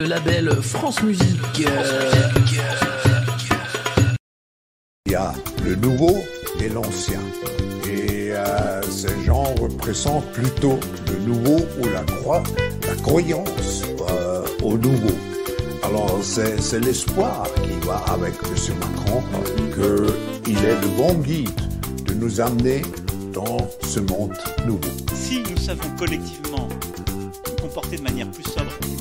Le label France Musique. Il y a le nouveau et l'ancien. Et euh, ces gens représentent plutôt le nouveau ou la croix, la croyance euh, au nouveau. Alors c'est c'est l'espoir qui va avec M. Macron qu'il est le bon guide de nous amener dans ce monde nouveau. Si nous savons collectivement nous comporter de manière plus sobre,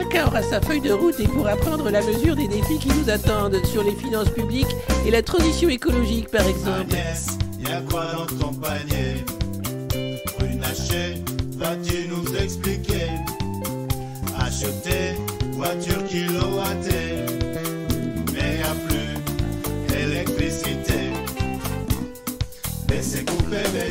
Chacun aura sa feuille de route et pourra prendre la mesure des défis qui nous attendent sur les finances publiques et la transition écologique par exemple. Agnès, y'a quoi dans ton panier? Runacher, vas-tu nous expliquer? Acheter voiture kilowattée, mais y'a plus électricité. Mais c'est coupé, mais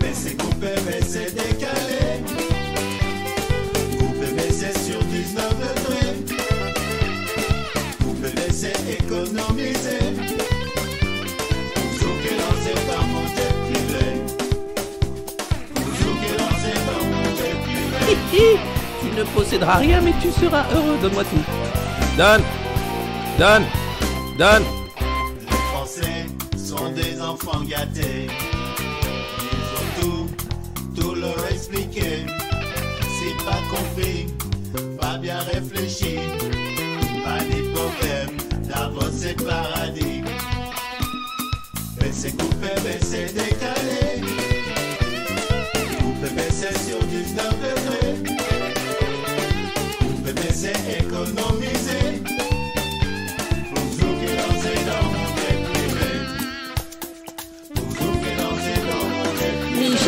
Mais c'est coupé, mais c'est décalé. Coupé, mais c'est sur 19 degrés. Coupé, mais c'est économisé. Tu ne posséderas rien, mais tu seras heureux. Donne-moi tout. Donne. Donne. Donne.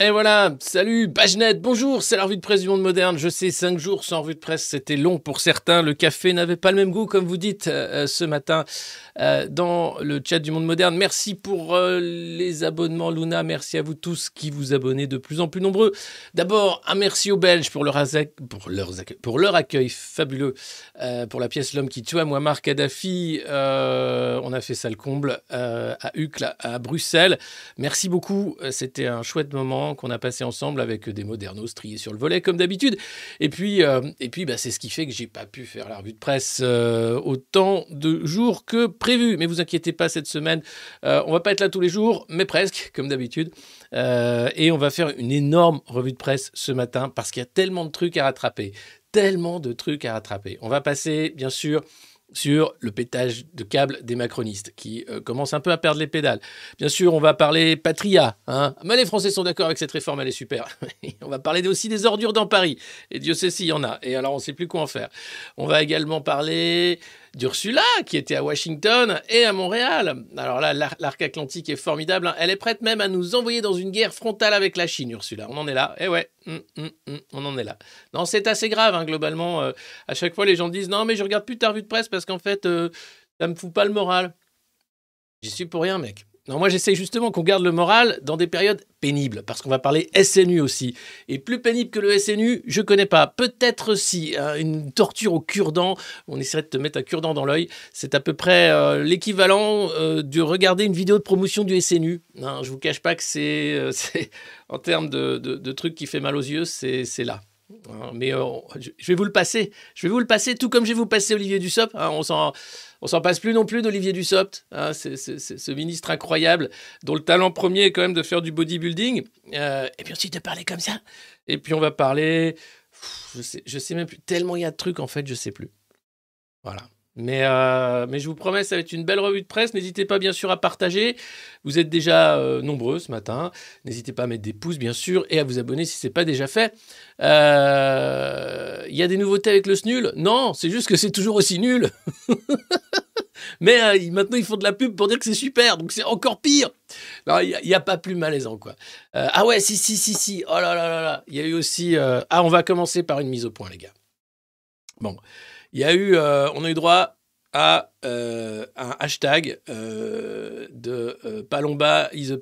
Et voilà, salut, Bagenet, bonjour, c'est la revue de presse du monde moderne. Je sais, 5 jours sans revue de presse, c'était long pour certains. Le café n'avait pas le même goût, comme vous dites euh, ce matin euh, dans le chat du monde moderne. Merci pour euh, les abonnements, Luna. Merci à vous tous qui vous abonnez de plus en plus nombreux. D'abord, un merci aux Belges pour leur, pour leur accueil fabuleux euh, pour la pièce L'homme qui tue à Muammar Kadhafi. Euh, on a fait ça le comble euh, à Uccle, à Bruxelles. Merci beaucoup. Euh, C'était un chouette moment qu'on a passé ensemble avec des modernos triés sur le volet, comme d'habitude. Et puis, et puis bah, c'est ce qui fait que j'ai pas pu faire la revue de presse autant de jours que prévu. Mais vous inquiétez pas, cette semaine, on va pas être là tous les jours, mais presque, comme d'habitude. Euh, et on va faire une énorme revue de presse ce matin parce qu'il y a tellement de trucs à rattraper. Tellement de trucs à rattraper. On va passer, bien sûr, sur le pétage de câbles des macronistes qui euh, commencent un peu à perdre les pédales. Bien sûr, on va parler patria. Hein. Mais les Français sont d'accord avec cette réforme, elle est super. on va parler aussi des ordures dans Paris. Et Dieu sait s'il y en a. Et alors, on ne sait plus quoi en faire. On va également parler d'Ursula, qui était à Washington et à Montréal. Alors là, l'arc atlantique est formidable. Hein. Elle est prête même à nous envoyer dans une guerre frontale avec la Chine, Ursula. On en est là. Eh ouais, hum, hum, hum, on en est là. Non, c'est assez grave, hein, globalement. Euh, à chaque fois, les gens disent Non, mais je regarde plus ta revue de presse parce qu'en fait, euh, ça me fout pas le moral. J'y suis pour rien, mec. Non, moi j'essaye justement qu'on garde le moral dans des périodes pénibles, parce qu'on va parler SNU aussi. Et plus pénible que le SNU, je connais pas. Peut-être si hein, une torture au cure-dent, on essaierait de te mettre un cure-dent dans l'œil, c'est à peu près euh, l'équivalent euh, de regarder une vidéo de promotion du SNU. Non, je vous cache pas que c'est, euh, en termes de, de, trucs qui fait mal aux yeux, c'est là. Hein, mais je vais vous le passer. Je vais vous le passer, tout comme je vais vous passer Olivier Dussopt. Hein, on s'en on s'en passe plus non plus d'Olivier Dussopt, hein, c'est, ce ministre incroyable dont le talent premier est quand même de faire du bodybuilding. Euh, et puis ensuite de parler comme ça. Et puis on va parler. je sais, sais même plus. Tellement il y a de trucs en fait, je sais plus. Voilà. Mais, euh, mais je vous promets, ça va être une belle revue de presse. N'hésitez pas, bien sûr, à partager. Vous êtes déjà euh, nombreux ce matin. N'hésitez pas à mettre des pouces, bien sûr, et à vous abonner si ce n'est pas déjà fait. Euh, il y a des nouveautés avec le SNUL? Non, c'est juste que c'est toujours aussi nul. mais maintenant, ils font de la pub pour dire que c'est super, donc c'est encore pire. il n'y a, a, pas plus malaisant, quoi. ah ouais, si, si, si, si. Oh là là là là. Il y a eu aussi... Ah, on va commencer par une mise au point, les gars. Bon. Euh, on a eu droit à euh, un hashtag euh, de Palomba is a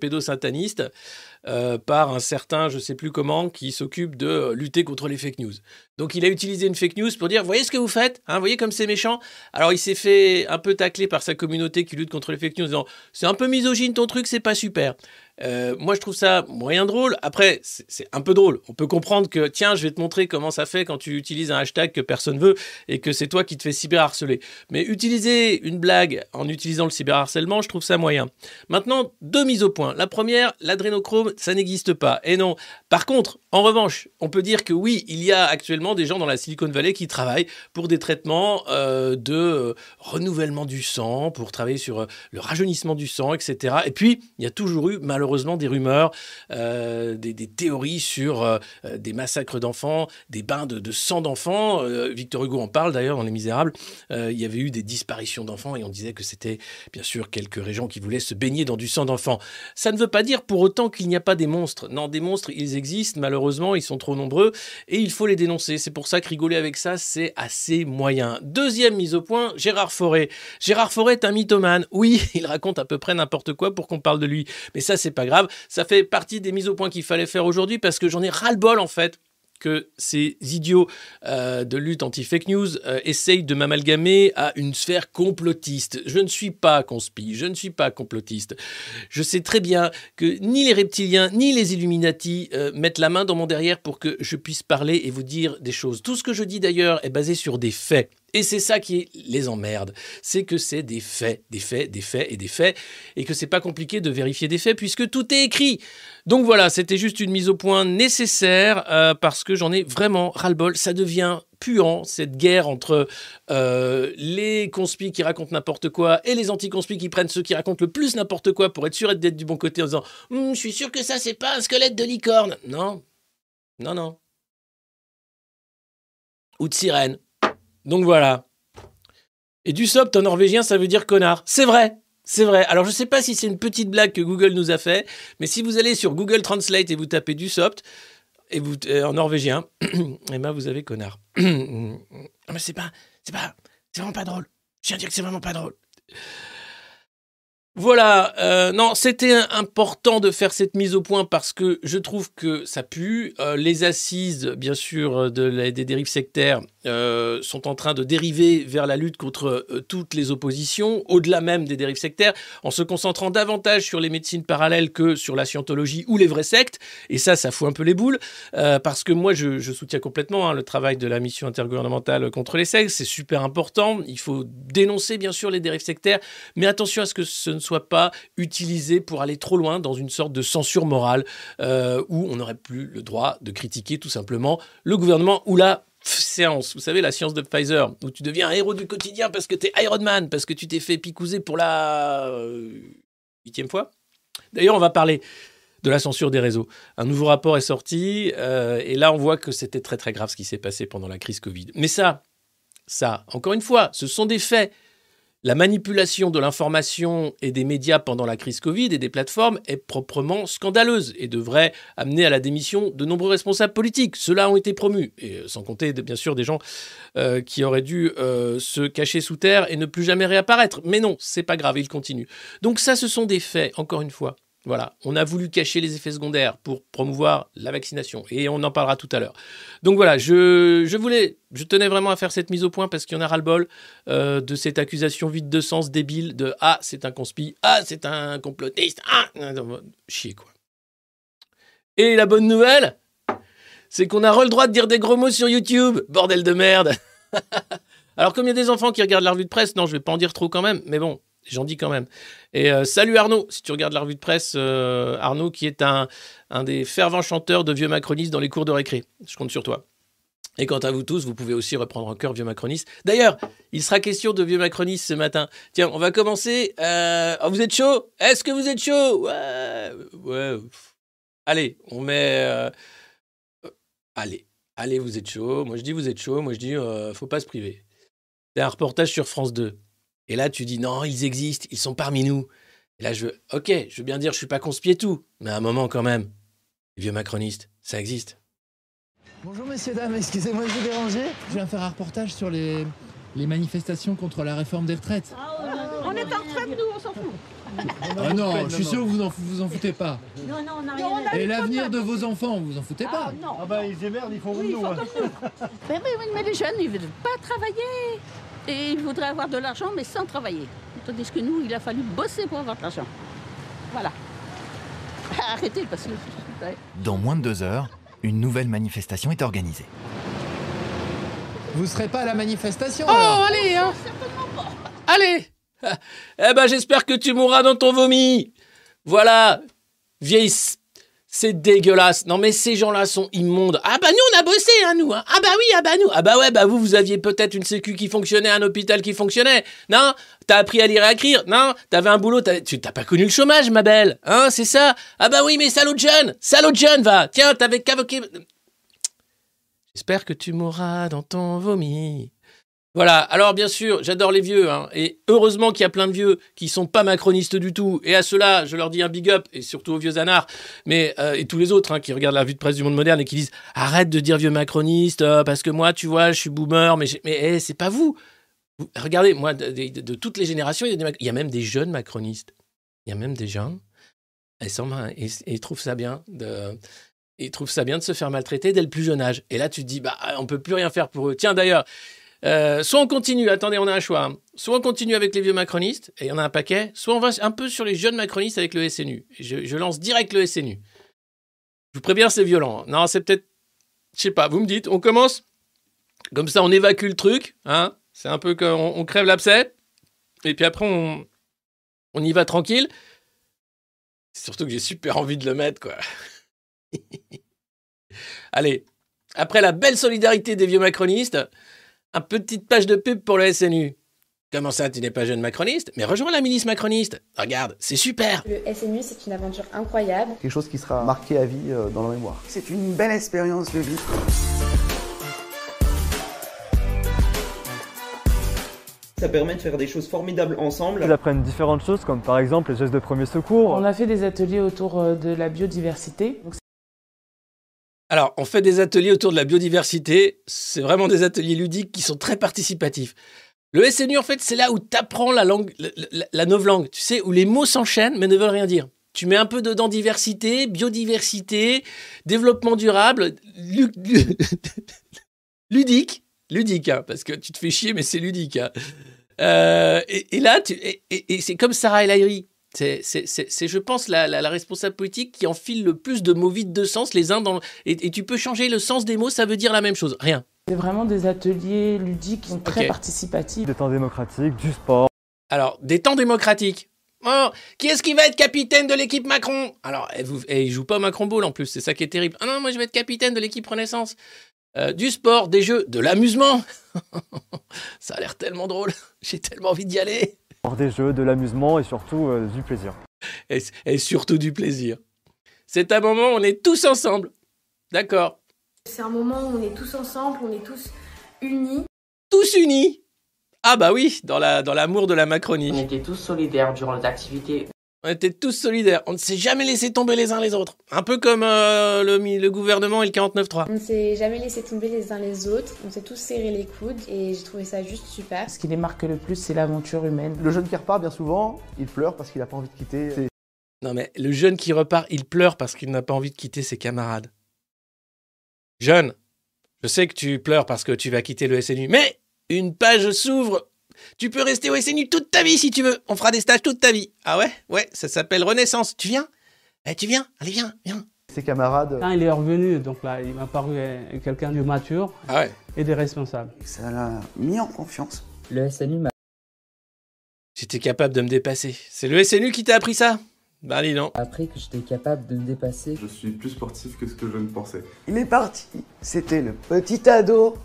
par un certain, je ne sais plus comment, qui s'occupe de lutter contre les fake news. Donc il a utilisé une fake news pour dire, voyez ce que vous faites, hein, voyez comme c'est méchant. Alors il s'est fait un peu tacler par sa communauté qui lutte contre les fake news, disant, c'est un peu misogyne ton truc, c'est pas super. Euh, moi, je trouve ça moyen drôle. Après, c'est un peu drôle. On peut comprendre que, tiens, je vais te montrer comment ça fait quand tu utilises un hashtag que personne veut et que c'est toi qui te fais cyberharceler. Mais utiliser une blague en utilisant le cyberharcèlement, je trouve ça moyen. Maintenant, deux mises au point. La première, l'adrénochrome, ça n'existe pas. Et non. Par contre, en revanche, on peut dire que oui, il y a actuellement des gens dans la Silicon Valley qui travaillent pour des traitements euh, de euh, renouvellement du sang, pour travailler sur le rajeunissement du sang, etc. Et puis, il y a toujours eu, malheureusement, malheureusement des rumeurs, euh, des, théories sur euh, des massacres d'enfants, des bains de, sang d'enfants. Euh, Victor Hugo en parle d'ailleurs dans Les Misérables. il y avait eu des disparitions d'enfants et on disait que c'était bien sûr quelques régions qui voulaient se baigner dans du sang d'enfants. Ça ne veut pas dire pour autant qu'il n'y a pas des monstres. Non, des monstres, ils existent. Malheureusement, ils sont trop nombreux et il faut les dénoncer. C'est pour ça que rigoler avec ça, c'est assez moyen. Deuxième mise au point, Gérard Forêt. Gérard Forêt est un mythomane. Oui, il raconte à peu près n'importe quoi pour qu'on parle de lui. Mais ça, c'est pas grave. Ça fait partie des mises au point qu'il fallait faire aujourd'hui parce que j'en ai ras-le-bol en fait que ces idiots euh, de lutte anti-fake news euh, essayent de m'amalgamer à une sphère complotiste. Je ne suis pas conspi, je ne suis pas complotiste. Je sais très bien que ni les reptiliens ni les Illuminati euh, mettent la main dans mon derrière pour que je puisse parler et vous dire des choses. Tout ce que je dis d'ailleurs est basé sur des faits. Et c'est ça qui les emmerde, c'est que c'est des faits, des faits, des faits et des faits, et que c'est pas compliqué de vérifier des faits puisque tout est écrit. Donc voilà, c'était juste une mise au point nécessaire euh, parce que j'en ai vraiment ras-le-bol. Ça devient puant cette guerre entre euh, les conspis qui racontent n'importe quoi et les anti-conspis qui prennent ceux qui racontent le plus n'importe quoi pour être sûr d'être du bon côté en disant hum, Je suis sûr que ça, c'est pas un squelette de licorne. Non, non, non. Ou de sirène. Donc voilà. Et du sopt en norvégien, ça veut dire connard. C'est vrai. C'est vrai. Alors je ne sais pas si c'est une petite blague que Google nous a fait, mais si vous allez sur Google Translate et vous tapez du sopt et vous euh, en norvégien, eh ben vous avez connard. mais c'est pas, c'est pas, c'est vraiment pas drôle. Je tiens à dire que c'est vraiment pas drôle. Voilà, euh, non, c'était important de faire cette mise au point parce que je trouve que ça pue. Euh, les assises, bien sûr, de des dérives sectaires euh, sont en train de dériver vers la lutte contre toutes les oppositions, au-delà même des dérives sectaires, en se concentrant davantage sur les médecines parallèles que sur la scientologie ou les vraies sectes. Et ça, ça fout un peu les boules, parce que moi, je, soutiens complètement hein, le travail de la mission intergouvernementale contre les sectes. C'est super important. Il faut dénoncer, bien sûr, les dérives sectaires, mais attention à ce que ce soit pas utilisé pour aller trop loin dans une sorte de censure morale euh, où on n'aurait plus le droit de critiquer tout simplement le gouvernement ou la séance, vous savez, la science de Pfizer, où tu deviens un héros du quotidien parce que tu es Iron Man, parce que tu t'es fait picouser pour la euh, huitième fois. D'ailleurs, on va parler de la censure des réseaux. Un nouveau rapport est sorti, euh, et là, on voit que c'était très très grave ce qui s'est passé pendant la crise Covid. Mais ça, ça, encore une fois, ce sont des faits. La manipulation de l'information et des médias pendant la crise Covid et des plateformes est proprement scandaleuse et devrait amener à la démission de nombreux responsables politiques. Ceux-là ont été promus, et euh, sans compter bien sûr des gens euh, qui auraient dû euh, se cacher sous terre et ne plus jamais réapparaître. Mais non, c'est pas grave, ils continuent. Donc ça, ce sont des faits, encore une fois. Voilà, on a voulu cacher les effets secondaires pour promouvoir la vaccination et on en parlera tout à l'heure. Donc voilà, je, voulais, je tenais vraiment à faire cette mise au point parce qu'il y en a ras-le-bol euh, de cette accusation vide de sens débile de ah c'est un conspi, ah c'est un complotiste, ah chier quoi. Et la bonne nouvelle, c'est qu'on a le droit de dire des gros mots sur YouTube, bordel de merde. Alors comme il y a des enfants qui regardent la revue de presse, non je vais pas en dire trop quand même, mais bon, J'en dis quand même. Et euh, salut Arnaud, si tu regardes la revue de presse, euh, Arnaud qui est un, un des fervents chanteurs de vieux macronistes dans les cours de récré. Je compte sur toi. Et quant à vous tous, vous pouvez aussi reprendre en cœur Vieux Macronistes. D'ailleurs, il sera question de Vieux Macronistes ce matin. Tiens, on va commencer. Euh... Oh, vous êtes chaud? Est-ce que vous êtes chaud? Ouais. Ouais. Allez, on met. Euh, allez. Allez, vous êtes chaud. Moi, je dis vous êtes chaud. Moi, je dis faut pas se priver. C'est un reportage sur France 2. Et là, tu dis non, ils existent, ils sont parmi nous. Et là, je veux, ok, je veux bien dire, je suis pas conspié tout, mais à un moment quand même, les vieux macronistes, ça existe. Bonjour messieurs, dames, excusez-moi de vous déranger. Je viens faire un reportage sur les, les manifestations contre la réforme des retraites. on est en retraite, nous, on s'en fout. Ah non, je suis sûr que vous en, vous en foutez pas. Non, non, on n'a rien Et l'avenir de vos enfants, vous en foutez pas Ah non. Ah bah ils émerdent, ils font Oui, ils nous. font hein. comme nous. mais, oui, mais les jeunes, ils ne veulent pas travailler. Et ils voudraient avoir de l'argent, mais sans travailler. Tandis que nous, il a fallu bosser pour avoir de l'argent. Voilà. Arrêtez, parce que... Dans moins de deux heures, une nouvelle manifestation est organisée. Vous serez pas à la manifestation Oh, alors allez, hein Allez Eh ben, j'espère que tu mourras dans ton vomi Voilà Vieille... C'est dégueulasse. Non, mais ces gens-là sont immondes. Ah bah nous, on a bossé, hein, nous. hein. Ah bah oui, ah bah nous. Ah bah ouais, bah vous, vous aviez peut-être une sécu qui fonctionnait, un hôpital qui fonctionnait. Non? T'as appris à lire et à écrire. Non? T'avais un boulot, t'as- t'as pas connu le chômage, ma belle. Hein, c'est ça? Ah bah oui, mais salaud de jeune Salaud jeune, va Tiens, t'avais qu'avoqué... J'espère que tu mourras dans ton vomi. Voilà, alors bien sûr, j'adore les vieux, hein, et heureusement qu'il y a plein de vieux qui sont pas macronistes du tout, et à ceux-là, je leur dis un big up, et surtout aux vieux anards, mais, euh, et tous les autres hein, qui regardent la vue de presse du monde moderne et qui disent « Arrête de dire vieux macroniste, euh, parce que moi, tu vois, je suis boomer, mais, mais eh, c'est pas vous. Regardez, moi, de, toutes les générations, il y, a même des jeunes macronistes. Il y a même des et ils trouvent ça bien de... Ils trouvent ça bien de se faire maltraiter dès le plus jeune âge. Et là, tu te dis, bah, on peut plus rien faire pour eux. Tiens, d'ailleurs, euh, soit on continue, attendez, on a un choix. hein. Soit on continue avec les vieux macronistes, et il y en a un paquet, soit on va un peu sur les jeunes macronistes avec le SNU. Je, lance direct le SNU. Je vous préviens, c'est violent. hein. Non, c'est peut-être. Je sais pas, vous me dites, on commence Comme ça, on évacue le truc. Hein c'est un peu comme on, on crève l'abcès, et puis après, on, on y va tranquille. Surtout que j'ai super envie de le mettre, quoi. Allez, après la belle solidarité des vieux macronistes, un petite page de pub pour le SNU. Comment ça, tu n'es pas jeune macroniste? Mais rejoins la milice macroniste. Regarde, c'est super. Le SNU, c'est une aventure incroyable. quelque chose qui sera marqué à vie euh, dans la mémoire. C'est une belle expérience de vie. Ça permet de faire des choses formidables ensemble. Ils apprennent différentes choses comme par exemple les gestes de premier secours. On a fait des ateliers autour euh, de la biodiversité. Donc, Alors, on fait des ateliers autour de la biodiversité. C'est vraiment des ateliers ludiques qui sont très participatifs. Le SNU, en fait, c'est là où tu apprends la langue, la. Tu sais, où les mots s'enchaînent mais ne veulent rien dire. Tu mets un peu dedans diversité, biodiversité, développement durable, lu- lu- ludique, ludique, hein, parce que tu te fais chier, mais c'est ludique. hein. Euh, et, là, tu, c'est comme Sarah El. C'est, c'est, c'est, c'est, je pense, la, la, la responsable politique qui enfile le plus de mots vides de sens, les uns dans le- et, et tu peux changer le sens des mots, ça veut dire la même chose. Rien. C'est vraiment des ateliers ludiques qui sont très participatifs. Des temps démocratiques, du sport. Alors, des temps démocratiques. Oh, qui est-ce qui va être capitaine de l'équipe Macron? Alors, et vous, et il joue pas au Macron Ball en plus, c'est ça qui est terrible. Ah non, moi je vais être capitaine de l'équipe Renaissance. Euh, du sport, des jeux, de l'amusement. Ça a l'air tellement drôle. J'ai tellement envie d'y aller. Des jeux, de l'amusement et surtout euh, du plaisir. Et, et surtout du plaisir. C'est un moment où on est tous ensemble. D'accord. C'est un moment où on est tous ensemble, on est tous unis. Tous unis Ah bah oui, dans la dans l'amour de la Macronie. On était tous solidaires durant les activités. On était tous solidaires. On ne s'est jamais laissé tomber les uns les autres. Un peu comme euh, le, le gouvernement et le 49.3. On ne s'est jamais laissé tomber les uns les autres. On s'est tous serré les coudes et j'ai trouvé ça juste super. Ce qui les marque le plus, c'est l'aventure humaine. Le jeune qui repart, bien souvent, il pleure parce qu'il n'a pas envie de quitter. Non mais le jeune qui repart, il pleure parce qu'il n'a pas envie de quitter ses camarades. Jeune, je sais que tu pleures parce que tu vas quitter le SNU, mais une page s'ouvre. Tu peux rester au SNU toute ta vie si tu veux. On fera des stages toute ta vie. Ah ouais? Ouais, ça s'appelle Renaissance. Tu viens? Eh, tu viens? Allez, viens, viens. Ses camarades. Quand il est revenu, donc là, il m'a paru euh, quelqu'un de mature ah ouais. et de responsable. Ça l'a mis en confiance. Le SNU m'a. J'étais capable de me dépasser. C'est le SNU qui t'a appris ça? Bah dis non. Appris que j'étais capable de me dépasser. Je suis plus sportif que ce que je ne pensais. Il est parti. C'était le petit ado.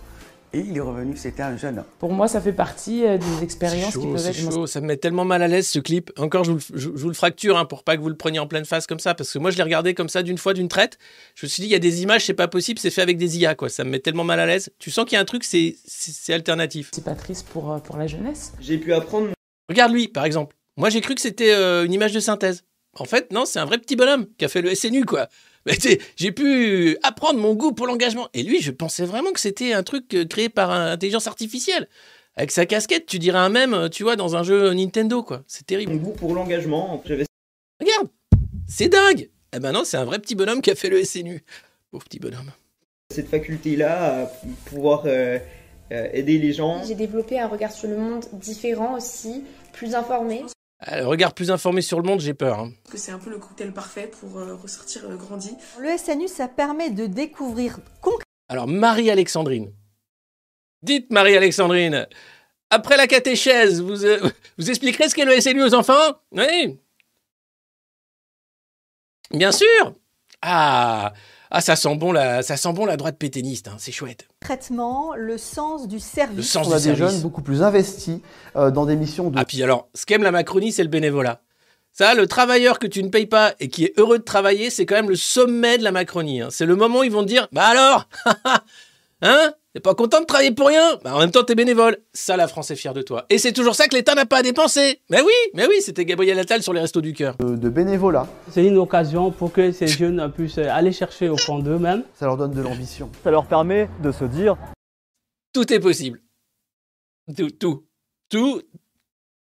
Et il est revenu, c'était un jeune homme. Pour moi, ça fait partie euh, des expériences chaud, qui peuvent être. Chaud. Ça me met tellement mal à l'aise ce clip. Encore, je vous, le, je, je vous, le, fracture hein, pour pas que vous le preniez en pleine face comme ça, parce que moi, je l'ai regardé comme ça d'une fois, d'une traite. Je me suis dit, il y a des images, c'est pas possible, c'est fait avec des IA, quoi. Ça me met tellement mal à l'aise. Tu sens qu'il y a un truc, c'est alternatif. C'est pas triste pour, euh, pour la jeunesse. J'ai pu apprendre. Regarde lui, par exemple. Moi, j'ai cru que c'était euh, une image de synthèse. En fait, non, c'est un vrai petit bonhomme qui a fait le SNU, quoi. J'ai pu apprendre mon goût pour l'engagement. Et lui, je pensais vraiment que c'était un truc euh, créé par intelligence artificielle. Avec sa casquette, tu dirais un même, tu vois, dans un jeu Nintendo, quoi. C'est terrible. Mon goût pour l'engagement, j'avais. Regarde, c'est dingue. Eh ben non, c'est un vrai petit bonhomme qui a fait le SNU. Pauvre petit bonhomme. Cette faculté-là, à pouvoir euh, euh, aider les gens. J'ai développé un regard sur le monde différent aussi, plus informé. Euh, regard plus informé sur le monde, j'ai peur. Hein. Que c'est un peu le cocktail parfait pour euh, ressortir euh, grandi. Le SNU, ça permet de découvrir concrètement. Alors, Marie-Alexandrine. Dites, Marie-Alexandrine, après la catéchèse, vous, euh, vous expliquerez ce qu'est le SNU aux enfants? Oui. Bien sûr. Ah, ah, ça sent bon la, ça sent bon la droite péténiste, hein, c'est chouette. Traitement, le sens du service. Le sens On a du des service. jeunes beaucoup plus investis euh, dans des missions de. Ah puis alors, ce qu'aime la Macronie, c'est le bénévolat. Ça, le travailleur que tu ne payes pas et qui est heureux de travailler, c'est quand même le sommet de la Macronie. hein. C'est le moment où ils vont te dire, bah alors, hein, t'es pas content de travailler pour rien? Bah en même temps, t'es bénévole. Ça, la France est fière de toi. Et c'est toujours ça que l'État n'a pas à dépenser. Mais oui, mais oui, c'était Gabriel Attal sur les restos du cœur. De, de bénévolat. C'est une occasion pour que ces jeunes puissent aller chercher au fond d'eux-mêmes. Ça leur donne de l'ambition. Ça leur permet de se dire Tout est possible. Tout, tout, tout.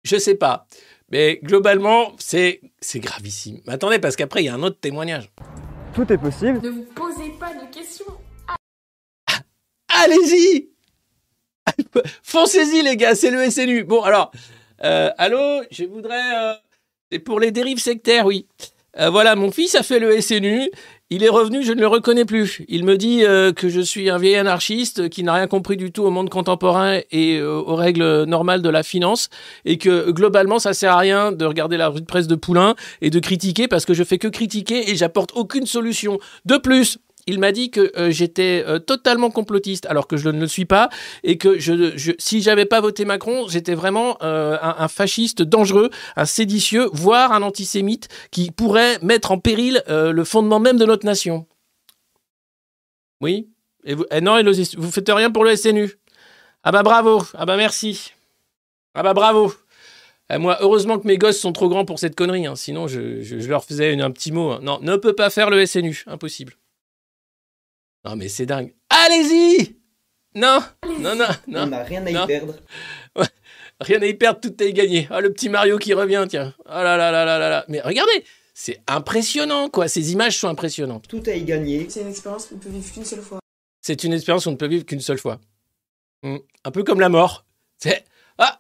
Je sais pas. Mais globalement, c'est c'est gravissime. Mais attendez, parce qu'après, il y a un autre témoignage. tout est possible. Ne vous posez pas de questions. Allez-y Foncez-y, les gars, c'est le SNU. Bon, alors, euh, allô, je voudrais... euh, c'est pour les dérives sectaires, oui. Euh, voilà, mon fils a fait le SNU. Il est revenu, je ne le reconnais plus. Il me dit que je suis un vieil anarchiste qui n'a rien compris du tout au monde contemporain et aux règles normales de la finance et que globalement ça sert à rien de regarder la revue de presse de Poulain et de critiquer parce que je fais que critiquer et j'apporte aucune solution. De plus, il m'a dit que euh, j'étais euh, totalement complotiste alors que je ne le suis pas et que je, je si j'avais pas voté Macron, j'étais vraiment euh, un, fasciste dangereux, un séditieux, voire un antisémite qui pourrait mettre en péril le fondement même de notre nation. Oui et vous, eh non, et vous faites rien pour le SNU. Ah bah bravo, ah bah merci. Ah bah bravo. Eh, moi, heureusement que mes gosses sont trop grands pour cette connerie, hein, sinon je, leur faisais un petit mot. hein. Non, ne peut pas faire le SNU, impossible. Non mais c'est dingue. Allez-y Non, non, non, non. On n'a rien à y non. perdre. Rien à y perdre, tout est gagné. Ah, le petit Mario qui revient, tiens. Ah là là là là là là. Mais regardez, c'est impressionnant, quoi. Ces images sont impressionnantes. Tout a y gagné. C'est une expérience qu'on peut vivre qu'une seule fois. C'est une expérience qu'on ne peut vivre qu'une seule fois. Hmm. Un peu comme la mort. C'est ah.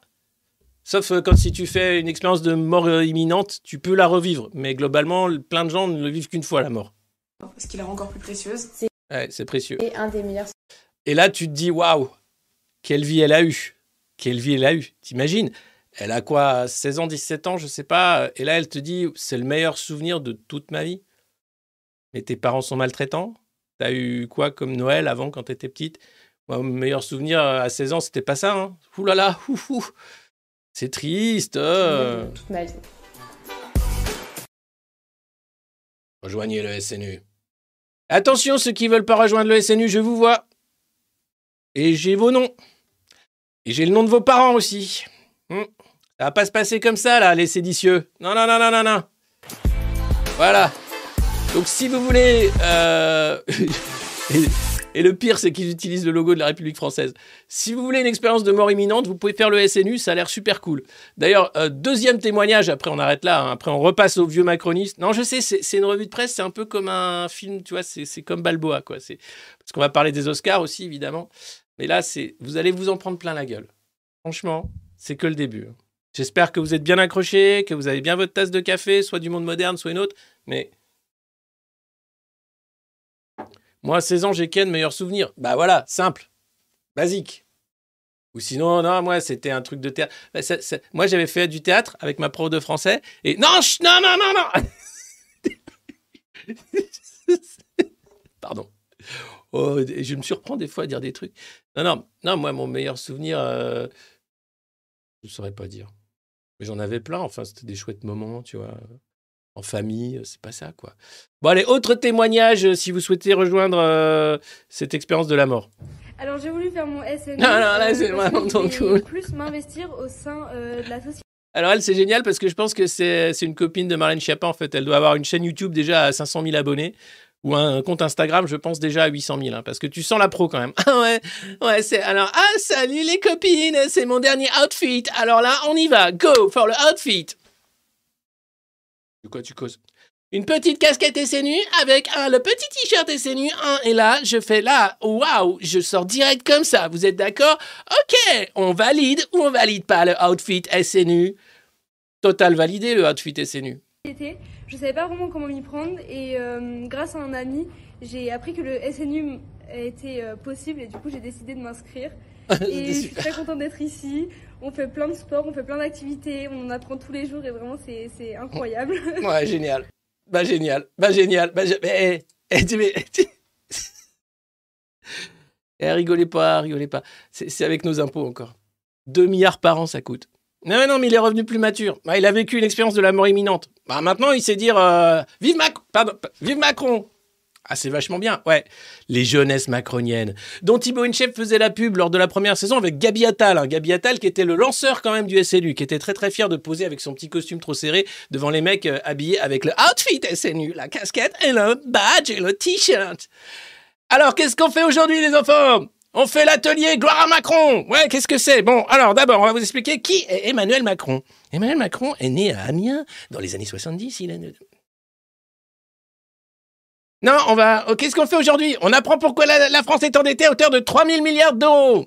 Sauf euh, quand si tu fais une expérience de mort euh, imminente, tu peux la revivre. Mais globalement, plein de gens ne le vivent qu'une fois la mort. Parce qu'il la rend encore plus précieuse. Ouais, c'est précieux. Et un des meilleurs. Et là, tu te dis, waouh, quelle vie elle a eue. Quelle vie elle a eue. T'imagines Elle a quoi 16 ans, 17 ans, je sais pas. Et là, elle te dit, c'est le meilleur souvenir de toute ma vie. Mais tes parents sont maltraitants T'as eu quoi comme Noël avant quand t'étais petite? Moi, mon meilleur souvenir euh, à 16 ans, c'était pas ça. Hein. Ouh là là, ouh, ouh. c'est triste. euh. Toute ma vie. Rejoignez le SNU. Attention, ceux qui veulent pas rejoindre le SNU, je vous vois. Et j'ai vos noms. Et j'ai le nom de vos parents aussi. Hmm. Ça va pas se passer comme ça, là, les séditieux. Non, non, non, non, non, non. Voilà. Donc, si vous voulez. euh, et, le pire, c'est qu'ils utilisent le logo de la République française. Si vous voulez une expérience de mort imminente, vous pouvez faire le SNU, ça a l'air super cool. D'ailleurs, euh, deuxième témoignage, après on arrête là, hein, après on repasse aux vieux macronistes. Non, je sais, c'est une revue de presse, c'est un peu comme un film, tu vois, c'est comme Balboa, quoi. Parce qu'on va parler des Oscars aussi, évidemment. Mais là, c'est vous allez vous en prendre plein la gueule. Franchement, c'est que le début. hein. J'espère que vous êtes bien accrochés, que vous avez bien votre tasse de café, soit du monde moderne, soit une autre. Mais moi, à 16 ans, j'ai quel meilleur souvenir Bah voilà, simple, basique. Ou sinon, non, moi, c'était un truc de théâtre. Bah, Moi, j'avais fait du théâtre avec ma prof de français. Et non, non, non, non, non Pardon. Oh, je me surprends des fois à dire des trucs. Non, non, non, moi, mon meilleur souvenir, euh, je ne saurais pas dire. Mais j'en avais plein. Enfin, c'était des chouettes moments, tu vois. En famille, c'est pas ça, quoi. Bon, allez, autre témoignage euh, si vous souhaitez rejoindre euh, cette expérience de la mort. Alors j'ai voulu faire mon SNU. Non, non, là, euh, c'est vraiment trop cool. plus m'investir au sein euh, de la société. Alors, elle, c'est génial parce que je pense que c'est c'est une copine de Marlène Schiappa, en fait. Elle doit avoir une chaîne YouTube déjà à 500 000 abonnés ou un compte Instagram, je pense, déjà à 800 000. hein, parce que tu sens la pro quand même. Ah ouais, ouais, c'est. Alors, ah, salut les copines, c'est mon dernier outfit. Alors là, on y va. Go for le outfit. De quoi tu causes? Une petite casquette SNU avec un, le petit t-shirt SNU. hein, et là, je fais là, waouh, je sors direct comme ça. Vous êtes d'accord? Ok, on valide ou on valide pas le outfit SNU Total validé le outfit SNU. Je savais pas vraiment comment m'y prendre et euh, grâce à un ami, j'ai appris que le SNU était euh, possible et du coup j'ai décidé de m'inscrire. Et je suis très contente d'être ici. On fait plein de sports, on fait plein d'activités, on en apprend tous les jours et vraiment c'est incroyable. Ouais, génial. Bah génial. Bah génial. Bah, gé- mais, eh, eh, mais- Eh, rigolez pas, rigolez pas. C'est avec nos impôts encore. 2 milliards par an, ça coûte. Non, non, mais il est revenu plus mature. Bah, il a vécu une expérience de la mort imminente. Bah, maintenant, il sait dire euh, Vive, Mac- pardon, Vive Macron Ah, c'est vachement bien. Ouais. Les jeunesses macroniennes, dont Thibaut Inchep faisait la pub lors de la première saison avec Gabi Attal. hein. Gabi Attal qui était le lanceur quand même du SNU, qui était très très fier de poser avec son petit costume trop serré devant les mecs euh, habillés avec le outfit SNU, la casquette et le badge et le t-shirt. Alors, qu'est-ce qu'on fait aujourd'hui, les enfants? On fait l'atelier Gloire à Macron Ouais, qu'est-ce que c'est? Bon, alors d'abord, on va vous expliquer qui est Emmanuel Macron. Emmanuel Macron est né à Amiens dans les années 70. Il né- Non, on va... oh, Qu'est-ce qu'on fait aujourd'hui? On apprend pourquoi la, France est endettée à hauteur de 3000 milliards d'euros.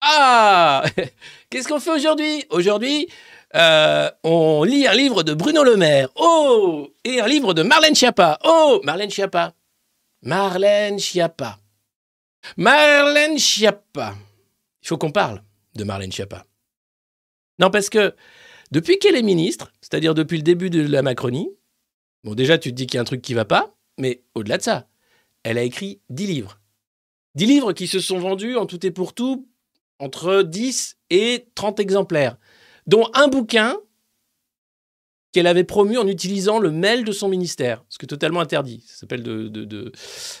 Ah Qu'est-ce qu'on fait aujourd'hui? Aujourd'hui, euh, on lit un livre de Bruno Le Maire. Oh Et un livre de Marlène Schiappa. Oh Marlène Schiappa. Marlène Schiappa. Marlène Schiappa. Il faut qu'on parle de Marlène Schiappa. Non, parce que depuis qu'elle est ministre, c'est-à-dire depuis le début de la Macronie, bon, déjà, tu te dis qu'il y a un truc qui va pas, mais au-delà de ça, elle a écrit 10 livres. 10 livres qui se sont vendus en tout et pour tout entre 10 et 30 exemplaires, dont un bouquin qu'elle avait promu en utilisant le mail de son ministère, ce qui est totalement interdit. Ça s'appelle de, de,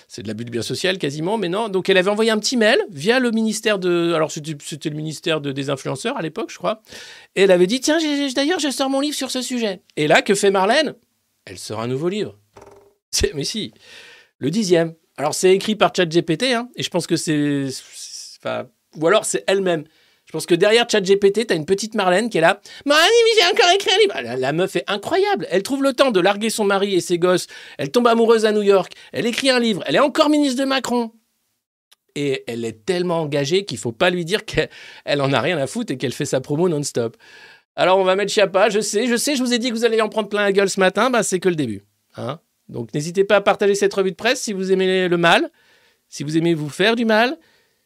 c'est de l'abus de bien social quasiment, mais non. Donc elle avait envoyé un petit mail via le ministère de, alors c'était, le ministère de, des influenceurs à l'époque, je crois, et elle avait dit tiens, d'ailleurs, je sors mon livre sur ce sujet. Et là, que fait Marlène? Elle sort un nouveau livre. Mais si, le dixième. Alors c'est écrit par ChatGPT, hein, et je pense que c'est, enfin, ou alors c'est elle-même. Je pense que derrière ChatGPT, t'as une petite Marlène qui est là. Marlène, mais j'ai encore écrit un livre. La, la meuf est incroyable. Elle trouve le temps de larguer son mari et ses gosses. Elle tombe amoureuse à New York. Elle écrit un livre. Elle est encore ministre de Macron. Et elle est tellement engagée qu'il faut pas lui dire qu'elle elle en a rien à foutre et qu'elle fait sa promo non-stop. Alors on va mettre Chiappa. Je sais, je sais, je vous ai dit que vous allez en prendre plein la gueule ce matin. Bah, c'est que le début. Hein Donc n'hésitez pas à partager cette revue de presse si vous aimez le mal, si vous aimez vous faire du mal,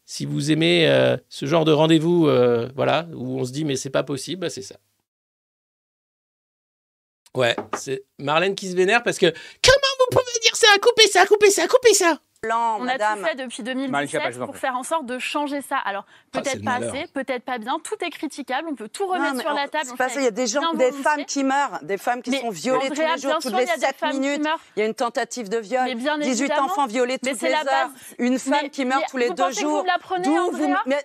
si vous aimez euh, ce genre de rendez-vous, euh, voilà, où on se dit mais c'est pas possible, bah, c'est ça. Ouais, c'est Marlène qui se vénère parce que comment vous pouvez dire ça, coupez ça, coupez ça, coupez ça. On a tout fait depuis Marlène Schiappa, 2017 je vous en pour faire en sorte de changer ça. Alors, Ah, peut-être pas malheur. assez, peut-être pas bien. Tout est critiquable. On peut tout remettre sur on- la table. c'est il y a des gens, des femmes qui meurent, des femmes qui Mais sont violées Andrea, tous les jours, toutes les il y a des 7 femmes qui minutes. Il y a une tentative de viol, Mais bien 18 évidemment. enfants violés toutes les la heures, une femme Mais- qui meurt mais tous les deux jours.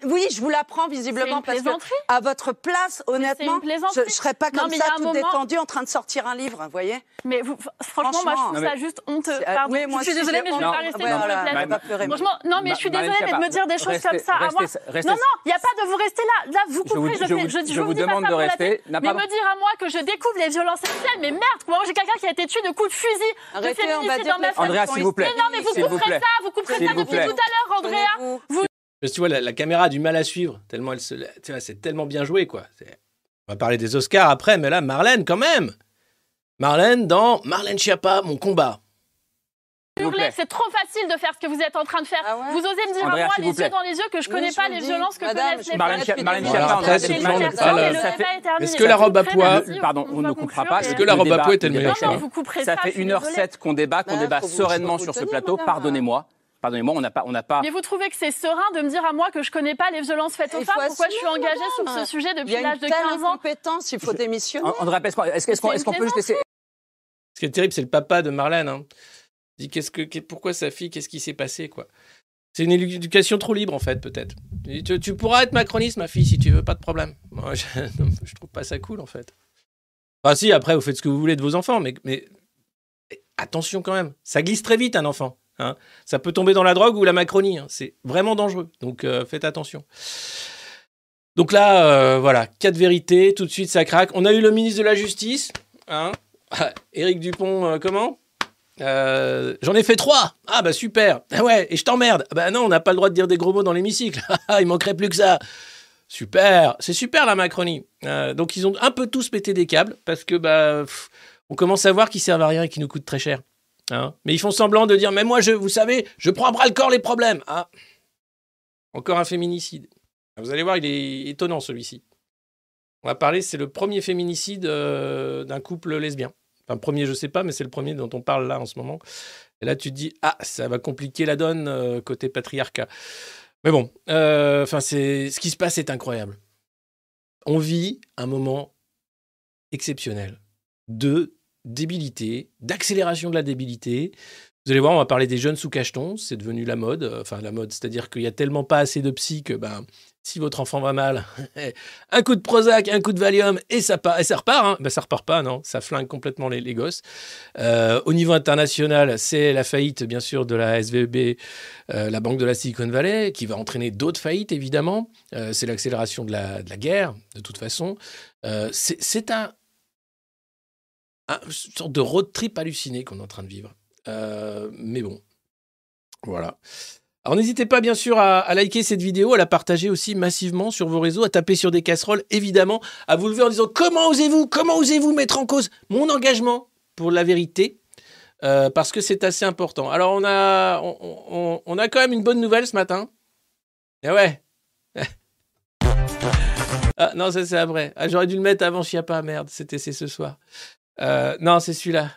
oui, je vous l'apprends visiblement parce que à votre place, honnêtement, je, je serais pas comme mais il y ça moment- détendue en train de sortir un livre, vous voyez? Mais franchement, moi, je trouve ça juste honteux. Euh, Pardon. oui, moi je suis désolée, mais je vais honte. pas rester voilà, le plateau. elle va pleurer. Franchement, non, mais je suis désolée, mais de me dire des choses restez- comme ça à moi. restez- restez- Non, non, il n'y a pas de vous rester là. Là, vous Je coupez, vous- je, vous- je, je je vous dis pas demande de rester. Mais pas- me dire à moi que je découvre les violences sexuelles, mais merde, moi, j'ai quelqu'un qui a été tué de coups de fusil, de Arrêtez, on va féminicide dire dans ma que les famille. Andrea, s'il vous plaît. Mais non, mais vous couperez ça, vous couperez ça depuis tout à l'heure, Andrea. Vous Parce que tu vois, la, la caméra a du mal à suivre, tellement elle se. Tu vois, c'est tellement bien joué, quoi. On va parler des Oscars après, mais là, Marlène, quand même Marlène dans Marlène Schiappa, mon combat. C'est trop facile de faire ce que vous êtes en train de faire. Vous osez me dire à moi, les plaît. yeux dans les yeux, que je Oui, connais je pas les dis, violences que madame, connaissent je- les Marlène. Est-ce que la robe à bien. Pardon, on ne coupera pas. Est-ce que la robe à pois était le meilleur Non, non, choix vous couperez Ça fait je suis 1h07 désolée. qu'on débat, qu'on débat sereinement sur ce plateau. madame. Pardonnez-moi. Pardonnez-moi, on n'a pas, on n'a pas. Mais vous trouvez que c'est serein de me dire à moi que je connais pas les violences faites aux femmes Pourquoi je suis engagée sur ce sujet depuis l'âge de telle 15 ans incompétence, il faut démissionner. Pesco, est-ce qu'on peut juste laisser. Ce qui est terrible, c'est le papa de Marlène. Dit qu'est-ce que, pourquoi sa fille, qu'est-ce qui s'est passé, quoi? C'est une éducation trop libre, en fait, peut-être. Tu, pourras être macroniste, ma fille, si tu veux, pas de problème. Moi, je, non, trouve pas ça cool, en fait. Enfin, si, après, vous faites ce que vous voulez de vos enfants, mais, mais attention quand même. Ça glisse très vite, un enfant. hein. Ça peut tomber dans la drogue ou la macronie. hein. C'est vraiment dangereux. Donc, euh, faites attention. Donc là, euh, voilà, quatre vérités, tout de suite ça craque. On a eu le ministre de la Justice, hein, Éric Dupont, euh, comment? Euh, J'en ai fait trois. Ah bah super. Ah ouais, et je t'emmerde. Ah bah non, on n'a pas le droit de dire des gros mots dans l'hémicycle. Ah, Il manquerait plus que ça. Super, c'est super la Macronie. Euh, donc ils ont un peu tous pété des câbles parce que bah on commence à voir qu'ils servent à rien et qu'ils nous coûtent très cher. Hein Mais ils font semblant de dire mais moi je, vous savez, je prends à bras le corps les problèmes. Ah, encore un féminicide. Vous allez voir, il est étonnant celui-ci. On va parler, c'est le premier féminicide euh, d'un couple lesbien. Enfin, premier, je sais pas, mais c'est le premier dont on parle là en ce moment. Et là, tu te dis, ah, ça va compliquer la donne euh, côté patriarcat. Mais bon, euh, enfin, c'est ce qui se passe est incroyable. On vit un moment exceptionnel de débilité, d'accélération de la débilité. Vous allez voir, on va parler des jeunes sous cacheton, c'est devenu la mode. euh, Enfin, la mode, c'est-à-dire qu'il y a tellement pas assez de psy que ben, si votre enfant va mal, un coup de Prozac, un coup de Valium et ça, part, ça repart. Hein. Ben, ça repart pas, non, ça flingue complètement les, les gosses. Euh, au niveau international, c'est la faillite, bien sûr, de la SVB, euh, la banque de la Silicon Valley, qui va entraîner d'autres faillites, évidemment. C'est l'accélération de la, de guerre, de toute façon. C'est c'est un, un- une sorte de road trip halluciné qu'on est en train de vivre. Euh, mais bon, voilà. Alors n'hésitez pas bien sûr à, liker cette vidéo, à la partager aussi massivement sur vos réseaux, à taper sur des casseroles, évidemment, à vous lever en disant comment osez-vous, comment osez-vous mettre en cause mon engagement pour la vérité, euh, parce que c'est assez important. Alors on a, on, a quand même une bonne nouvelle ce matin. Eh ouais. ah non, ça c'est après. Ah, J'aurais dû le mettre avant Chiappa, merde, c'était c'est ce soir. Euh, non, c'est celui-là.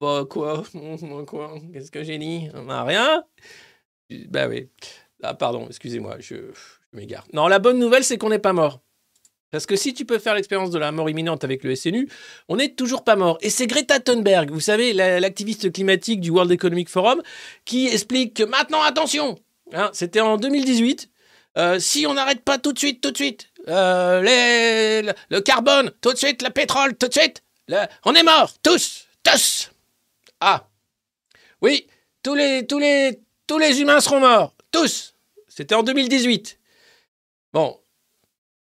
Bon, quoi? Bon, quoi? Qu'est-ce que j'ai dit? Ah, Rien? Bah oui. Ah, pardon, excusez-moi, je, m'égare. Non, la bonne nouvelle, c'est qu'on n'est pas mort. Parce que si tu peux faire l'expérience de la mort imminente avec le SNU, on n'est toujours pas mort. Et c'est Greta Thunberg, vous savez, la- l'activiste climatique du World Economic Forum, qui explique que maintenant, attention, hein, c'était en 2018, euh, si on n'arrête pas tout de suite, tout de suite, euh, le, carbone, tout de suite, le pétrole, tout de suite, on est morts, tous, tous. Ah, oui, tous les, tous les, tous les humains seront morts, tous. C'était en 2018. Bon,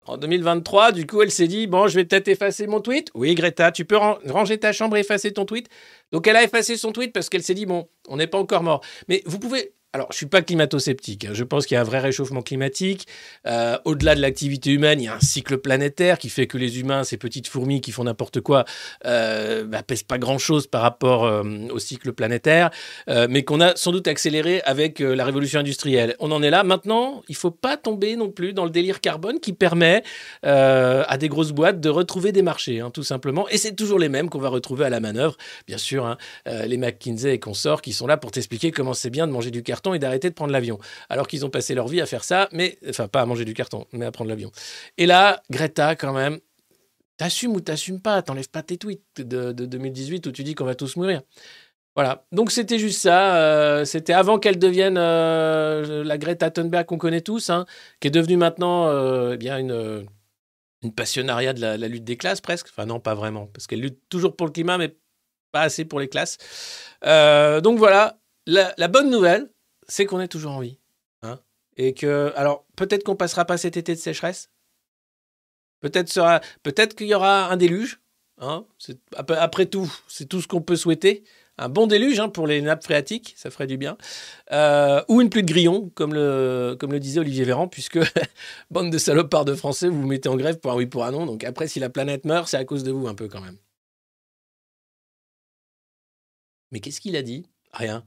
en 2023, du coup, elle s'est dit bon, je vais peut-être effacer mon tweet. Oui, Greta, tu peux ran- ranger ta chambre et effacer ton tweet. Donc, elle a effacé son tweet parce qu'elle s'est dit bon, on n'est pas encore mort. Mais vous pouvez. Alors, je suis pas climato-sceptique. hein. Je pense qu'il y a un vrai réchauffement climatique. Euh, Au-delà de l'activité humaine, il y a un cycle planétaire qui fait que les humains, ces petites fourmis qui font n'importe quoi, euh, bah, pèsent pas grand-chose par rapport euh, au cycle planétaire, euh, mais qu'on a sans doute accéléré avec la révolution industrielle. On en est là. Maintenant, il faut pas tomber non plus dans le délire carbone qui permet à des grosses boîtes de retrouver des marchés, hein, tout simplement. Et c'est toujours les mêmes qu'on va retrouver à la manœuvre, bien sûr. hein, les McKinsey et consorts qui sont là pour t'expliquer comment c'est bien de manger du carton et d'arrêter de prendre l'avion. Alors qu'ils ont passé leur vie à faire ça, mais enfin pas à manger du carton, mais à prendre l'avion. Et là, Greta, quand même, t'assumes ou t'assumes pas, t'enlèves pas tes tweets de, de 2018 où tu dis qu'on va tous mourir. Voilà, donc c'était juste ça. euh, c'était avant qu'elle devienne euh, la Greta Thunberg qu'on connaît tous, hein, qui est devenue maintenant euh, eh bien une, une passionnariat de la, lutte des classes presque. Enfin non, pas vraiment, parce qu'elle lutte toujours pour le climat, mais pas assez pour les classes. Donc voilà, la bonne nouvelle, c'est qu'on est toujours en vie. hein. et que, alors, peut-être qu'on passera pas cet été de sécheresse. Peut-être sera, peut-être qu'il y aura un déluge. hein. Après tout, c'est tout ce qu'on peut souhaiter. Un bon déluge hein, pour les nappes phréatiques, ça ferait du bien. Euh, ou une pluie de grillons, comme le, comme le disait Olivier Véran, puisque bande de salopards de Français, vous vous mettez en grève pour un oui pour un non. Donc après, si la planète meurt, c'est à cause de vous un peu quand même. Mais qu'est-ce qu'il a dit? Rien.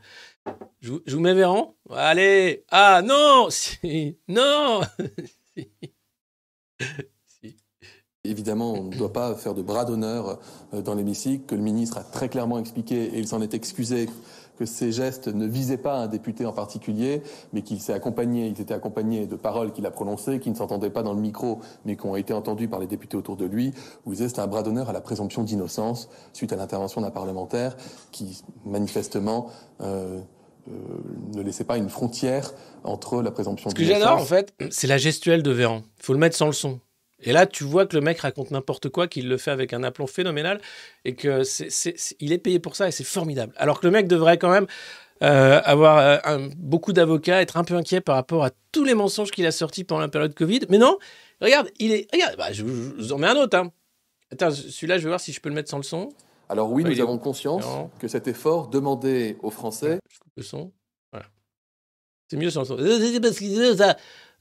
Je, vous- mets Véran. Allez. Ah non. Si. Non. Évidemment, on ne doit pas faire de bras d'honneur euh, dans l'hémicycle, que le ministre a très clairement expliqué, et il s'en est excusé, que ces gestes ne visaient pas un député en particulier, mais qu'il s'est accompagné, il était accompagné de paroles qu'il a prononcées, qui ne s'entendaient pas dans le micro, mais qui ont été entendues par les députés autour de lui, disait que c'était un bras d'honneur à la présomption d'innocence, suite à l'intervention d'un parlementaire qui, manifestement, euh, euh, ne laissait pas une frontière entre la présomption Ce que d'innocence... j'adore, en fait, c'est la gestuelle de Véran. Il faut le mettre sans le son. Et là, tu vois que le mec raconte n'importe quoi, qu'il le fait avec un aplomb phénoménal, et que c'est, c'est- c'est- il est payé pour ça, et c'est formidable. Alors que le mec devrait quand même euh, avoir euh, un- beaucoup d'avocats, être un peu inquiet par rapport à tous les mensonges qu'il a sortis pendant la période Covid. Mais non, regarde, il est. Regarde, bah, je, je vous en mets un autre. hein. Attends, celui-là, je vais voir si je peux le mettre sans le son. Alors oui, Ah, il nous avons conscience Non. que cet effort demandé aux Français le son. Voilà. C'est mieux sans le son.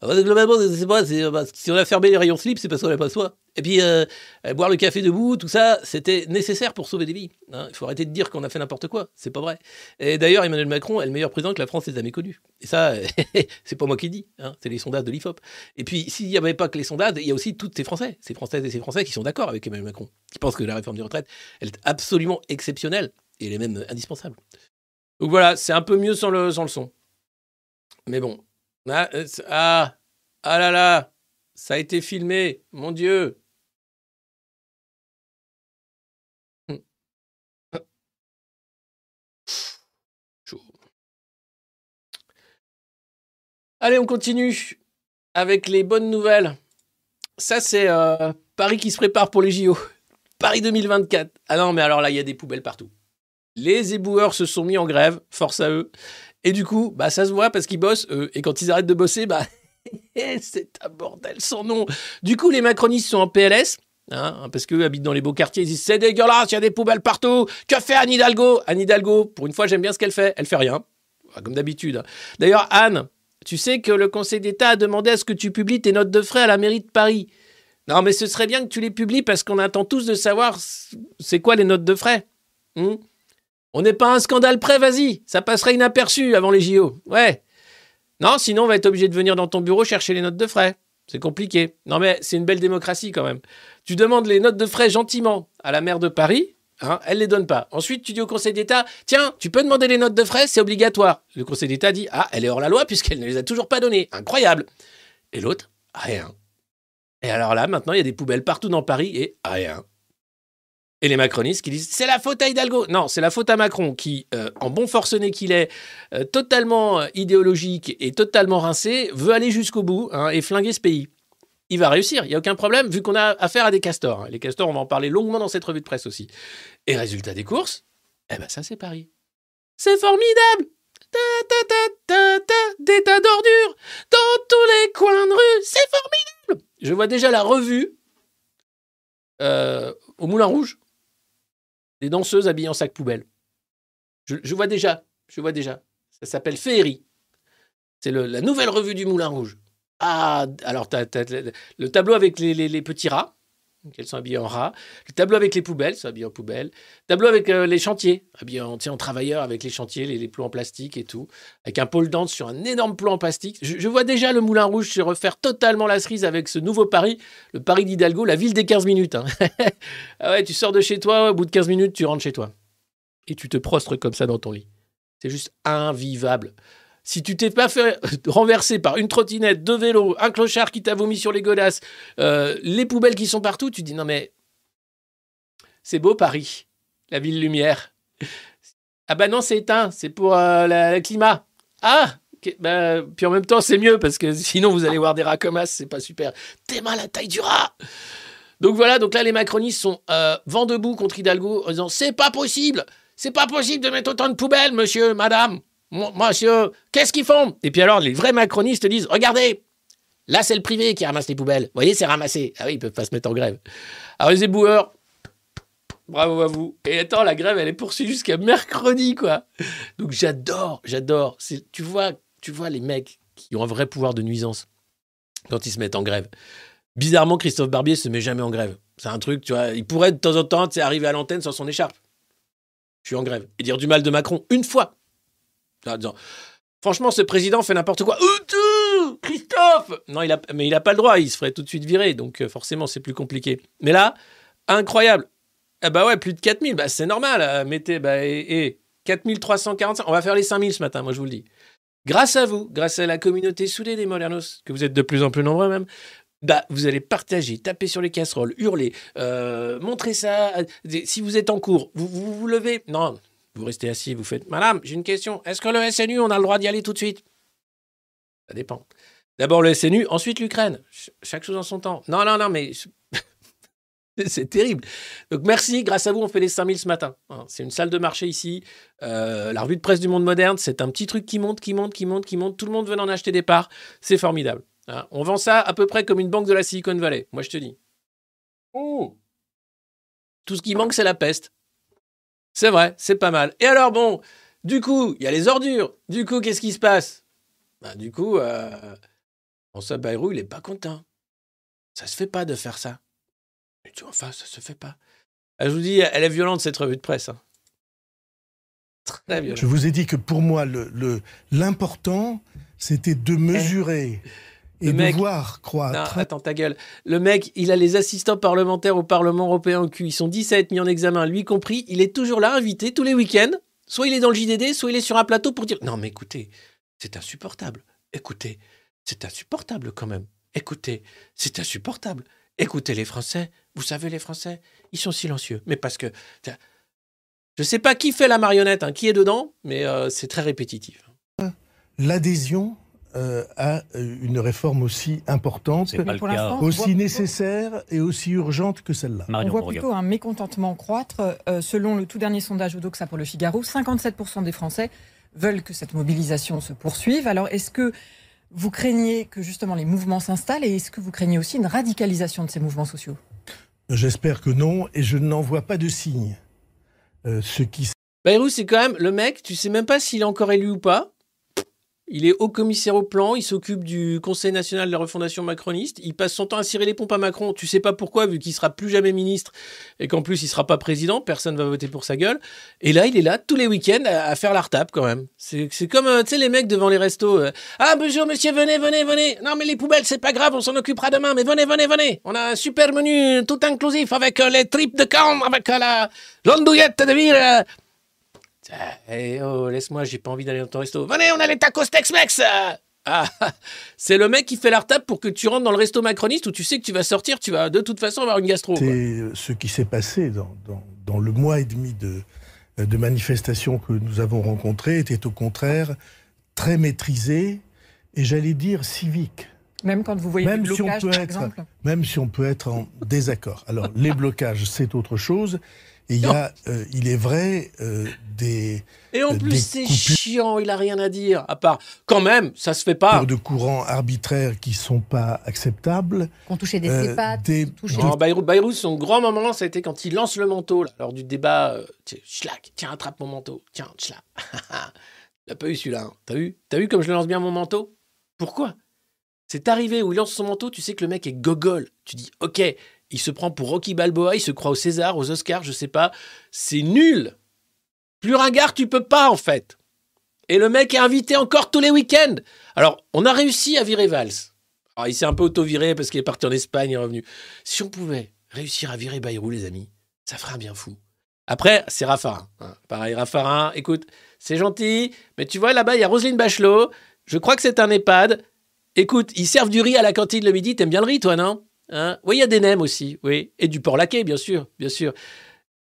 Globalement, c'est que si on a fermé les rayons slip, c'est parce qu'on n'a pas soin. Et puis, euh, euh, boire le café debout, tout ça, c'était nécessaire pour sauver des vies. hein. Il faut arrêter de dire qu'on a fait n'importe quoi. C'est pas vrai. Et d'ailleurs, Emmanuel Macron est le meilleur président que la France ait jamais connu. Et ça, c'est pas moi qui dis. hein. C'est les sondages de l'IFOP. Et puis, s'il n'y avait pas que les sondages, il y a aussi tous ces Français, ces Françaises et ces Français qui sont d'accord avec Emmanuel Macron, qui pensent que la réforme des retraites, elle est absolument exceptionnelle et elle est même indispensable. Donc voilà, c'est un peu mieux sans le son. Mais bon. Ah, euh, ah, ah là là, ça a été filmé, mon Dieu. Hum. Allez, on continue avec les bonnes nouvelles. Ça, c'est euh, Paris qui se prépare pour les JO. Paris 2024. Ah non, mais alors là, il y a des poubelles partout. Les éboueurs se sont mis en grève, force à eux. Et du coup, bah, ça se voit parce qu'ils bossent, eux. Et quand ils arrêtent de bosser, bah, c'est un bordel sans nom. Du coup, les macronistes sont en PLS. hein, parce qu'eux habitent dans les beaux quartiers, ils disent c'est dégueulasse, il y a des poubelles partout. Que fait Anne Hidalgo? Anne Hidalgo, pour une fois, j'aime bien ce qu'elle fait. Elle fait rien, comme d'habitude. hein. D'ailleurs, Anne, tu sais que le Conseil d'État a demandé à ce que tu publies tes notes de frais à la mairie de Paris. Non, mais ce serait bien que tu les publies parce qu'on attend tous de savoir c'est quoi les notes de frais. Hmm? On n'est pas un scandale près, vas-y, ça passerait inaperçu avant les JO. Ouais. Non, sinon on va être obligé de venir dans ton bureau chercher les notes de frais. C'est compliqué. Non, mais c'est une belle démocratie quand même. Tu demandes les notes de frais gentiment à la maire de Paris, hein, elle les donne pas. Ensuite, tu dis au Conseil d'État, tiens, tu peux demander les notes de frais, c'est obligatoire. Le Conseil d'État dit, ah, elle est hors la loi puisqu'elle ne les a toujours pas données. Incroyable. Et l'autre, rien. Et alors là, maintenant, il y a des poubelles partout dans Paris et rien. Et les macronistes qui disent c'est la faute à Hidalgo. Non, c'est la faute à Macron qui, euh, en bon forcené qu'il est, euh, totalement euh, idéologique et totalement rincé, veut aller jusqu'au bout hein, et flinguer ce pays. Il va réussir, il n'y a aucun problème, vu qu'on a affaire à des castors. Les castors, on va en parler longuement dans cette revue de presse aussi. Et résultat des courses, eh ben ça c'est Paris. C'est formidable ta, ta, ta, Des tas d'ordures dans tous les coins de rue, c'est formidable Je vois déjà la revue au Moulin Rouge des danseuses habillées en sac poubelle. Je, vois déjà, je vois déjà. Ça s'appelle Féerie. C'est la nouvelle revue du Moulin Rouge. Ah, alors, le tableau avec les petits rats, qu'elles sont habillées en rats. Le tableau avec les poubelles, sont habillées en poubelles. Tableau avec euh, les chantiers, habillés en, en travailleurs avec les chantiers, les, les plots en plastique et tout. Avec un pôle dance sur un énorme plot en plastique. Je, vois déjà le Moulin Rouge se refaire totalement la cerise avec ce nouveau Paris, le Paris d'Hidalgo, la ville des 15 minutes. hein. ah tu sors de chez toi, au bout de 15 minutes, tu rentres chez toi. Et tu te prostres comme ça dans ton lit. C'est juste invivable. Si tu t'es pas fait renverser par une trottinette, deux vélos, un clochard qui t'a vomi sur les godasses, euh, les poubelles qui sont partout, tu dis non mais c'est beau Paris, la ville lumière. Ah bah non c'est éteint, c'est pour euh, le climat. Ah bah, puis en même temps c'est mieux parce que sinon vous allez voir des rats comme c'est pas super. T'es mal à la taille du rat. Donc voilà, donc là les macronistes sont euh, vent debout contre Hidalgo en disant c'est pas possible, c'est pas possible de mettre autant de poubelles, monsieur, madame, monsieur, qu'est-ce qu'ils font? Et puis alors les vrais macronistes disent regardez, là c'est le privé qui ramasse les poubelles, vous voyez c'est ramassé. Ah oui ils peuvent pas se mettre en grève. Alors les éboueurs, bravo à vous. Et attends la grève elle est poursuivie jusqu'à mercredi quoi. Donc j'adore, j'adore. Tu vois, tu vois les mecs qui ont un vrai pouvoir de nuisance quand ils se mettent en grève. Bizarrement, Christophe Barbier se met jamais en grève. C'est un truc, tu vois. Il pourrait de temps en temps arriver à l'antenne sans son écharpe. Je suis en grève. Et dire du mal de Macron une fois. Franchement, ce président fait n'importe quoi. Euh, Christophe Non, il a, mais il n'a pas le droit. Il se ferait tout de suite virer. Donc, euh, forcément, c'est plus compliqué. Mais là, incroyable. Ah bah ouais, plus de 4000. Bah, c'est normal. euh, mettez, bah, et, et 4345. On va faire les 5000 ce matin, moi, je vous le dis. Grâce à vous, grâce à la communauté soudée des Modernos, que vous êtes de plus en plus nombreux même, bah, vous allez partager, taper sur les casseroles, hurler, montrer ça. Si vous êtes en cours, vous, vous levez. Non, vous restez assis, vous faites Madame, j'ai une question. Est-ce que le SNU, on a le droit d'y aller tout de suite? Ça dépend. D'abord le SNU, ensuite l'Ukraine. Ch- chaque chose en son temps. Non, non, non, mais. C'est terrible. Donc merci, grâce à vous, on fait les 5000 ce matin. Hein, C'est une salle de marché ici. Euh, la revue de presse du monde moderne, c'est un petit truc qui monte, qui monte, qui monte, qui monte. Tout le monde veut en acheter des parts. C'est formidable. Hein, On vend ça à peu près comme une banque de la Silicon Valley. Moi, je te dis. Oh. Tout ce qui manque, c'est la peste. C'est vrai, c'est pas mal. Et alors, bon, du coup, il y a les ordures. Du coup, qu'est-ce qui se passe? Ben, Du coup, euh, François Bayrou, il est pas content. Ça se fait pas de faire ça. Mais tu vois, enfin, ça se fait pas. Ah, je vous dis, elle est violente, cette revue de presse. hein. Très violente. Je vous ai dit que pour moi, le- le- l'important, c'était de mesurer et Le mec- voir Non, attends ta gueule. Le mec, il a les assistants parlementaires au Parlement européen au cul. Ils sont 10 à être mis en examen, lui compris. Il est toujours là, invité, tous les week-ends. Soit il est dans le JDD, soit il est sur un plateau pour dire Non, mais écoutez, c'est insupportable. Écoutez, c'est insupportable quand même. Écoutez, c'est insupportable. Écoutez les Français. Vous savez, les Français, ils sont silencieux. Mais parce que. Je sais pas qui fait la marionnette, hein, qui est dedans, mais euh, c'est très répétitif. L'adhésion euh, à euh, une réforme aussi importante, aussi nécessaire et aussi urgente que celle-là. On voit plutôt un mécontentement croître. Euh, selon le tout dernier sondage Odoxa pour le Figaro, 57% des Français veulent que cette mobilisation se poursuive. Alors, est-ce que vous craignez que justement les mouvements s'installent et est-ce que vous craignez aussi une radicalisation de ces mouvements sociaux? J'espère que non, et je n'en vois pas de signe. Euh, ce qui Bayrou, c'est quand même le mec, tu sais même pas s'il est encore élu ou pas. Il est haut commissaire au plan, il s'occupe du Conseil national de la refondation macroniste, il passe son temps à cirer les pompes à Macron. Tu sais pas pourquoi, vu qu'il sera plus jamais ministre et qu'en plus il sera pas président, personne va voter pour sa gueule. Et là, il est là tous les week-ends à, faire la retape quand même. C'est comme, euh, tu sais, les mecs devant les restos. euh, ah, bonjour monsieur, venez, venez, venez. Non, mais les poubelles, c'est pas grave, on s'en occupera demain, mais venez, venez, venez. On a un super menu tout inclusif avec euh, les tripes de camp, avec la l'andouillette de vire. Euh, eh oh, laisse-moi, j'ai pas envie d'aller dans ton resto. Venez, on a les tacos Tex-Mex Ah, c'est le mec qui fait la retape pour que tu rentres dans le resto macroniste où tu sais que tu vas sortir, tu vas de toute façon avoir une gastro. C'est euh, ce qui s'est passé dans, dans- dans le mois et demi de, de manifestations que nous avons rencontrées était au contraire très maîtrisé et j'allais dire civique. Même quand vous voyez Même des si, on blocages, peut par être, exemple même si on peut être en désaccord. Alors, les blocages, c'est autre chose. Et il y a, euh, il est vrai, euh, des. Et en euh, plus, c'est chiant, il a rien à dire. À part, quand même, ça se fait pas. de courants arbitraires qui sont pas acceptables. Qu'on touchait des Euh, CEPAT, des- Non, Bayrou, Bayrou, son grand moment, ça a été quand il lance le manteau, là, lors du débat. Euh, schlac, tiens, attrape mon manteau. Tiens, schlac. Il n'a pas eu celui-là. hein. T'as vu T'as vu comme je lance bien mon manteau? Pourquoi? C'est arrivé où il lance son manteau, tu sais que le mec est gogol. Tu dis, ok, il se prend pour Rocky Balboa, il se croit au César, aux Oscars, je sais pas. C'est nul. Plus ringard, tu peux pas, en fait. Et le mec est invité encore tous les week-ends. Alors, on a réussi à virer Valls. Il s'est un peu auto-viré parce qu'il est parti en Espagne, il est revenu. Si on pouvait réussir à virer Bayrou, les amis, ça ferait un bien fou. Après, c'est Raffarin. hein. Pareil, Raffarin, écoute, c'est gentil, mais tu vois, là-bas, il y a Roselyne Bachelot. Je crois que c'est un EHPAD. Écoute, ils servent du riz à la cantine le midi. T'aimes bien le riz, toi, non? Hein? Oui, il y a des nems aussi, oui. Et du porc laqué, bien sûr, bien sûr.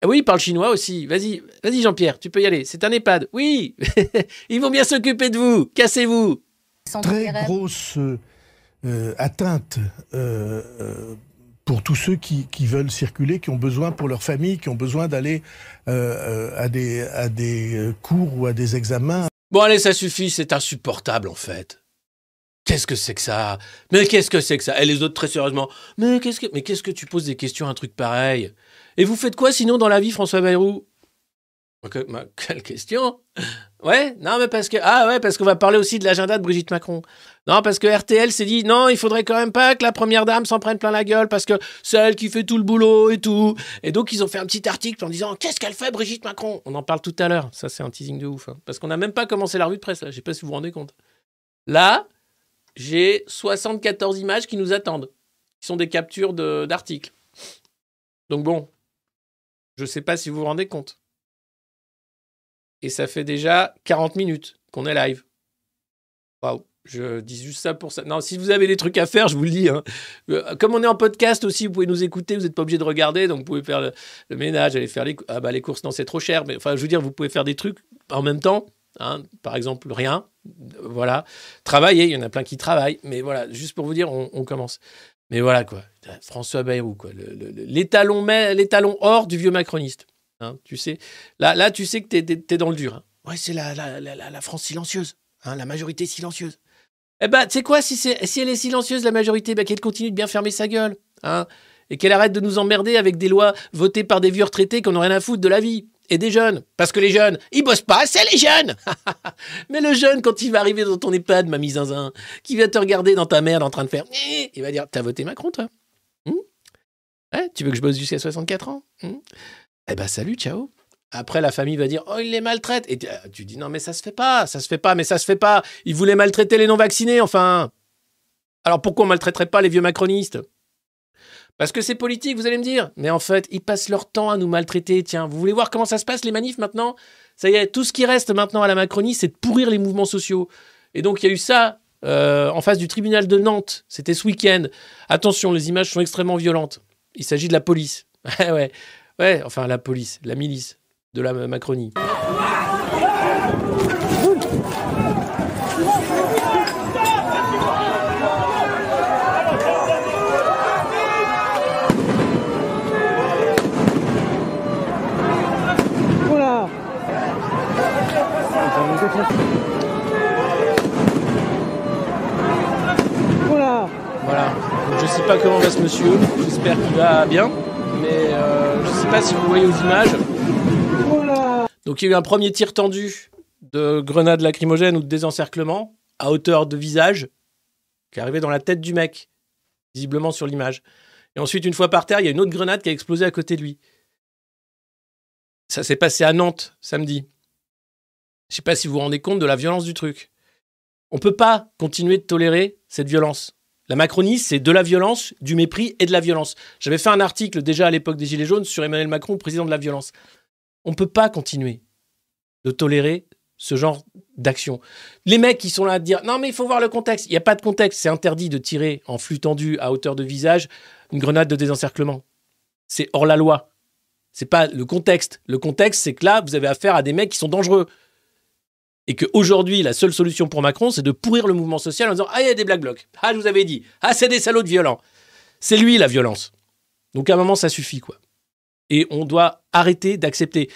Ah Oui, il parle chinois aussi. Vas-y, vas-y, Jean-Pierre, tu peux y aller. C'est un EHPAD. Oui, ils vont bien s'occuper de vous. Cassez-vous. Très grosse euh, atteinte euh, euh, pour tous ceux qui, qui veulent circuler, qui ont besoin pour leur famille, qui ont besoin d'aller à des, à des cours ou à des examens. Bon, allez, ça suffit, c'est insupportable, en fait. Qu'est-ce que c'est que ça? Mais qu'est-ce que c'est que ça? Et les autres, très sérieusement, mais qu'est-ce que, mais qu'est-ce que tu poses des questions à un truc pareil? Et vous faites quoi sinon dans la vie, François Bayrou? Quelle question? Ouais, non, mais parce que. Ah ouais, parce qu'on va parler aussi de l'agenda de Brigitte Macron. Non, parce que RTL s'est dit, non, il faudrait quand même pas que la première dame s'en prenne plein la gueule, parce que c'est elle qui fait tout le boulot et tout. Et donc, ils ont fait un petit article en disant, qu'est-ce qu'elle fait, Brigitte Macron? On en parle tout à l'heure. Ça, c'est un teasing de ouf. hein. Parce qu'on n'a même pas commencé la revue de presse, là. Je sais pas si vous vous rendez compte. Là, j'ai 74 images qui nous attendent, qui sont des captures de- d'articles. Donc bon, je sais pas si vous vous rendez compte. Et ça fait déjà 40 minutes qu'on est live. Waouh, je dis juste ça pour ça. Non, si vous avez des trucs à faire, je vous le dis. hein. Euh, Comme on est en podcast aussi, vous pouvez nous écouter, vous n'êtes pas obligé de regarder, donc vous pouvez faire le, le ménage, aller faire les, ah bah, les courses, non, c'est trop cher. Mais enfin, je veux dire, vous pouvez faire des trucs en même temps. Hein. Par exemple, rien. Voilà. Travailler, il y en a plein qui travaillent. Mais voilà, juste pour vous dire, on, on commence. Mais voilà, quoi. François Bayrou, quoi. L'étalon or du vieux macroniste. hein, tu sais. Là, là, tu sais que t'es, t'es- t'es dans le dur. hein. Ouais, c'est la, la, la, la- la France silencieuse. la majorité silencieuse. Eh ben, tu sais quoi, si, elle est silencieuse, la majorité, ben, qu'elle continue de bien fermer sa gueule. Hein, et qu'elle arrête de nous emmerder avec des lois votées par des vieux retraités qui n'ont rien à foutre de la vie. Et des jeunes. Parce que les jeunes, ils bossent pas, c'est les jeunes Mais le jeune, quand il va arriver dans ton EHPAD, mamie zinzin, qui va te regarder dans ta merde en train de faire... Il va dire, t'as voté Macron, toi Ouais, Tu veux que je bosse jusqu'à 64 ans Hmm Eh ben, salut, ciao après, la famille va dire Oh, il les maltraite. Et tu- euh, dis Non, mais ça se fait pas, ça se fait pas, mais ça se fait pas. Il voulait maltraiter les non-vaccinés, enfin. Alors pourquoi on maltraiterait pas les vieux macronistes? Parce que c'est politique, vous allez me dire. Mais en fait, ils passent leur temps à nous maltraiter. Tiens, vous voulez voir comment ça se passe, les manifs maintenant? Ça y est, tout ce qui reste maintenant à la Macronie, c'est de pourrir les mouvements sociaux. Et donc, il y a eu ça euh, en face du tribunal de Nantes. C'était ce week-end. Attention, les images sont extrêmement violentes. Il s'agit de la police. Ouais, ouais. Ouais, enfin, la police, la milice de la Macronie. Voilà. Voilà. Donc, je sais pas comment va ce monsieur. J'espère qu'il va bien. Mais euh, je sais pas si vous voyez aux images. Donc il y a eu un premier tir tendu de grenade lacrymogène ou de désencerclement à hauteur de visage qui est arrivé dans la tête du mec, visiblement sur l'image. Et ensuite, une fois par terre, il y a une autre grenade qui a explosé à côté de lui. Ça s'est passé à Nantes samedi. Je sais pas si vous vous rendez compte de la violence du truc. On peut pas continuer de tolérer cette violence. La Macronie, c'est de la violence, du mépris et de la violence. J'avais fait un article déjà à l'époque des Gilets jaunes sur Emmanuel Macron, président de la violence. On ne peut pas continuer de tolérer ce genre d'action. Les mecs qui sont là à dire non mais il faut voir le contexte. Il n'y a pas de contexte. C'est interdit de tirer en flux tendu à hauteur de visage une grenade de désencerclement. C'est hors la loi. C'est pas le contexte. Le contexte, c'est que là, vous avez affaire à des mecs qui sont dangereux. Et qu'aujourd'hui, la seule solution pour Macron, c'est de pourrir le mouvement social en disant Ah, il y a des black blocs. Ah, je vous avais dit. Ah, c'est des salauds de violents. C'est lui la violence. Donc à un moment, ça suffit, quoi. Et on doit arrêter d'accepter.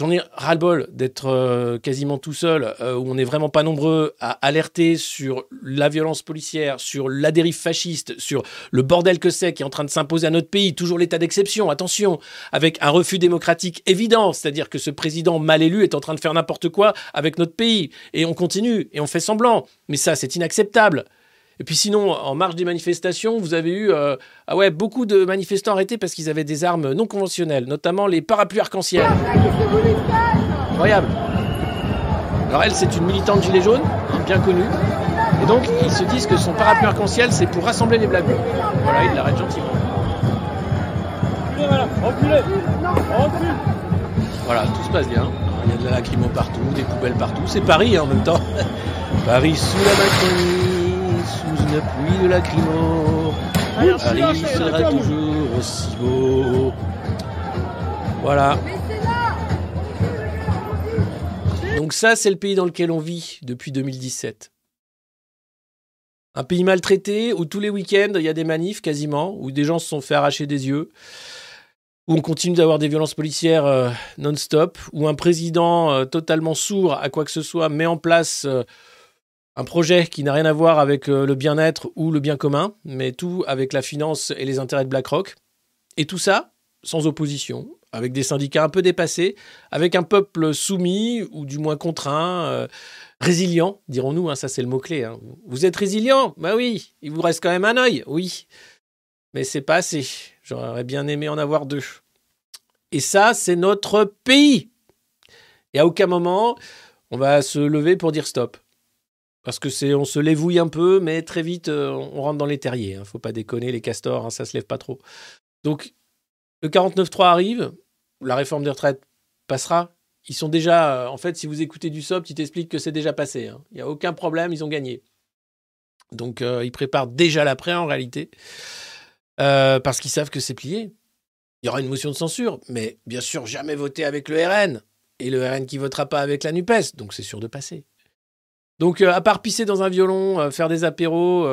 J'en ai ras-le-bol d'être euh, quasiment tout seul, euh, où on n'est vraiment pas nombreux à alerter sur la violence policière, sur la dérive fasciste, sur le bordel que c'est qui est en train de s'imposer à notre pays, toujours l'état d'exception, attention, avec un refus démocratique évident, c'est-à-dire que ce président mal élu est en train de faire n'importe quoi avec notre pays. Et on continue, et on fait semblant. Mais ça, c'est inacceptable. Et puis sinon, en marge des manifestations, vous avez eu euh, ah ouais, beaucoup de manifestants arrêtés parce qu'ils avaient des armes non conventionnelles, notamment les parapluies arc-en-ciel. Incroyable. Alors elle, c'est une militante gilet jaune, hein, bien connue. Et donc, ils se disent que son parapluie arc-en-ciel, c'est pour rassembler les blagues. Voilà, ils l'arrêtent gentiment. Voilà, tout se passe bien. Il y a de la lacrymo partout, des poubelles partout. C'est Paris hein, en même temps. Paris sous la Macronie, sous une pluie de lacrymo. Paris sera toujours aussi beau. Voilà. Donc ça, c'est le pays dans lequel on vit depuis 2017. Un pays maltraité où tous les week-ends, il y a des manifs quasiment, où des gens se sont fait arracher des yeux, où on continue d'avoir des violences policières euh, non-stop, où un président euh, totalement sourd à quoi que ce soit met en place euh, un projet qui n'a rien à voir avec le bien-être ou le bien commun, mais tout avec la finance et les intérêts de BlackRock. Et tout ça sans opposition, avec des syndicats un peu dépassés, avec un peuple soumis ou du moins contraint, euh, résilient, dirons-nous, hein, ça c'est le mot-clé. Hein. Vous êtes résilient? Bah oui, il vous reste quand même un œil, oui. Mais c'est pas assez. J'aurais bien aimé en avoir deux. Et ça, c'est notre pays. Et à aucun moment, on va se lever pour dire stop. Parce que c'est, on se lévouille un peu, mais très vite, euh, on rentre dans les terriers. Hein. Faut pas déconner, les castors, hein, ça se lève pas trop. Donc, le 49.3 arrive, la réforme des retraites passera. Ils sont déjà, euh, en fait, si vous écoutez du SOP, ils t'expliquent que c'est déjà passé. Hein. Il n'y a aucun problème, ils ont gagné. Donc, euh, ils préparent déjà l'après en réalité, parce qu'ils savent que c'est plié. Il y aura une motion de censure, mais bien sûr, jamais voter avec le RN. Et le RN qui votera pas avec la NUPES, donc c'est sûr de passer. Donc, à part pisser dans un violon, faire des apéros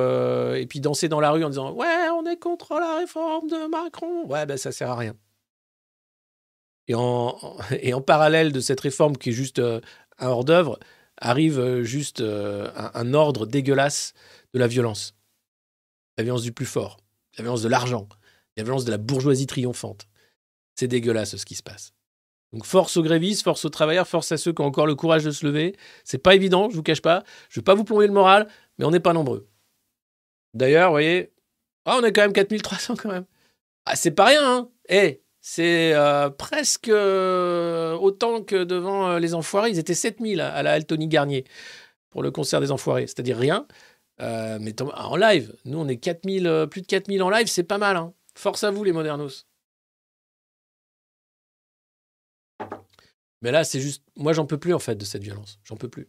et puis danser dans la rue en disant Ouais, on est contre la réforme de Macron. Ouais, ben ça sert à rien. Et en, parallèle de cette réforme qui est juste un hors-d'œuvre, arrive juste un, ordre dégueulasse de la violence. La violence du plus fort, la violence de l'argent, la violence de la bourgeoisie triomphante. C'est dégueulasse ce qui se passe. Donc force aux grévistes, force aux travailleurs, force à ceux qui ont encore le courage de se lever. C'est pas évident, je vous cache pas. Je vais pas vous plomber le moral, mais on n'est pas nombreux. D'ailleurs, vous voyez, ah, on est quand même 4300 quand même. Ah, c'est pas rien, hein Eh, c'est euh, presque euh, autant que devant euh, les Enfoirés. Ils étaient 7000 à, la Altony Garnier pour le concert des Enfoirés, c'est-à-dire rien. Mais en live, nous on est 4000, plus de 4000 en live, c'est pas mal. Hein. Force à vous les modernos. Mais là, c'est juste. Moi, j'en peux plus, en fait, de cette violence. J'en peux plus.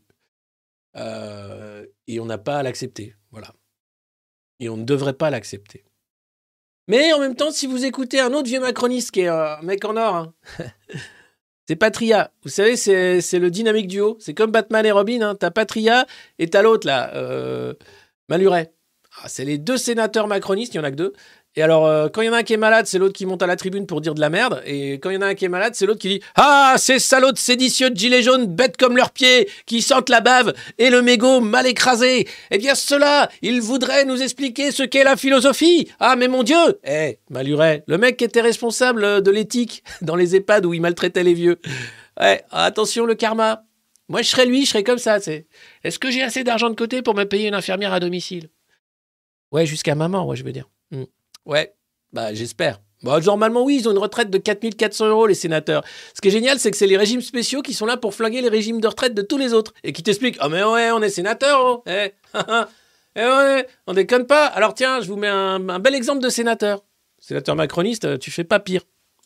Euh, et on n'a pas à l'accepter. Voilà. Et on ne devrait pas l'accepter. Mais en même temps, si vous écoutez un autre vieux macroniste qui est un mec en or, hein, c'est Patria. Vous savez, c'est le dynamique duo. C'est comme Batman et Robin. Hein. T'as Patria et t'as l'autre, là, euh, Maluret. Ah, c'est les deux sénateurs macronistes, il n'y en a que deux. Et alors, euh, quand il y en a un qui est malade, c'est l'autre qui monte à la tribune pour dire de la merde. Et quand il y en a un qui est malade, c'est l'autre qui dit Ah, ces salauds de séditieux de gilets jaunes, bêtes comme leurs pieds, qui sentent la bave et le mégot mal écrasé. Eh bien, ceux-là, ils voudraient nous expliquer ce qu'est la philosophie. Ah, mais mon Dieu Eh, le mec qui était responsable de l'éthique dans les EHPAD où il maltraitait les vieux. Ouais, attention, le karma. Moi, je serais lui, je serais comme ça. Est-ce que j'ai assez d'argent de côté pour me payer une infirmière à domicile? Ouais, jusqu'à maman, ouais, je veux dire. Mm. Ouais, bah j'espère. Bah, normalement, oui, ils ont une retraite de 4400 euros, les sénateurs. Ce qui est génial, c'est que c'est les régimes spéciaux qui sont là pour flinguer les régimes de retraite de tous les autres. Et qui t'expliquent Ah, oh, mais ouais, on est sénateur, oh. eh, eh ouais, on déconne pas. Alors tiens, je vous mets un, bel exemple de sénateur. Sénateur macroniste, tu fais pas pire.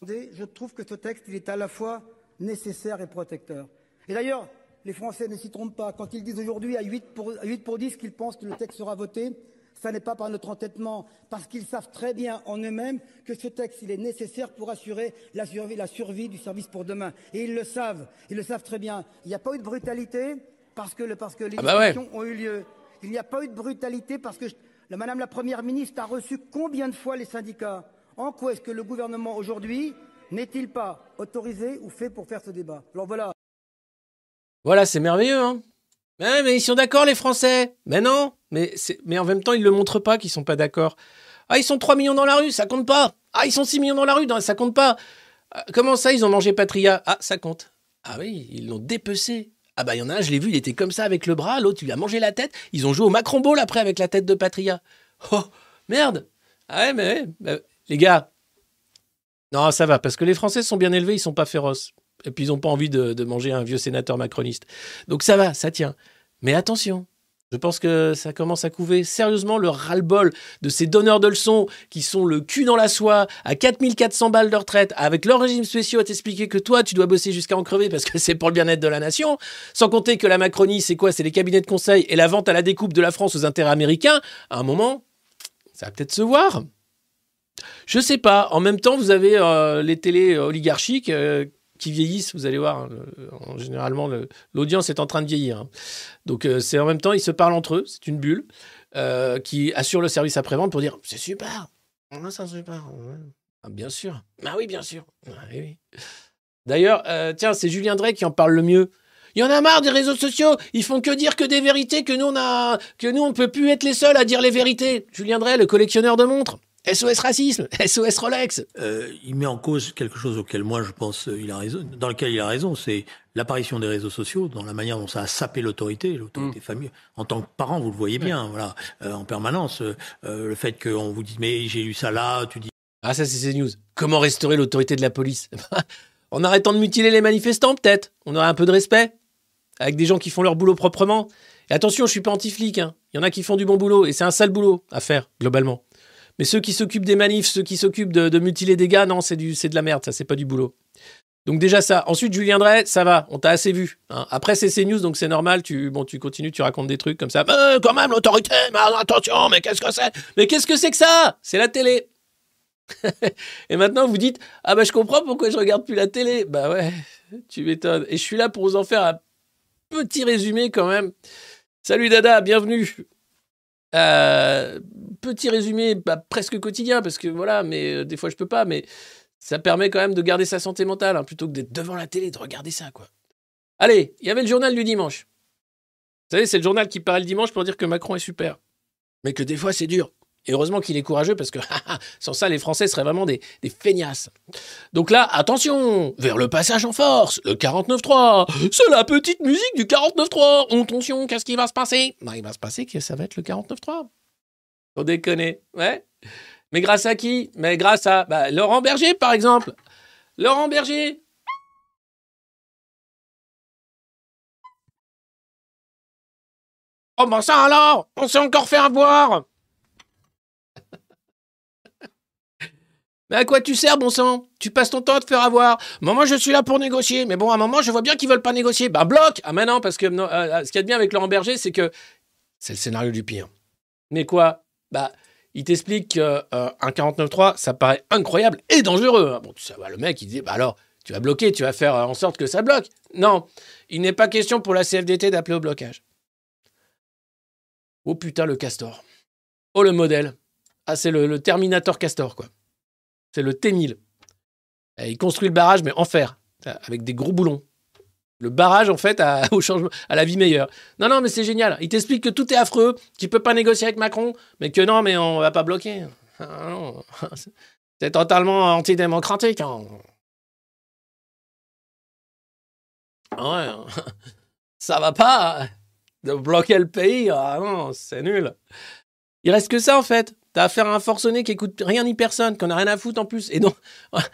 Je trouve que ce texte, il est à la fois nécessaire et protecteur. Et d'ailleurs, les Français ne s'y trompent pas. Quand ils disent aujourd'hui à 8 pour, à 8 pour 10 qu'ils pensent que le texte sera voté, ce n'est pas par notre entêtement, parce qu'ils savent très bien en eux-mêmes que ce texte, il est nécessaire pour assurer la survie, la survie du service pour demain. Et ils le savent, ils le savent très bien. Il n'y a pas eu de brutalité parce que, le, parce que les ah bah ouais. ont eu lieu. Il n'y a pas eu de brutalité parce que la, Madame la Première ministre a reçu combien de fois les syndicats? En quoi est-ce que le gouvernement aujourd'hui n'est-il pas autorisé ou fait pour faire ce débat? Alors voilà. Voilà, c'est merveilleux, hein mais, ils sont d'accord, les Français Mais non mais, en même temps, ils le montrent pas qu'ils sont pas d'accord. Ah, ils sont 3 millions dans la rue, ça compte pas Ah, ils sont 6 millions dans la rue, ça compte pas ah, Comment ça, ils ont mangé Patria? Ah, ça compte. Ah oui, ils l'ont dépecé. Ah bah il y en a un, je l'ai vu, il était comme ça avec le bras, l'autre il lui a mangé la tête. Ils ont joué au Macron Ball après avec la tête de Patria. Oh, merde Ah ouais, mais bah, les gars, non, ça va, parce que les Français sont bien élevés, ils sont pas féroces. Et puis ils n'ont pas envie de, manger un vieux sénateur macroniste. Donc ça va, ça tient. Mais attention, je pense que ça commence à couver sérieusement le ras-le-bol de ces donneurs de leçons qui sont le cul dans la soie à 4400 balles de retraite avec leur régime spéciaux à t'expliquer que toi tu dois bosser jusqu'à en crever parce que c'est pour le bien-être de la nation. Sans compter que la Macronie c'est quoi? C'est les cabinets de conseil et la vente à la découpe de la France aux intérêts américains. À un moment, ça va peut-être se voir. Je sais pas. En même temps, vous avez euh, les télés oligarchiques euh, qui vieillissent. Vous allez voir, généralement, l'audience est en train de vieillir. Hein. Donc, euh, c'est en même temps, ils se parlent entre eux. C'est une bulle qui assure le service après-vente pour dire c'est super. c'est super. Ah, bien sûr. Ah oui, bien sûr. oui. D'ailleurs, tiens, c'est Julien Drey qui en parle le mieux. Il y en a marre des réseaux sociaux. Ils font que dire que des vérités, que nous on a, que nous on peut plus être les seuls à dire les vérités. Julien Drey, le collectionneur de montres. SOS racisme, SOS Rolex. Euh, il met en cause quelque chose auquel moi je pense euh, il a raison, dans lequel il a raison, c'est l'apparition des réseaux sociaux, dans la manière dont ça a sapé l'autorité, l'autorité mm. famille. En tant que parent, vous le voyez bien, voilà, euh, en permanence, euh, le fait qu'on vous dise mais j'ai lu ça là, tu dis. Ah ça c'est news. Comment restaurer l'autorité de la police? En arrêtant de mutiler les manifestants peut-être. On aurait un peu de respect avec des gens qui font leur boulot proprement. Et attention, je suis pas anti-flic. Hein. Il y en a qui font du bon boulot et c'est un sale boulot à faire globalement. Mais ceux qui s'occupent des manifs, ceux qui s'occupent de, mutiler des gars, non, c'est de la merde, ça, c'est pas du boulot. Donc déjà ça. Ensuite, Julien Drey, ça va, on t'a assez vu. Hein. Après, c'est CNews, donc c'est normal. Tu, bon, tu continues, tu racontes des trucs comme ça. Mais quand même, l'autorité, mais attention, mais qu'est-ce que c'est? Mais qu'est-ce que c'est que ça? C'est la télé. et maintenant, vous dites, ah bah je comprends pourquoi je regarde plus la télé. Bah ouais, tu m'étonnes. Et je suis là pour vous en faire un petit résumé quand même. Salut Dada, bienvenue. Euh, petit résumé, bah, presque quotidien, parce que voilà, mais euh, des fois je peux pas, mais ça permet quand même de garder sa santé mentale, hein, plutôt que d'être devant la télé, de regarder ça, quoi. Allez, il y avait le journal du dimanche. Vous savez, c'est le journal qui paraît le dimanche pour dire que Macron est super. Mais que des fois c'est dur. Et heureusement qu'il est courageux parce que sans ça, les Français seraient vraiment des, feignasses. Donc là, attention, vers le passage en force, le 49-3. C'est la petite musique du 49-3. Attention, qu'est-ce qui va se passer? Bah, Il va se passer que ça va être le 49-3. Faut déconner, ouais. Mais grâce à qui? Mais grâce à bah, Laurent Berger, par exemple. Laurent Berger. Oh ben ça alors? On s'est encore fait avoir Mais à quoi tu sers, bon sang? Tu passes ton temps à te faire avoir. Moi, je suis là pour négocier. Mais bon, à un moment, je vois bien qu'ils veulent pas négocier. Bah, bloc Ah, mais non, parce que euh, euh, ce qu'il y a de bien avec Laurent Berger, c'est que c'est le scénario du pire. Mais quoi? Bah, il t'explique qu'un euh, 49.3, ça paraît incroyable et dangereux. Hein. Bon, tu sais, bah, le mec, il dit, bah alors, tu vas bloquer, tu vas faire en sorte que ça bloque. Non, il n'est pas question pour la CFDT d'appeler au blocage. Oh putain, le castor. Oh, le modèle. Ah, c'est le Terminator Castor, quoi. C'est le T1000. il construit le barrage, mais en fer, avec des gros boulons. Le barrage, en fait, à, au changement, à la vie meilleure. Non, non, mais c'est génial. Il t'explique que tout est affreux, qu'il peut pas négocier avec Macron, mais que non, mais on va pas bloquer. Ah, c'est totalement antidémocratique. Hein. Ouais, ça va pas de bloquer le pays. Ah non, c'est nul. Il reste que ça, en fait. T'as affaire à un forcené qui écoute rien ni personne, qu'on a rien à foutre en plus. Et donc,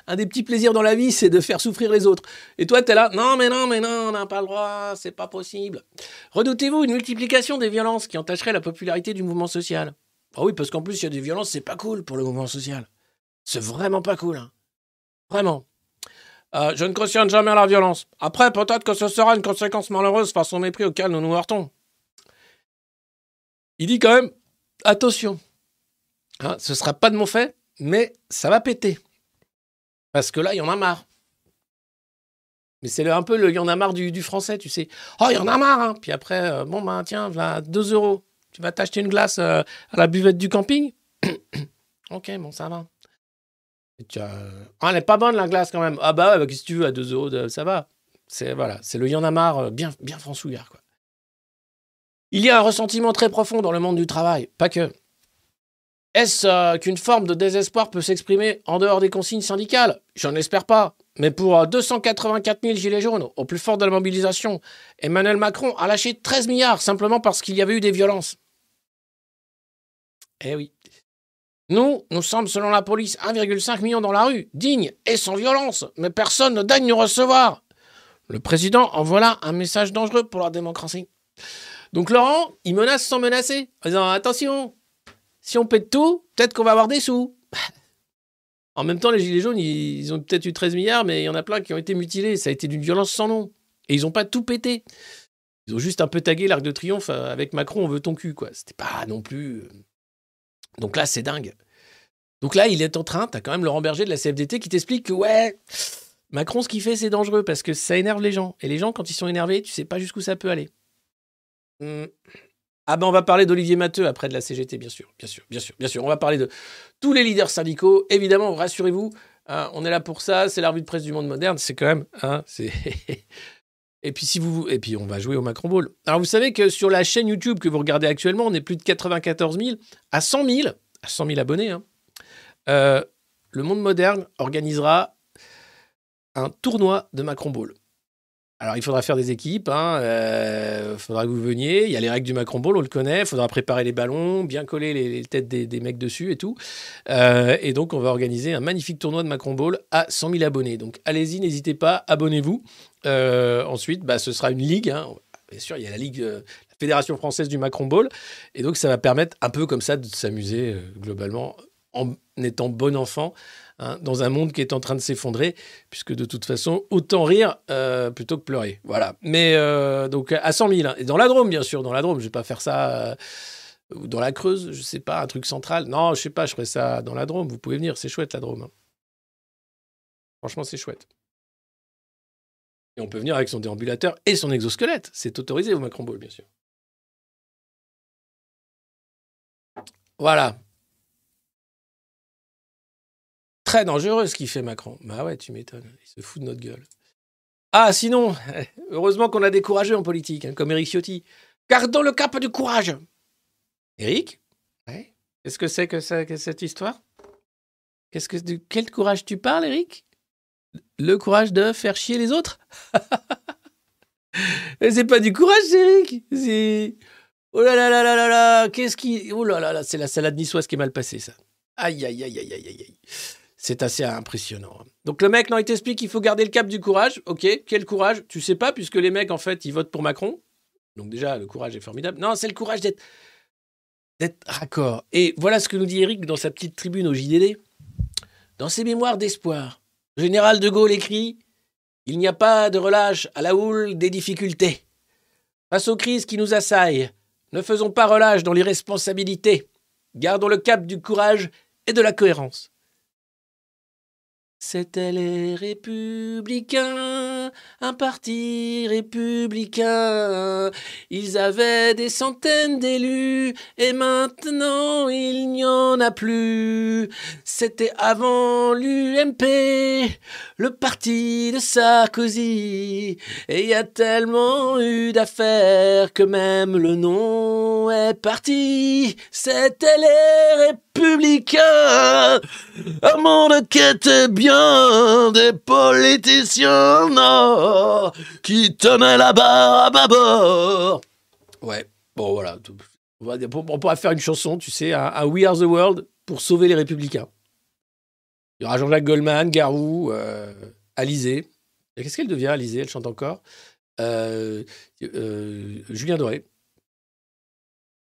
un des petits plaisirs dans la vie, c'est de faire souffrir les autres. Et toi, t'es là, non, mais non, mais non, on n'a pas le droit, c'est pas possible. Redoutez-vous une multiplication des violences qui entacherait la popularité du mouvement social Ah oui, parce qu'en plus, il y a des violences, c'est pas cool pour le mouvement social. C'est vraiment pas cool. Hein. Vraiment. Euh, je ne cautionne jamais la violence. Après, peut-être que ce sera une conséquence malheureuse face au mépris auquel nous nous heurtons. Il dit quand même, attention, Hein, ce sera pas de mon fait, mais ça va péter. Parce que là, il y en a marre. Mais c'est un peu le il y en a marre du, français, tu sais. Oh, il y en a marre, hein. Puis après, euh, bon, ben tiens, voilà, 2 euros. Tu vas t'acheter une glace euh, à la buvette du camping? Ok, bon, ça va. As... Ah, elle est pas bonne la glace quand même. Ah bah ouais, bah, qu'est-ce que tu veux, à 2 euros, ça va. C'est voilà, c'est le y en a marre euh, bien, bien françouillard, quoi. Il y a un ressentiment très profond dans le monde du travail, pas que. Est-ce euh, qu'une forme de désespoir peut s'exprimer en dehors des consignes syndicales? J'en espère pas. Mais pour euh, 284 000 gilets jaunes, au plus fort de la mobilisation, Emmanuel Macron a lâché 13 milliards simplement parce qu'il y avait eu des violences. Eh oui. Nous, nous sommes, selon la police, 1,5 million dans la rue, dignes et sans violence, mais personne ne daigne nous recevoir. Le président en voilà un message dangereux pour la démocratie. Donc Laurent, il menace sans menacer, en disant attention, si on pète tout, peut-être qu'on va avoir des sous. En même temps, les Gilets jaunes, ils ont peut-être eu 13 milliards, mais il y en a plein qui ont été mutilés. Ça a été d'une violence sans nom. Et ils n'ont pas tout pété. Ils ont juste un peu tagué l'Arc de Triomphe euh, avec Macron, on veut ton cul, quoi. C'était pas non plus. euh. Donc là, c'est dingue. Donc là, il est en train, t'as quand même Laurent Berger de la CFDT qui t'explique que, ouais, Macron, ce qu'il fait, c'est dangereux parce que ça énerve les gens. Et les gens, quand ils sont énervés, tu sais pas jusqu'où ça peut aller. Hmm. Ah ben on va parler d'Olivier Matteux après de la CGT, bien sûr, bien sûr, bien sûr, bien sûr. On va parler de tous les leaders syndicaux. Évidemment, rassurez-vous, hein, on est là pour ça. C'est la revue de presse du monde moderne. C'est quand même, hein, c'est. et puis si vous, et puis on va jouer au Macron Ball. Alors vous savez que sur la chaîne YouTube que vous regardez actuellement, on est plus de 94 000 à 100 000, à 100 000 abonnés. hein. Euh, le monde moderne organisera un tournoi de Macron Ball. Alors, il faudra faire des équipes. Il faudra que vous veniez. Il y a les règles du Macron Ball, on le connaît. Il faudra préparer les ballons, bien coller les, têtes des, mecs dessus et tout. Euh, et donc, on va organiser un magnifique tournoi de Macron Ball à 100 000 abonnés. Donc, allez-y, n'hésitez pas, abonnez-vous. Euh, ensuite, bah, ce sera une ligue. hein. Bien sûr, il y a la ligue, euh, la Fédération française du Macron Ball. Et donc, ça va permettre un peu comme ça de s'amuser euh, globalement en étant bon enfant hein, dans un monde qui est en train de s'effondrer, puisque de toute façon, autant rire euh, plutôt que pleurer. Voilà. Mais euh, donc à 100 000, hein. et dans la Drôme, bien sûr, dans la Drôme, je vais pas faire ça. euh, ou dans la Creuse, je sais pas, un truc central. Non, je sais pas, je ferai ça dans la Drôme. Vous pouvez venir, c'est chouette la Drôme. hein. Franchement, c'est chouette. Et on peut venir avec son déambulateur et son exosquelette. C'est autorisé au Macron Ball, bien sûr. Voilà. Très dangereux ce qu'il fait Macron. Bah ouais, tu m'étonnes. Il se fout de notre gueule. Ah, sinon, heureusement qu'on a des courageux en politique, hein, comme Eric Ciotti. Gardons le cap du courage. Eric Ouais. Qu'est-ce que c'est que, ça- que cette histoire? Qu'est-ce que de quel courage tu parles, Eric? Le courage de faire chier les autres? Mais c'est pas du courage, Eric. C'est oh là là là là là là. Qu'est-ce qui oh là là là, c'est la salade niçoise qui est mal passée, ça. Aïe aïe aïe aïe aïe aïe. C'est assez impressionnant. Donc le mec, non, il t'explique qu'il faut garder le cap du courage. Ok, quel courage? Tu sais pas, puisque les mecs, en fait, ils votent pour Macron. Donc déjà, le courage est formidable. Non, c'est le courage d'être d'être raccord. Et voilà ce que nous dit Eric dans sa petite tribune au JDD. Dans ses mémoires d'espoir, le général de Gaulle écrit Il n'y a pas de relâche à la houle des difficultés. Face aux crises qui nous assaillent, ne faisons pas relâche dans l'irresponsabilité. Gardons le cap du courage et de la cohérence. C'étaient les républicains, un parti républicain. Ils avaient des centaines d'élus et maintenant il n'y en a plus. C'était avant l'UMP, le parti de Sarkozy. Et il y a tellement eu d'affaires que même le nom est parti. C'était les républicains. Un monde qui était bien des politiciens non, qui tenaient la barre à bâbord. Ouais, bon voilà. On, pourra faire une chanson, tu sais, un, un We Are the World pour sauver les républicains. Il y aura Jean-Jacques Goldman, Garou, euh, Alizé. Qu'est-ce qu'elle devient, Alizé? Elle chante encore? Euh, euh, Julien Doré.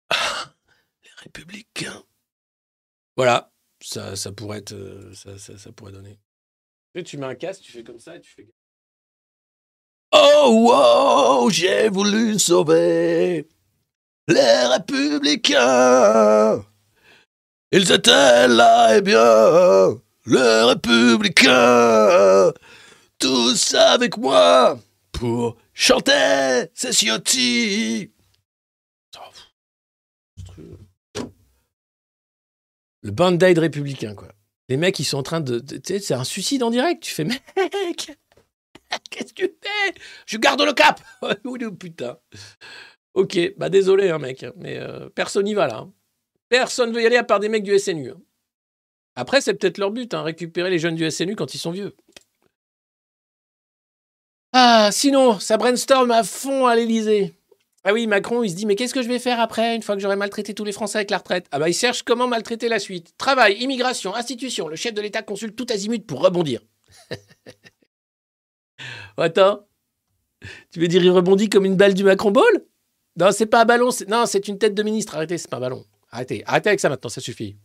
Ah, les républicains. Voilà, ça, ça pourrait être, ça, ça, ça pourrait donner. Tu mets un casque, tu fais comme ça et tu fais. Oh, wow, j'ai voulu sauver les républicains. Ils étaient là et bien, les républicains. Tous avec moi pour chanter ces. Le band-aid républicain, quoi. Les mecs, ils sont en train de. c'est un suicide en direct. Tu fais, mec, qu'est-ce que tu fais? Je garde le cap Oh putain. Ok, bah désolé, hein, mec, mais euh, personne n'y va là. hein. Personne veut y aller à part des mecs du SNU. hein. Après, c'est peut-être leur but, hein, récupérer les jeunes du SNU quand ils sont vieux. Ah, sinon, ça brainstorm à fond à l'Elysée. Ah oui, Macron, il se dit, mais qu'est-ce que je vais faire après, une fois que j'aurai maltraité tous les Français avec la retraite? Ah bah, il cherche comment maltraiter la suite. Travail, immigration, institution, le chef de l'État consulte tout azimut pour rebondir. Attends, tu veux dire il rebondit comme une balle du Macron Ball? Non, c'est pas un ballon, non, c'est une tête de ministre. Arrêtez, c'est pas un ballon. Arrêtez, arrêtez avec ça maintenant, ça suffit.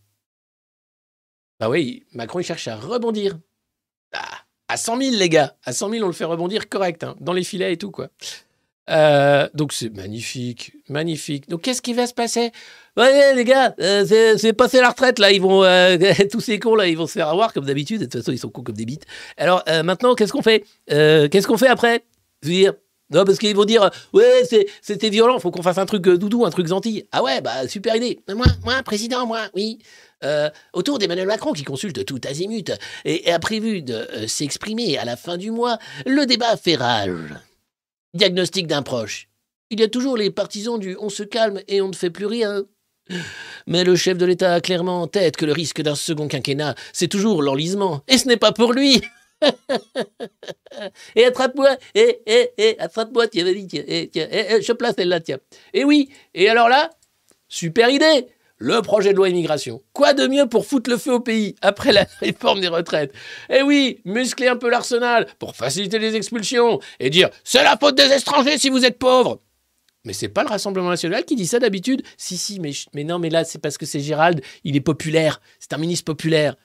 Bah oui, Macron, il cherche à rebondir. Ah, à 100 000, les gars. À 100 000, on le fait rebondir correct, hein, dans les filets et tout, quoi. Euh, donc c'est magnifique, magnifique. Donc qu'est-ce qui va se passer? Ouais, les gars, euh, c'est passé la retraite là. Ils vont euh, tous ces cons là, ils vont se faire avoir comme d'habitude. De toute façon, ils sont cons comme des bites. Alors euh, maintenant, qu'est-ce qu'on fait Qu'est-ce qu'on fait après? Je veux dire, non, parce qu'ils vont dire, ouais, c'était violent. Faut qu'on fasse un truc doudou, un truc gentil. Ah ouais, bah super idée. Moi, moi, président, moi, oui. Autour d'Emmanuel Macron qui consulte tout azimut et a prévu de s'exprimer à la fin du mois, le débat fait rage. Diagnostic d'un proche. Il y a toujours les partisans du on se calme et on ne fait plus rien. Mais le chef de l'État a clairement en tête que le risque d'un second quinquennat, c'est toujours l'enlisement. Et ce n'est pas pour lui. et attrape-moi, et, et, et, attrape-moi, tiens, vas-y, tiens, et, tiens, et, chope-la celle-là, tiens. Et oui, et alors là, super idée le projet de loi immigration. Quoi de mieux pour foutre le feu au pays après la réforme des retraites? Eh oui, muscler un peu l'arsenal pour faciliter les expulsions et dire c'est la faute des étrangers si vous êtes pauvres. Mais c'est pas le Rassemblement national qui dit ça d'habitude. Si, si, mais, non, mais là, c'est parce que c'est Gérald, il est populaire. C'est un ministre populaire.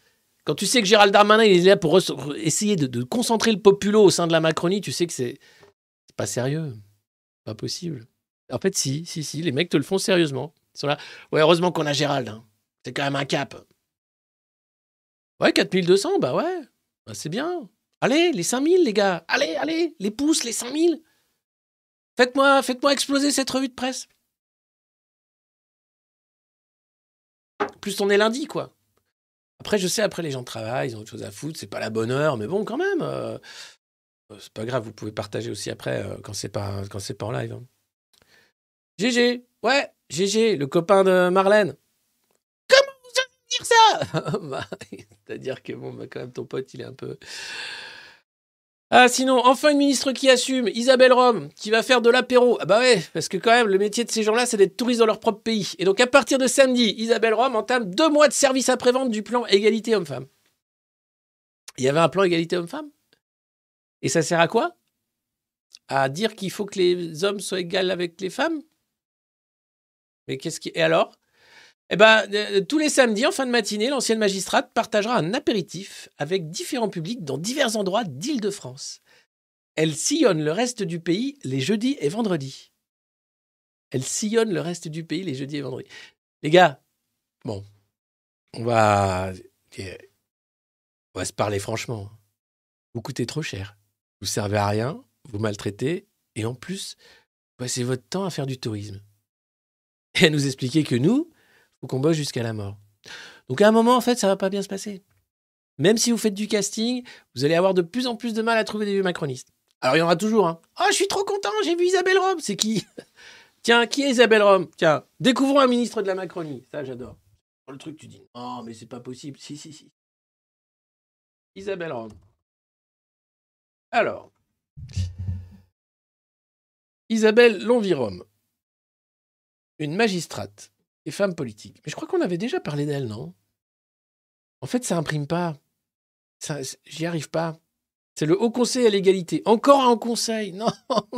Quand tu sais que Gérald Darmanin, il est là pour essayer de, concentrer le populo au sein de la Macronie, tu sais que c'est c'est pas sérieux. Pas possible. En fait, si, si, si, les mecs te le font sérieusement. Ils sont là. Ouais, heureusement qu'on a Gérald. hein. C'est quand même un cap. Ouais, 4200, bah ouais. Bah, c'est bien. Allez, les 5000, les gars. Allez, allez, les pouces, les 5000. Faites-moi faites-moi exploser cette revue de presse. Plus on est lundi, quoi. Après, je sais, après, les gens travaillent, ils ont autre chose à foutre, c'est pas la bonne heure, mais bon, quand même. euh, euh, c'est pas grave, vous pouvez partager aussi après euh, quand c'est pas, pas en live. hein. GG, ouais, GG, le copain de Marlène. Comment vous allez dire ça? Bah, C'est-à-dire que, bon, bah, quand même, ton pote, il est un peu. Ah, sinon, enfin une ministre qui assume, Isabelle Rome, qui va faire de l'apéro. Ah bah ouais, parce que quand même, le métier de ces gens-là, c'est d'être touristes dans leur propre pays. Et donc, à partir de samedi, Isabelle Rome entame deux mois de service après-vente du plan égalité homme-femme. Il y avait un plan égalité homme-femme? Et ça sert à quoi? À dire qu'il faut que les hommes soient égaux avec les femmes? Mais qu'est-ce qui... Et alors? Eh ben, euh, tous les samedis, en fin de matinée, l'ancienne magistrate partagera un apéritif avec différents publics dans divers endroits d'Île-de-France. Elle sillonne le reste du pays les jeudis et vendredis. Elle sillonne le reste du pays les jeudis et vendredis. Les gars, bon, on va, on va se parler franchement. Vous coûtez trop cher. Vous servez à rien, vous maltraitez, et en plus, vous passez votre temps à faire du tourisme. Et à nous expliquer que nous, faut qu'on bosse jusqu'à la mort. Donc à un moment, en fait, ça va pas bien se passer. Même si vous faites du casting, vous allez avoir de plus en plus de mal à trouver des vieux macronistes. Alors il y en aura toujours, hein. Ah, je suis trop content, j'ai vu Isabelle Rome. C'est qui? Tiens, qui est Isabelle Rome? Tiens, découvrons un ministre de la Macronie. Ça, j'adore. Le truc, tu dis, non, mais c'est pas possible. Si, si, si. Isabelle Rome. Alors. Isabelle Lonvirome. Une magistrate et femme politique. Mais je crois qu'on avait déjà parlé d'elle, non? En fait, ça imprime pas. J'y arrive pas. C'est le Haut Conseil à l'égalité. Encore un Conseil? Non,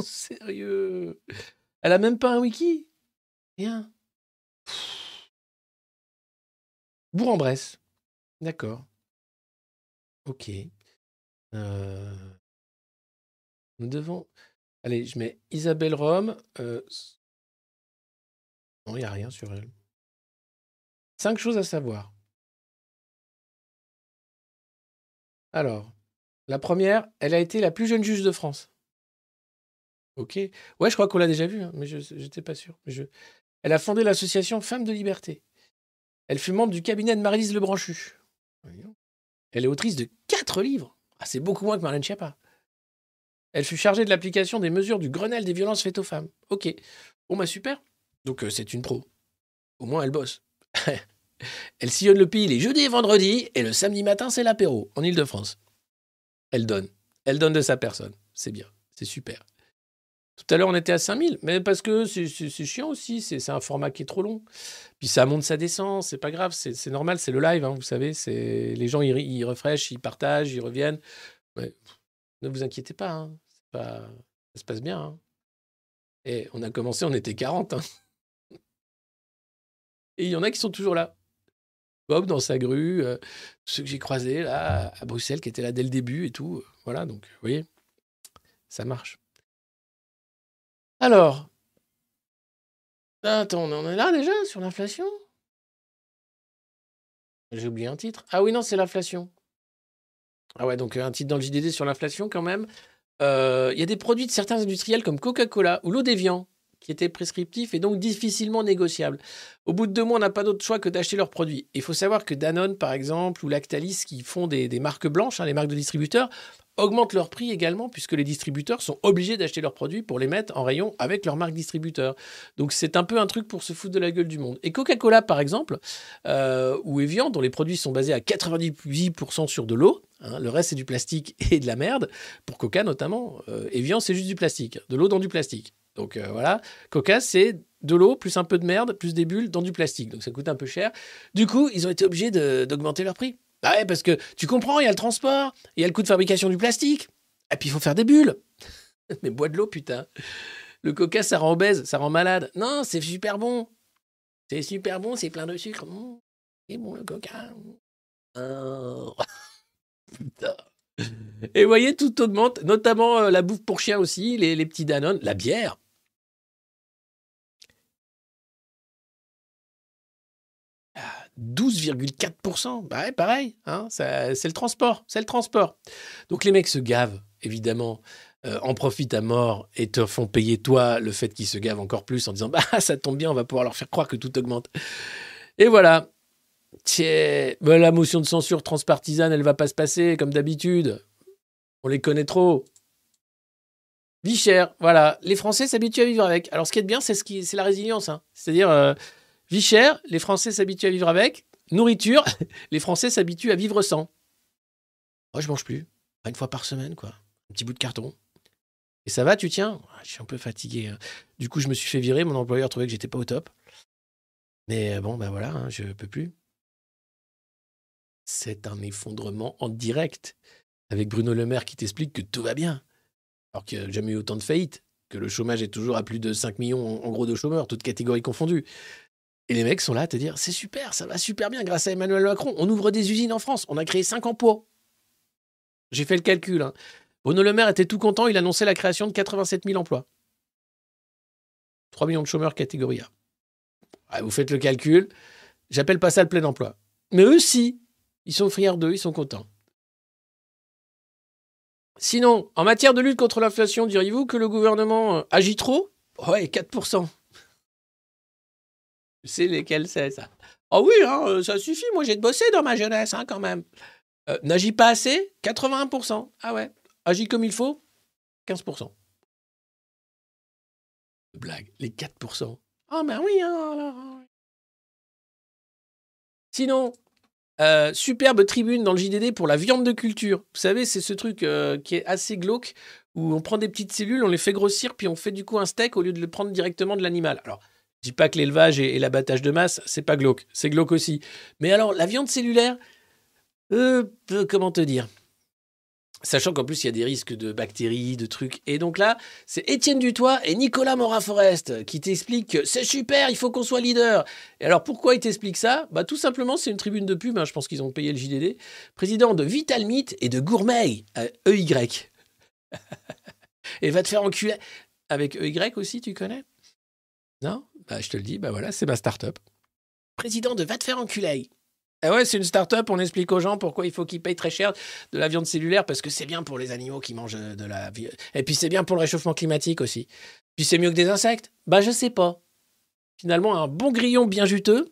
sérieux. Elle a même pas un wiki? Rien. Bourg-en-Bresse. D'accord. Ok. Euh, Nous devons... Allez, je mets Isabelle Rome. euh, Non, il n'y a rien sur elle. Cinq choses à savoir. Alors, la première, elle a été la plus jeune juge de France. Ok. Ouais, je crois qu'on l'a déjà vu, hein, mais je n'étais pas sûr. Elle a fondé l'association Femmes de Liberté. Elle fut membre du cabinet de Marie-Lise Lebranchu. Elle est autrice de quatre livres. Ah, c'est beaucoup moins que Marlène Schiappa. Elle fut chargée de l'application des mesures du Grenelle des violences faites aux femmes. Ok. Bon, bah super. Donc, euh, c'est une pro. Au moins, elle bosse. elle sillonne le pays les jeudis et vendredis, et le samedi matin, c'est l'apéro, en Ile-de-France. Elle donne. Elle donne de sa personne. C'est bien. C'est super. Tout à l'heure, on était à 5000, mais parce que c'est chiant aussi, c'est un format qui est trop long. Puis ça monte, ça descend, c'est pas grave, c'est normal, c'est le live, hein, vous savez, les gens, ils, ils refreshent, ils partagent, ils reviennent. Ne vous inquiétez pas, hein, pas... ça se passe bien. Hein. Et on a commencé, on était 40. Hein. Et il y en a qui sont toujours là. Bob dans sa grue, euh, ceux que j'ai croisés là à Bruxelles qui étaient là dès le début et tout. Voilà, donc vous voyez, ça marche. Alors, attends, on en est là déjà sur l'inflation? J'ai oublié un titre. Ah oui, non, c'est l'inflation. Ah ouais, donc un titre dans le JDD sur l'inflation quand même. Euh, il y a des produits de certains industriels comme Coca-Cola ou l'eau déviant qui étaient prescriptifs et donc difficilement négociables. Au bout de deux mois, on n'a pas d'autre choix que d'acheter leurs produits. Il faut savoir que Danone, par exemple, ou Lactalis, qui font des, marques blanches, hein, les marques de distributeurs, augmentent leur prix également puisque les distributeurs sont obligés d'acheter leurs produits pour les mettre en rayon avec leur marque distributeur. Donc c'est un peu un truc pour se foutre de la gueule du monde. Et Coca-Cola par exemple, euh, ou Evian, dont les produits sont basés à 98% sur de l'eau, hein, le reste c'est du plastique et de la merde, pour Coca notamment, euh, Evian c'est juste du plastique, de l'eau dans du plastique. Donc euh, voilà, Coca c'est de l'eau plus un peu de merde plus des bulles dans du plastique. Donc ça coûte un peu cher. Du coup, ils ont été obligés d'augmenter leur prix. Bah ouais, parce que tu comprends, il y a le transport, il y a le coût de fabrication du plastique, et puis il faut faire des bulles. Mais bois de l'eau, putain. Le coca, ça rend obèse, ça rend malade. Non, c'est super bon. C'est super bon, c'est plein de sucre. Mmh. C'est bon le coca. Oh. putain. Et vous voyez, tout augmente, notamment euh, la bouffe pour chien aussi, les, les petits Danone, la bière. 12,4%. Bah ouais, pareil, hein, c'est le transport, c'est le transport. Donc les mecs se gavent, évidemment, euh, en profitent à mort et te font payer toi le fait qu'ils se gavent encore plus en disant bah ça tombe bien, on va pouvoir leur faire croire que tout augmente. Et voilà. Tiens, bah, la motion de censure transpartisane, elle va pas se passer comme d'habitude. On les connaît trop. Vie chère, voilà. Les Français s'habituent à vivre avec. Alors ce qui est bien, c'est ce la résilience. Hein. C'est-à-dire, euh, Vie chère, les Français s'habituent à vivre avec. Nourriture, les Français s'habituent à vivre sans. Moi, je mange plus. Une fois par semaine, quoi. Un petit bout de carton. Et ça va, tu tiens? Je suis un peu fatigué. Hein. Du coup, je me suis fait virer. Mon employeur trouvait que j'étais pas au top. Mais euh, bon, ben voilà, hein, je peux plus. C'est un effondrement en direct. Avec Bruno Le Maire qui t'explique que tout va bien. Alors qu'il n'y a jamais eu autant de faillites. Que le chômage est toujours à plus de 5 millions en gros de chômeurs, toutes catégories confondues. Et les mecs sont là à te dire c'est super, ça va super bien grâce à Emmanuel Macron. On ouvre des usines en France, on a créé 5 emplois. J'ai fait le calcul. Hein. Bruno Le Maire était tout content, il annonçait la création de 87 000 emplois. 3 millions de chômeurs catégorie A. vous faites le calcul. J'appelle pas ça le plein emploi. Mais eux, si. Ils sont friers d'eux, ils sont contents. Sinon, en matière de lutte contre l'inflation, diriez-vous que le gouvernement euh, agit trop? Ouais, 4%. Sais lesquels c'est, ça? Ah oui, hein, euh, ça suffit. Moi, j'ai bossé dans ma jeunesse, hein, quand même. Euh, n'agis pas assez 81%. Ah ouais. Agis comme il faut 15%. Blague. Les 4%. Ah ben oui. Hein, Sinon, euh, superbe tribune dans le JDD pour la viande de culture. Vous savez, c'est ce truc qui est assez glauque où on prend des petites cellules, on les fait grossir, puis on fait du coup un steak au lieu de le prendre directement de l'animal. Alors, je dis pas que l'élevage et, l'abattage de masse, c'est pas glauque. C'est glauque aussi. Mais alors, la viande cellulaire, euh, euh, comment te dire? Sachant qu'en plus, il y a des risques de bactéries, de trucs. Et donc là, c'est Étienne Dutoit et Nicolas Morin-Forest qui t'expliquent que c'est super, il faut qu'on soit leader. Et alors, pourquoi ils t'expliquent ça? Bah, Tout simplement, c'est une tribune de pub, hein, je pense qu'ils ont payé le JDD. Président de Vitalmit et de Gourmet, EY. et va te faire enculer. Avec EY aussi, tu connais? Non? Bah, je te le dis, bah voilà, c'est ma start-up. Président de Va te faire enculer. Eh ouais, c'est une start-up, on explique aux gens pourquoi il faut qu'ils payent très cher de la viande cellulaire, parce que c'est bien pour les animaux qui mangent de la viande. Et puis c'est bien pour le réchauffement climatique aussi. Puis c'est mieux que des insectes Bah je sais pas. Finalement, un bon grillon bien juteux,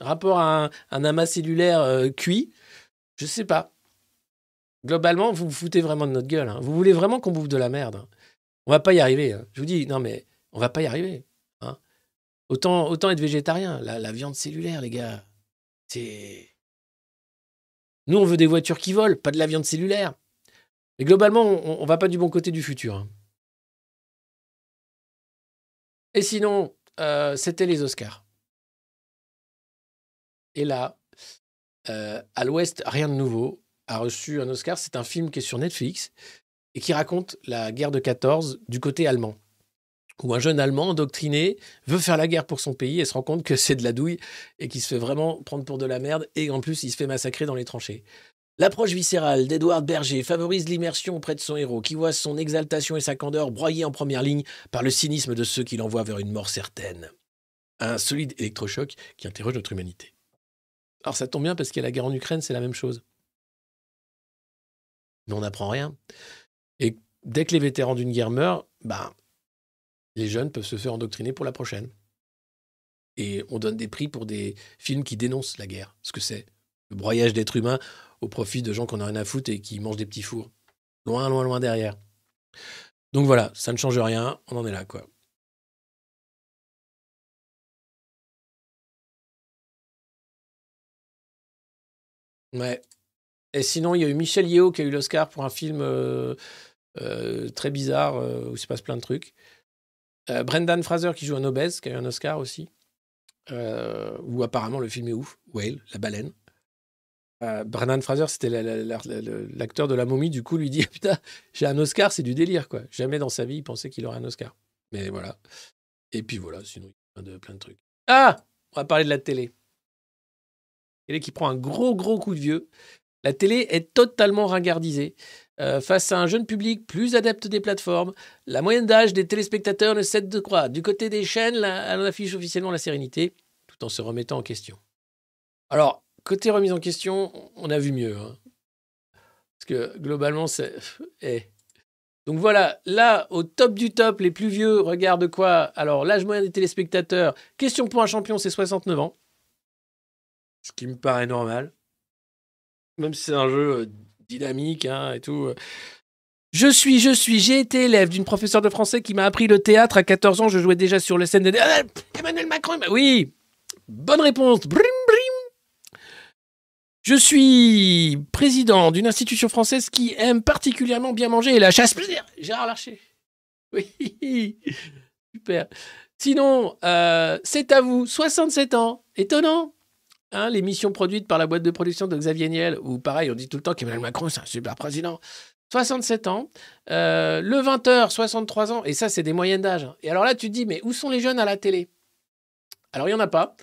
rapport à un, amas cellulaire euh, cuit, je sais pas. globalement, vous vous foutez vraiment de notre gueule. hein. Vous voulez vraiment qu'on bouffe de la merde. hein. On va pas y arriver. hein. Je vous dis, non, mais on va pas y arriver. Autant, être végétarien. La, viande cellulaire, les gars, c'est. Nous, on veut des voitures qui volent, pas de la viande cellulaire. Mais globalement, on, on va pas du bon côté du futur. hein. Et sinon, euh, c'était les Oscars. Et là, euh, à l'Ouest, rien de nouveau a reçu un Oscar. C'est un film qui est sur Netflix et qui raconte la guerre de 14 du côté allemand. Où un jeune Allemand endoctriné veut faire la guerre pour son pays et se rend compte que c'est de la douille et qu'il se fait vraiment prendre pour de la merde et en plus il se fait massacrer dans les tranchées. L'approche viscérale d'Edouard Berger favorise l'immersion auprès de son héros, qui voit son exaltation et sa candeur broyées en première ligne par le cynisme de ceux qui l'envoient vers une mort certaine. Un solide électrochoc qui interroge notre humanité. Alors ça tombe bien parce qu'il y a la guerre en Ukraine, c'est la même chose. Mais on n'apprend rien. Et dès que les vétérans d'une guerre meurent, ben, les jeunes peuvent se faire endoctriner pour la prochaine. Et on donne des prix pour des films qui dénoncent la guerre, ce que c'est. Le broyage d'êtres humains au profit de gens qu'on a rien à foutre et qui mangent des petits fours. Loin, loin, loin derrière. Donc voilà, ça ne change rien, on en est là, quoi. Ouais. Et sinon, il y a eu Michel Yeo qui a eu l'Oscar pour un film euh, euh, très bizarre euh, où il se passe plein de trucs. Euh, Brendan Fraser qui joue un obèse, qui a eu un Oscar aussi. Euh, où apparemment le film est ouf. Whale, la baleine. Euh, Brendan Fraser, c'était la- la- la- la- la- l'acteur de la momie. Du coup, lui dit Putain, j'ai un Oscar, c'est du délire, quoi. Jamais dans sa vie, il pensait qu'il aurait un Oscar. Mais voilà. Et puis voilà, sinon, il y plein de, plein de trucs. Ah On va parler de la télé. télé qui prend un gros, gros coup de vieux. La télé est totalement ringardisée. Euh, face à un jeune public plus adepte des plateformes, la moyenne d'âge des téléspectateurs ne cesse de croître. Du côté des chaînes, la- on affiche officiellement la sérénité, tout en se remettant en question. Alors, côté remise en question, on a vu mieux. hein. Parce que globalement, c'est. Eh. Donc voilà, là, au top du top, les plus vieux regardent quoi? Alors, l'âge moyen des téléspectateurs, question pour un champion, c'est 69 ans. Ce qui me paraît normal. Même si c'est un jeu euh, dynamique hein, et tout. euh. Je suis, je suis, j'ai été élève d'une professeure de français qui m'a appris le théâtre. À 14 ans, je jouais déjà sur les scènes de... Ah, Emmanuel Macron, oui Bonne réponse Brim, brim. Je suis président d'une institution française qui aime particulièrement bien manger et la chasse plaisir. Gérard Larcher. Oui, super. Sinon, euh, c'est à vous, 67 ans. Étonnant. L'émission produite par la boîte de production de Xavier Niel, où pareil, on dit tout le temps qu'Emmanuel Macron, c'est un super président. 67 ans. Euh, le 20h, 63 ans. Et ça, c'est des moyennes d'âge. hein. Et alors là, tu te dis, mais où sont les jeunes à la télé? Alors, il n'y en a pas,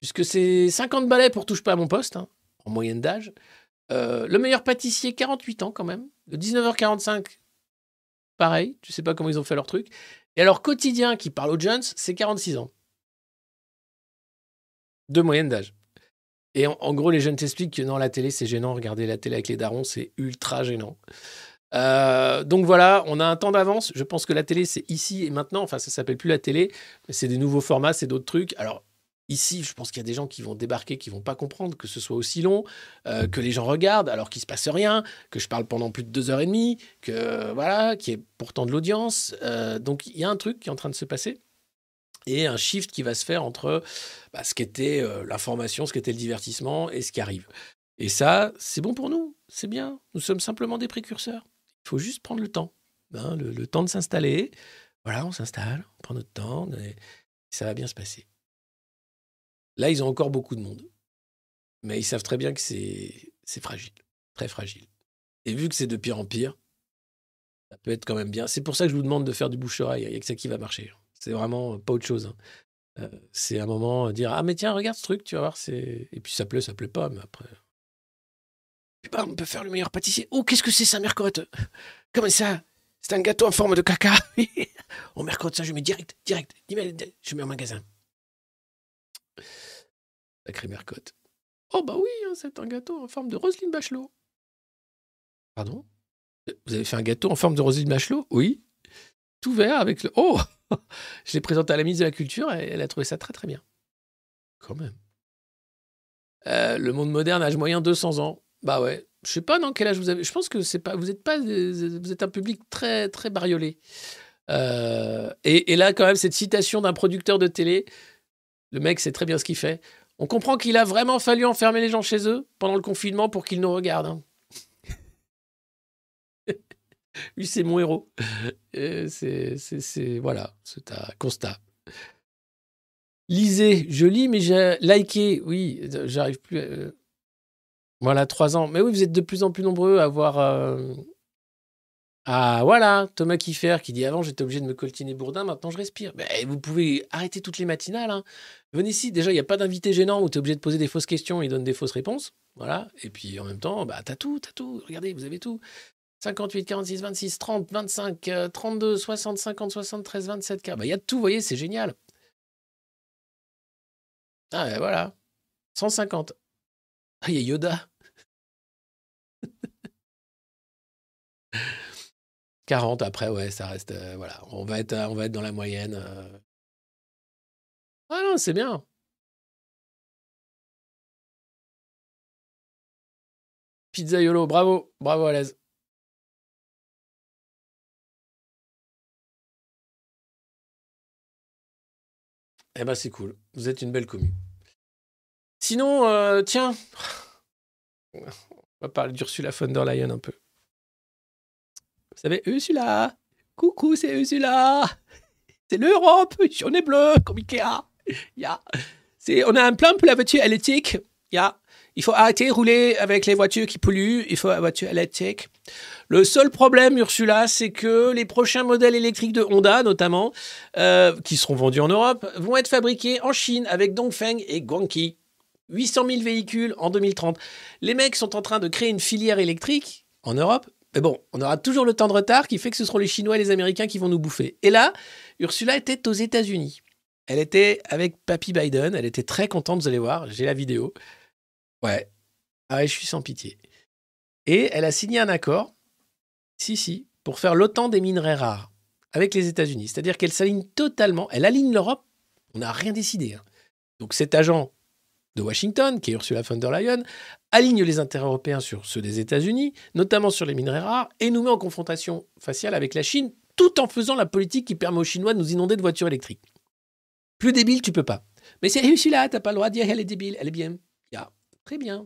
puisque c'est 50 balais pour touche pas à mon poste, hein, en moyenne d'âge. Euh, le meilleur pâtissier, 48 ans quand même. Le 19h45, pareil. Tu sais pas comment ils ont fait leur truc. Et alors, quotidien qui parle aux jeunes, c'est 46 ans. De moyenne d'âge. Et en, gros, les jeunes t'expliquent que non, la télé, c'est gênant. Regarder la télé avec les darons, c'est ultra gênant. Euh, donc voilà, on a un temps d'avance. Je pense que la télé, c'est ici et maintenant. Enfin, ça s'appelle plus la télé, c'est des nouveaux formats, c'est d'autres trucs. Alors, ici, je pense qu'il y a des gens qui vont débarquer, qui vont pas comprendre que ce soit aussi long, euh, que les gens regardent alors qu'il se passe rien, que je parle pendant plus de deux heures et demie, que voilà, qui est pourtant de l'audience. Euh, donc, il y a un truc qui est en train de se passer et un shift qui va se faire entre bah, ce qu'était euh, l'information, ce qu'était le divertissement et ce qui arrive. Et ça, c'est bon pour nous, c'est bien. Nous sommes simplement des précurseurs. Il faut juste prendre le temps, hein, le, temps de s'installer. Voilà, on s'installe, on prend notre temps, et ça va bien se passer. Là, ils ont encore beaucoup de monde, mais ils savent très bien que c'est c'est fragile, très fragile. Et vu que c'est de pire en pire, ça peut être quand même bien. C'est pour ça que je vous demande de faire du bouche-oreille. Il n'y a que ça qui va marcher. C'est vraiment pas autre chose. hein. Euh, c'est un moment dire ah mais tiens regarde ce truc tu vas voir c'est et puis ça plaît ça plaît pas mais après Puis, bah, on peut faire le meilleur pâtissier. Oh qu'est-ce que c'est ça mercotte? Comment ça? C'est un gâteau en forme de caca? Oh mercotte ça je mets direct direct je mets au magasin sacré mercotte. Oh bah oui hein, c'est un gâteau en forme de Roselyne Bachelot pardon? Vous avez fait un gâteau en forme de Roselyne Bachelot? Oui tout vert avec le oh je l'ai présenté à la ministre de la Culture et elle a trouvé ça très très bien. Quand même. Euh, le monde moderne, âge moyen 200 ans. Bah ouais, Je sais pas dans quel âge vous avez. Je pense que c'est pas. Vous êtes pas. Vous êtes un public très très bariolé. Euh, et, et là, quand même, cette citation d'un producteur de télé. Le mec sait très bien ce qu'il fait. On comprend qu'il a vraiment fallu enfermer les gens chez eux pendant le confinement pour qu'ils nous regardent. hein. Lui, c'est mon héros. C'est, voilà, c'est un constat. Lisez, je lis, mais j'ai liké. Oui, j'arrive plus. à- euh, Voilà, trois ans. Mais oui, vous êtes de plus en plus nombreux à voir. Ah, voilà, Thomas Kiffer qui dit avant j'étais obligé de me coltiner Bourdin, maintenant je respire. Mais vous pouvez arrêter toutes les matinales. hein. Venez ici, déjà, il n'y a pas d'invité gênant où tu es obligé de poser des fausses questions et donne des fausses réponses. Voilà. Et puis en même temps, bah, t'as tout, t'as tout. Regardez, vous avez tout. 58, 46, 26, 30, 25, euh, 32, 60, 50, 73, 27 K. Bah, il y a tout, vous voyez, c'est génial. Ah, ouais, voilà. 150. Ah, il y a Yoda. 40 après, ouais, ça reste. euh, voilà, on va, être, euh, on va dans la moyenne. euh. Ah non, c'est bien. Pizzaiolo, bravo, bravo à l'aise. Eh ben c'est cool, vous êtes une belle commune. Sinon, euh, tiens, on va parler d'Ursula von der Leyen un peu. Vous savez, Ursula, coucou, c'est Ursula, c'est l'Europe, on est bleu comme Ikea. On a un plan pour la voiture électrique. Ya. Il faut arrêter de rouler avec les voitures qui polluent. Il faut la voiture électrique. Le seul problème, Ursula, c'est que les prochains modèles électriques de Honda, notamment, euh, qui seront vendus en Europe, vont être fabriqués en Chine avec Dongfeng et Guangqi. 800 000 véhicules en 2030. Les mecs sont en train de créer une filière électrique en Europe. Mais bon, on aura toujours le temps de retard qui fait que ce seront les Chinois et les Américains qui vont nous bouffer. Et là, Ursula était aux États-Unis. Elle était avec Papy Biden. Elle était très contente, vous allez voir. J'ai la vidéo. Ouais. Ah je suis sans pitié. Et elle a signé un accord, si, si, pour faire l'OTAN des minerais rares avec les États-Unis. C'est-à-dire qu'elle s'aligne totalement. Elle aligne l'Europe. On n'a rien décidé. hein. Donc cet agent de Washington, qui est Ursula von der Leyen, aligne les intérêts européens sur ceux des États-Unis, notamment sur les minerais rares, et nous met en confrontation faciale avec la Chine, tout en faisant la politique qui permet aux Chinois de nous inonder de voitures électriques. Plus débile, tu peux pas. Mais c'est Ursula, t'as pas le droit de dire qu'elle est débile, elle est bien. Très bien.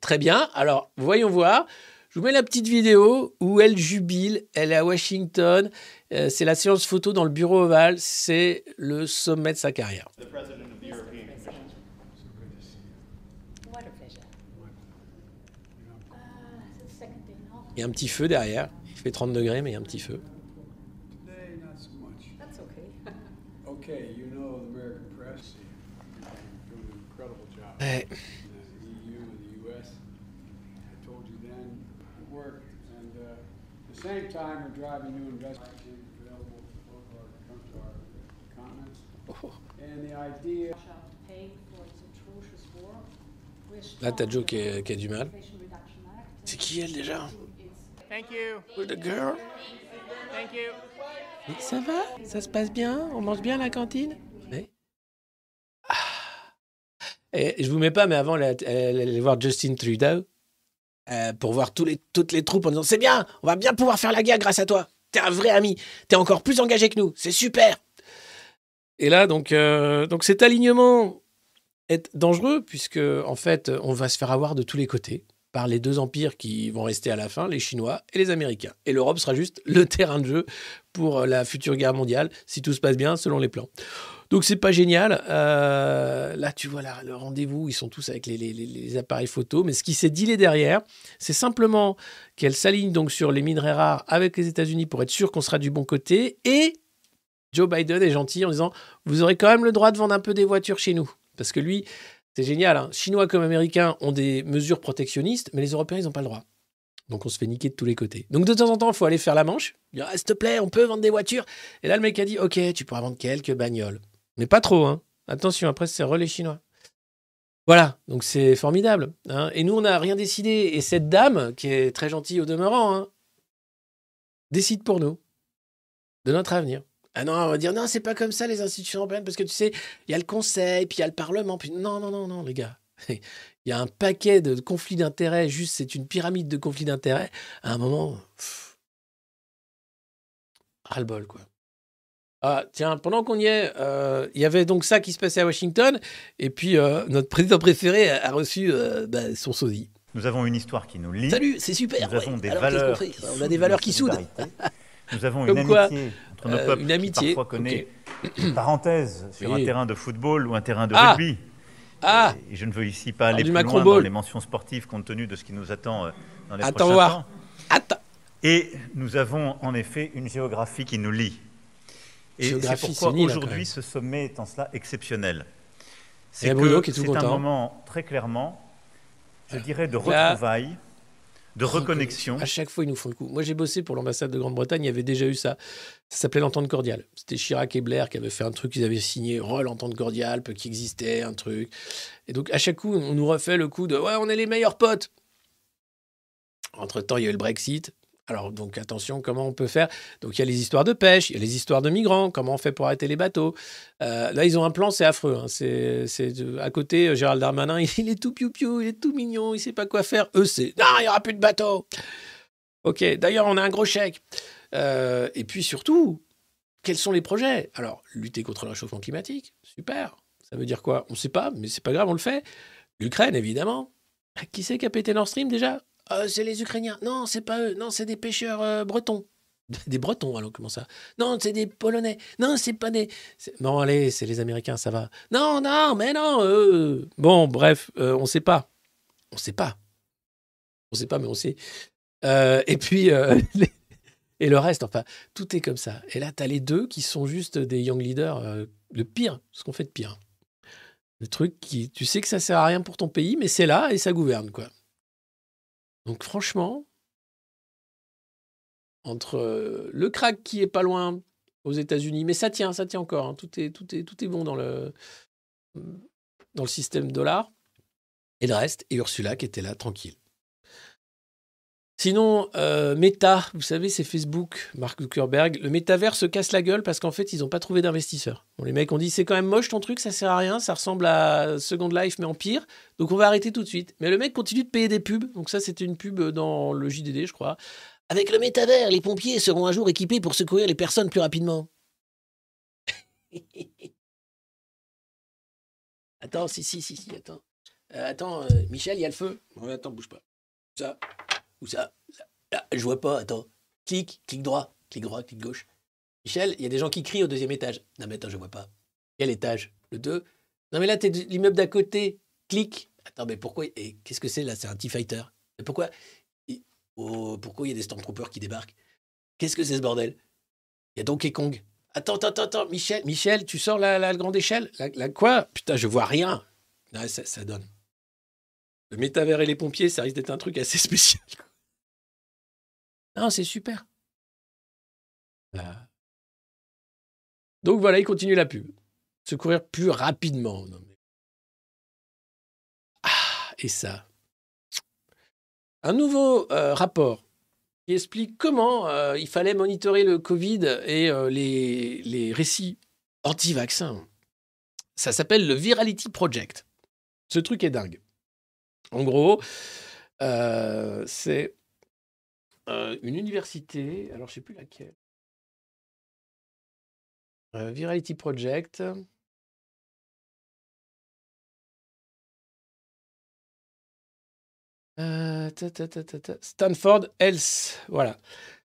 Très bien. Alors, voyons voir. Je vous mets la petite vidéo où elle jubile. Elle est à Washington. Euh, c'est la séance photo dans le bureau ovale. C'est le sommet de sa carrière. Il y a un petit feu derrière. Il fait 30 degrés, mais il y a un petit feu not so much. That's okay. okay, you know the American press. You're doing an incredible job. Ouais. The EU and the US. I told you then, it worked. And uh, at the same time, we're driving new investment available for our, come to our continent. And the idea. Là, t'as Joe qui, a du mal. C'est qui elle déjà? Thank you. Who's the girl? Thank you. Mais Ça va? Ça se passe bien? On mange bien à la cantine? Oui. Ah. Et je vous mets pas, mais avant, allait voir Justin Trudeau euh, pour voir toutes les troupes en disant C'est bien, on va bien pouvoir faire la guerre grâce à toi. T'es un vrai ami. T'es encore plus engagé que nous. C'est super. Et là, donc, euh, donc cet alignement est dangereux puisque, en fait, on va se faire avoir de tous les côtés par les deux empires qui vont rester à la fin, les Chinois et les Américains. Et l'Europe sera juste le terrain de jeu pour la future guerre mondiale, si tout se passe bien selon les plans. Donc c'est pas génial. Euh, là, tu vois là, le rendez-vous, ils sont tous avec les, appareils photo. Mais ce qui s'est dealé derrière, c'est simplement qu'elle s'aligne donc sur les minerais rares avec les États-Unis pour être sûr qu'on sera du bon côté. Et Joe Biden est gentil en disant vous aurez quand même le droit de vendre un peu des voitures chez nous. Parce que lui, c'est génial. hein. Chinois comme Américains ont des mesures protectionnistes, mais les Européens, ils n'ont pas le droit. Donc on se fait niquer de tous les côtés. Donc de temps en temps, il faut aller faire la manche. Ah, s'il te plaît, on peut vendre des voitures. Et là, le mec a dit, ok, tu pourras vendre quelques bagnoles. Mais pas trop, hein. Attention, après, c'est relais chinois. Voilà, donc c'est formidable. hein. Et nous, on n'a rien décidé. Et cette dame, qui est très gentille au demeurant, hein, décide pour nous de notre avenir. Ah non, on va dire, non, c'est pas comme ça les institutions européennes, parce que tu sais, il y a le Conseil, puis il y a le Parlement. Puis non, non, non, non, les gars. il y a un paquet de conflits d'intérêts, juste c'est une pyramide de conflits d'intérêts. À un moment, ras-le-bol, quoi. Ah, tiens, pendant qu'on y est, euh, il y avait donc ça qui se passait à Washington, et puis euh, notre président préféré a, a reçu euh, bah, son sosie. Nous avons une histoire qui nous lie. Salut, c'est super. Nous avons des Alors, valeurs. On a des valeurs qui soudent. Nous avons une quoi, amitié entre nos peuples une qui amitié, parfois connaît ok. une parenthèse sur Oui. un terrain de football ou un terrain de Ah. rugby. Ah Et je ne veux ici pas Alors, aller plus Macron loin dans les mentions sportives compte tenu de ce qui nous attend dans les Attends prochains voir. temps. Attends. Et nous avons en effet une géographie qui nous lie. Et c'est pourquoi quand aujourd'hui ce sommet est en cela exceptionnel. C'est un moment très clairement, je dirais, de retrouvailles, de reconnexion. À chaque fois, ils nous font le coup. Moi, j'ai bossé pour l'ambassade de Grande-Bretagne, il y avait déjà eu ça. Ça s'appelait l'entente cordiale. C'était Chirac et Blair qui avaient fait un truc, ils avaient signé oh, l'entente cordiale, peu qui existait, un truc. Et donc, à chaque coup, on nous refait le coup de ouais, on est les meilleurs potes. Entre-temps, il y a eu le Brexit. Alors, donc, attention, comment on peut faire? Donc, il y a les histoires de pêche, il y a les histoires de migrants, comment on fait pour arrêter les bateaux. Euh, là, ils ont un plan, c'est affreux. hein. C'est, à côté, euh, Gérald Darmanin, il est tout piou-piou, il est tout mignon, il sait pas quoi faire. Eux, c'est non, il y aura plus de bateaux. Ok, d'ailleurs, on a un gros chèque. Euh, et puis surtout, quels sont les projets? Alors, lutter contre le réchauffement climatique, super. Ça veut dire quoi? On ne sait pas, mais c'est pas grave, on le fait. L'Ukraine, évidemment. Qui c'est qui a pété Nord Stream déjà? Euh, C'est les Ukrainiens. Non, c'est pas eux. Non, c'est des pêcheurs euh, bretons. Des Bretons, alors comment ça? Non, c'est des Polonais. Non, c'est pas des. Bon, allez, c'est les Américains, ça va. Non, non, mais non. euh. Bon, bref, euh, on sait pas. On sait pas. On sait pas, mais on sait. Et puis, et le reste, enfin, tout est comme ça. Et là, tu as les deux qui sont juste des young leaders, le pire, ce qu'on fait de pire. Le truc qui, tu sais que ça sert à rien pour ton pays, mais c'est là et ça gouverne, quoi. Donc, franchement, entre euh, le crack qui est pas loin aux États-Unis, mais ça tient, ça tient encore. hein. Tout, est, tout, est, tout est bon dans le, dans le système dollar. Et le reste, et Ursula qui était là, tranquille. Sinon, euh, Meta, vous savez, c'est Facebook, Mark Zuckerberg. Le métavers se casse la gueule parce qu'en fait, ils n'ont pas trouvé d'investisseurs. Bon, les mecs ont dit c'est quand même moche ton truc, ça sert à rien, ça ressemble à Second Life mais en pire. Donc on va arrêter tout de suite. Mais le mec continue de payer des pubs. Donc ça, c'était une pub dans le JDD, je crois. Avec le métavers, les pompiers seront un jour équipés pour secourir les personnes plus rapidement. attends, si, si, si, si, attends. Euh, attends, euh, Michel, il y a le feu. Ouais, attends, bouge pas. Ça, ça, je vois pas, attends. Clic, clic droit, clic droit, clic gauche. Michel, il y a des gens qui crient au deuxième étage. Non, mais attends, je vois pas. Quel étage? Le 2 Non, mais là, t'es l'immeuble d'à côté. Clic. Attends, mais pourquoi Et qu'est-ce que c'est là? C'est un T-Fighter. Pourquoi oh, Pourquoi il y a des Stormtroopers qui débarquent? Qu'est-ce que c'est ce bordel? Il y a Donkey Kong. Attends, attends, attends, Michel, Michel, tu sors la, la grande échelle? La, quoi? Putain, je vois rien. Ça, ça donne. Le métavers et les pompiers, ça risque d'être un truc assez spécial. Non, c'est super. Ah. Donc voilà, il continue la pub. Se courir plus rapidement. Ah, et ça. Un nouveau euh, rapport qui explique comment euh, il fallait monitorer le Covid et euh, les, récits anti-vaccins. Ça s'appelle le Virality Project. Ce truc est dingue. En gros, euh, c'est euh, une université, alors je sais plus laquelle. Euh, Virality Project. Euh, ta, ta, ta, ta, ta, Stanford Health, voilà.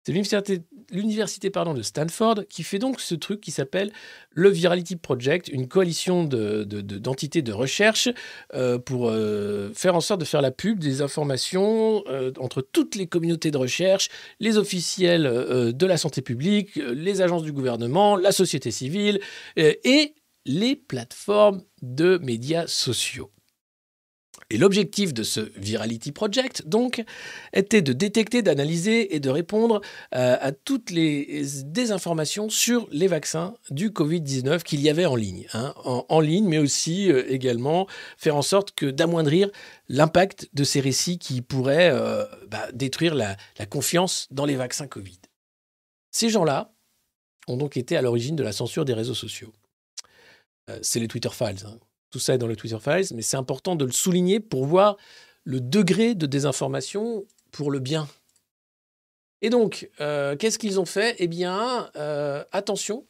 C'est l'université, de Stanford qui fait donc ce truc qui s'appelle le Virality Project, une coalition de, de- de- d'entités de recherche euh, pour euh, faire en sorte de faire la pub des informations euh, entre toutes les communautés de recherche, les officiels de la santé publique, les agences du gouvernement, la société civile et les plateformes de médias sociaux. Et l'objectif de ce Virality Project, donc, était de détecter, d'analyser et de répondre euh, à toutes les désinformations sur les vaccins du Covid-19 qu'il y avait en ligne. hein. en, ligne, mais aussi euh, également faire en sorte que d'amoindrir l'impact de ces récits qui pourraient euh, bah, détruire la, confiance dans les vaccins Covid. Ces gens-là ont donc été à l'origine de la censure des réseaux sociaux. C'est les Twitter Files. hein. Tout ça est dans le Twitter Files, mais c'est important de le souligner pour voir le degré de désinformation pour le bien. Et donc, euh, qu'est-ce qu'ils ont fait? Eh bien, euh, attention,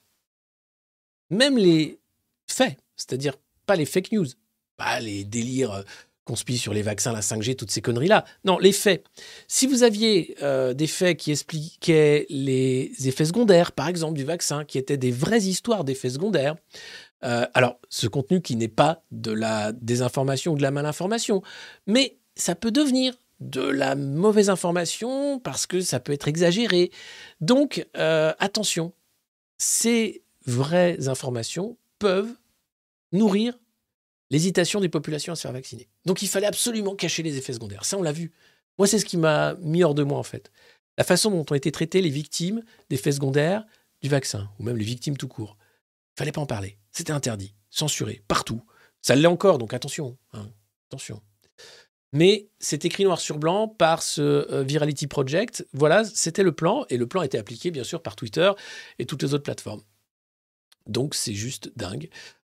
même les faits, c'est-à-dire pas les fake news, pas les délires euh, conspis sur les vaccins, la 5G, toutes ces conneries-là. Non, les faits. Si vous aviez euh, des faits qui expliquaient les effets secondaires, par exemple, du vaccin, qui étaient des vraies histoires d'effets secondaires, euh, alors ce contenu qui n'est pas de la désinformation ou de la malinformation, mais ça peut devenir de la mauvaise information parce que ça peut être exagéré. Donc, euh, attention, ces vraies informations peuvent nourrir l'hésitation des populations à se faire vacciner. Donc il fallait absolument cacher les effets secondaires. Ça, on l'a vu. Moi, c'est ce qui m'a mis hors de moi, en fait. La façon dont ont été traitées les victimes d'effets secondaires du vaccin, ou même les victimes tout court. Fallait pas en parler. C'était interdit, censuré, partout. Ça l'est encore, donc attention. hein, attention. Mais c'est écrit noir sur blanc par ce euh, Virality Project. Voilà, c'était le plan, et le plan a été appliqué, bien sûr, par Twitter et toutes les autres plateformes. Donc c'est juste dingue.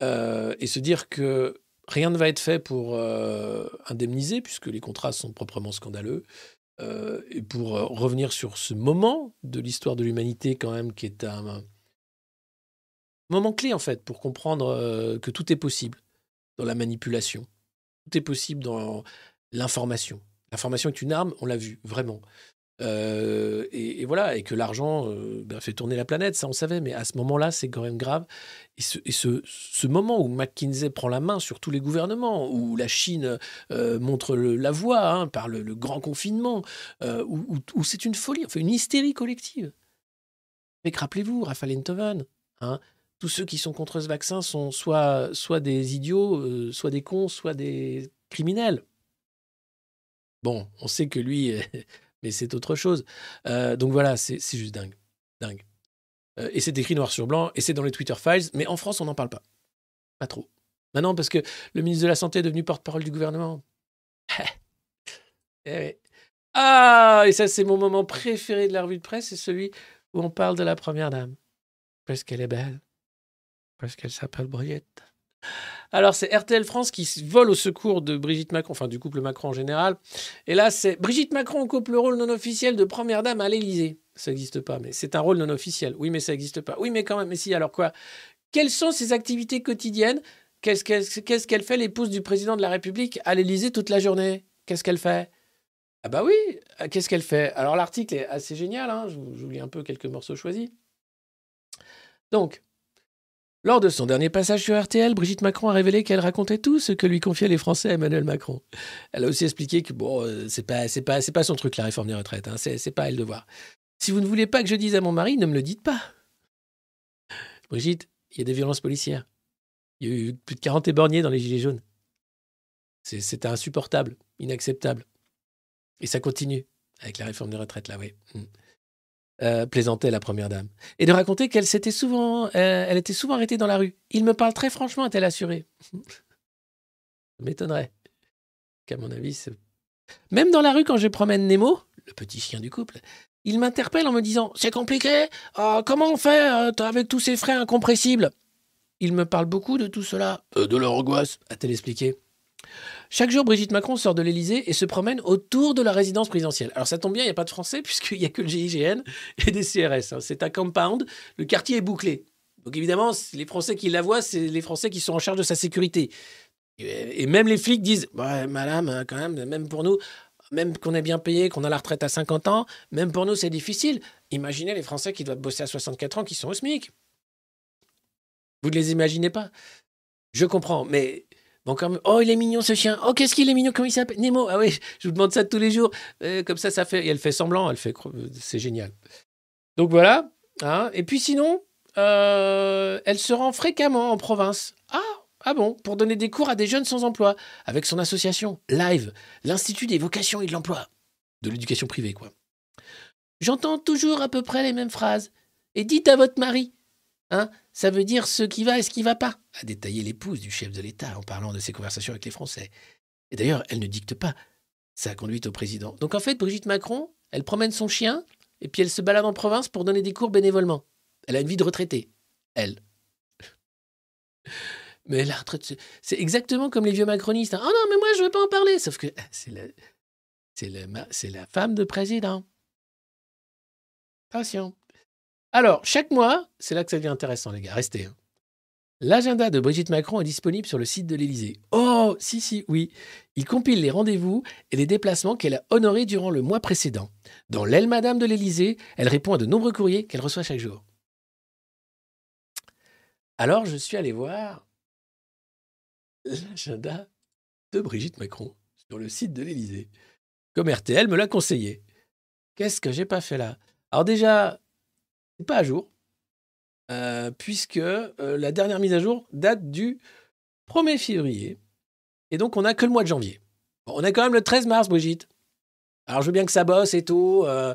Euh, et se dire que rien ne va être fait pour euh, indemniser, puisque les contrats sont proprement scandaleux, et pour revenir sur ce moment de l'histoire de l'humanité quand même, qui est un, moment clé en fait, pour comprendre euh, que tout est possible dans la manipulation, tout est possible dans l'information. L'information est une arme, on l'a vu, vraiment. Euh, et, voilà, et que l'argent euh, ben, fait tourner la planète, ça on savait, mais à ce moment-là, c'est quand même grave. Et, ce, moment où McKinsey prend la main sur tous les gouvernements, où la Chine montre la voie hein, par le, grand confinement, où, c'est une folie, enfin une hystérie collective. Mais rappelez-vous, Raphaël Enthoven, hein, tous ceux qui sont contre ce vaccin sont soit, soit des idiots, euh, soit des cons, soit des criminels. Bon, on sait que lui, mais c'est autre chose. Euh, donc voilà, c'est juste dingue. Dingue. Euh, et c'est écrit noir sur blanc, et c'est dans les Twitter Files, mais en France, on n'en parle pas. Pas trop. Maintenant, parce que le ministre de la Santé est devenu porte-parole du gouvernement. Eh. Ah, et ça, c'est mon moment préféré de la revue de presse, c'est celui où on parle de la première dame. Parce qu'elle est belle. Parce qu'elle s'appelle Brigitte. Alors, c'est RTL France qui vole au secours de Brigitte Macron, enfin du couple Macron en général. Et là, c'est Brigitte Macron occupe le rôle non officiel de première dame à l'Élysée. Ça n'existe pas, mais c'est un rôle non officiel. Oui, mais ça n'existe pas. Oui, mais quand même, mais si, alors quoi? Quelles sont ses activités quotidiennes? Qu'est-ce qu'elle fait, l'épouse du président de la République, à l'Élysée toute la journée? Qu'est-ce qu'elle fait? Ah bah oui, euh, qu'est-ce qu'elle fait? Alors l'article est assez génial, hein, je vous je vous lis un peu quelques morceaux choisis. Donc, lors de son dernier passage sur RTL, Brigitte Macron a révélé qu'elle racontait tout ce que lui confiaient les Français à Emmanuel Macron. Elle a aussi expliqué que bon, euh, c'est pas, c'est pas, c'est pas son truc la réforme des retraites. Hein, c'est, c'est pas elle de voir. Si vous ne voulez pas que je dise à mon mari, ne me le dites pas. Brigitte, il y a des violences policières. Il y a eu plus de 40 éborgnés dans les gilets jaunes. C'est, insupportable, inacceptable. Et ça continue avec la réforme des retraites là, oui. Euh, plaisantait la première dame. Et de raconter qu'elle s'était souvent, euh, elle était souvent arrêtée dans la rue. Il me parle très franchement, a-t-elle assuré. Ça m'étonnerait. Qu'à mon avis, même dans la rue, quand je promène Nemo, le petit chien du couple, il m'interpelle en me disant C'est compliqué Ah, Comment on fait euh, avec tous ces frais incompressibles? Il me parle beaucoup de tout cela. Euh, de leur angoisse, a-t-elle expliqué. Chaque jour, Brigitte Macron sort de l'Élysée et se promène autour de la résidence présidentielle. Alors ça tombe bien, il n'y a pas de Français puisqu'il n'y a que le GIGN et des CRS. hein. C'est un compound, le quartier est bouclé. Donc évidemment, les Français qui la voient, c'est les Français qui sont en charge de sa sécurité. Et même les flics disent Ouais, Madame, euh, quand même, même pour nous, même qu'on est bien payé, qu'on a la retraite à 50 ans, même pour nous, c'est difficile. Imaginez les Français qui doivent bosser à 64 ans qui sont au SMIC. Vous ne les imaginez pas. Je comprends, mais Oh, il est mignon ce chien. Oh, qu'est-ce qu'il est mignon, comment il s'appelle? Nemo. Ah oui, je vous demande ça tous les jours. Euh, comme ça, ça fait. Et elle fait semblant, elle fait. C'est génial. Donc voilà. hein. Et puis sinon, euh, elle se rend fréquemment en province. Ah, ah bon, pour donner des cours à des jeunes sans emploi, avec son association Live, l'Institut des vocations et de l'emploi. De l'éducation privée, quoi. J'entends toujours à peu près les mêmes phrases. Et dites à votre mari. Hein, ça veut dire ce qui va et ce qui va pas, a détaillé l'épouse du chef de l'État en parlant de ses conversations avec les Français. Et d'ailleurs, elle ne dicte pas sa conduite au président. Donc en fait, Brigitte Macron, elle promène son chien et puis elle se balade en province pour donner des cours bénévolement. Elle a une vie de retraitée, elle. Mais la retraite, c'est- exactement comme les vieux macronistes. Oh non, mais moi, je veux pas en parler. Sauf que c'est la, la, c'est la femme de président. Attention. Alors, chaque mois, c'est là que ça devient intéressant, les gars. Restez. hein. L'agenda de Brigitte Macron est disponible sur le site de l'Élysée. Oh, si, si, oui. Il compile les rendez-vous et les déplacements qu'elle a honorés durant le mois précédent. Dans l'aile Madame de l'Élysée, elle répond à de nombreux courriers qu'elle reçoit chaque jour. Alors, je suis allé voir l'agenda de Brigitte Macron sur le site de l'Élysée, comme RTL me l'a conseillé. Qu'est-ce que j'ai pas fait là? Alors déjà, c'est pas à jour, euh, puisque euh, la dernière mise à jour date du 1er février, et donc on n'a que le mois de janvier. On est quand même le 13 mars, Brigitte. Alors je veux bien que ça bosse et tout, euh,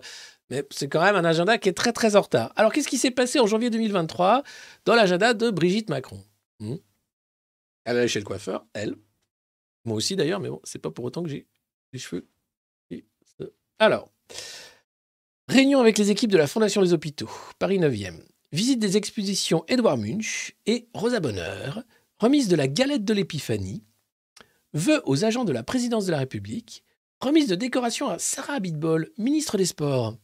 mais c'est quand même un agenda qui est très très en retard. Alors qu'est-ce qui s'est passé en janvier 2023 dans l'agenda de Brigitte Macron? Hmm? Elle allait chez le coiffeur, elle. Moi aussi d'ailleurs, mais bon, c'est pas pour autant que j'ai les cheveux. Alors, réunion avec les équipes de la Fondation des Hôpitaux, Paris 9e. Visite des expositions Édouard Munch et Rosa Bonheur. Remise de la galette de l'Épiphanie. Vœux aux agents de la présidence de la République. Remise de décoration à Sarah Abitbol, ministre des Sports.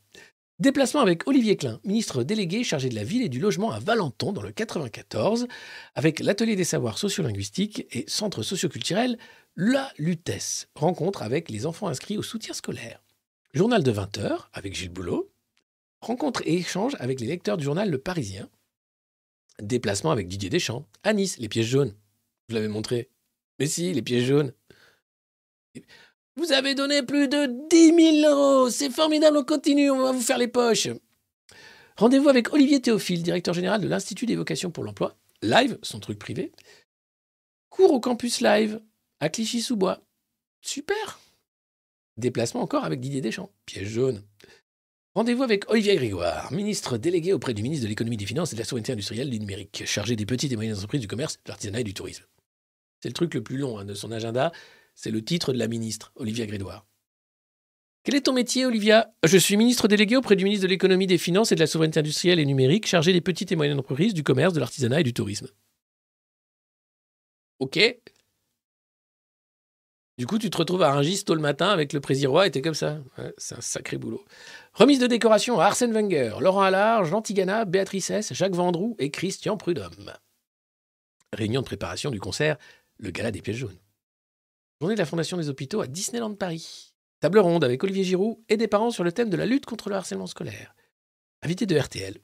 Déplacement avec Olivier Klein, ministre délégué chargé de la ville et du logement à Valenton dans le 94, avec l'atelier des savoirs sociolinguistiques et centre socioculturel La Lutèce. Rencontre avec les enfants inscrits au soutien scolaire. Journal de 20h avec Gilles Boulot. Rencontre et échange avec les lecteurs du journal Le Parisien. Déplacement avec Didier Deschamps à Nice, les pièges jaunes. Je l'avais montré. Mais si, les pièges jaunes. Vous avez donné plus de 10 000 euros. C'est formidable, on continue, on va vous faire les poches. Rendez-vous avec Olivier Théophile, directeur général de l'Institut des vocations pour l'emploi. Live, son truc privé. Cours au campus live à Clichy-sous-Bois. Super. Déplacement encore avec Didier Deschamps. Piège jaune. Rendez-vous avec Olivier Grégoire, ministre délégué auprès du ministre de l'économie, des finances et de la souveraineté industrielle du numérique, chargé des petites et moyennes entreprises, du commerce, de l'artisanat et du tourisme. C'est le truc le plus long hein, de son agenda. C'est le titre de la ministre, Olivia Grégoire. Quel est ton métier, Olivia? Je suis ministre délégué auprès du ministre de l'économie, des finances et de la souveraineté industrielle et numérique, chargé des petites et moyennes entreprises, du commerce, de l'artisanat et du tourisme. Ok. Du coup, tu te retrouves à Rungis tôt le matin avec le président roi et t'es comme ça. C'est un sacré boulot. Remise de décoration à Arsène Wenger, Laurent Allard, Jean Tigana, Béatrice S, Jacques Vendroux et Christian Prudhomme. Réunion de préparation du concert Le Gala des Pièges jaunes. Journée de la Fondation des hôpitaux à Disneyland Paris. Table ronde avec Olivier Giroud et des parents sur le thème de la lutte contre le harcèlement scolaire. Invité de RTL.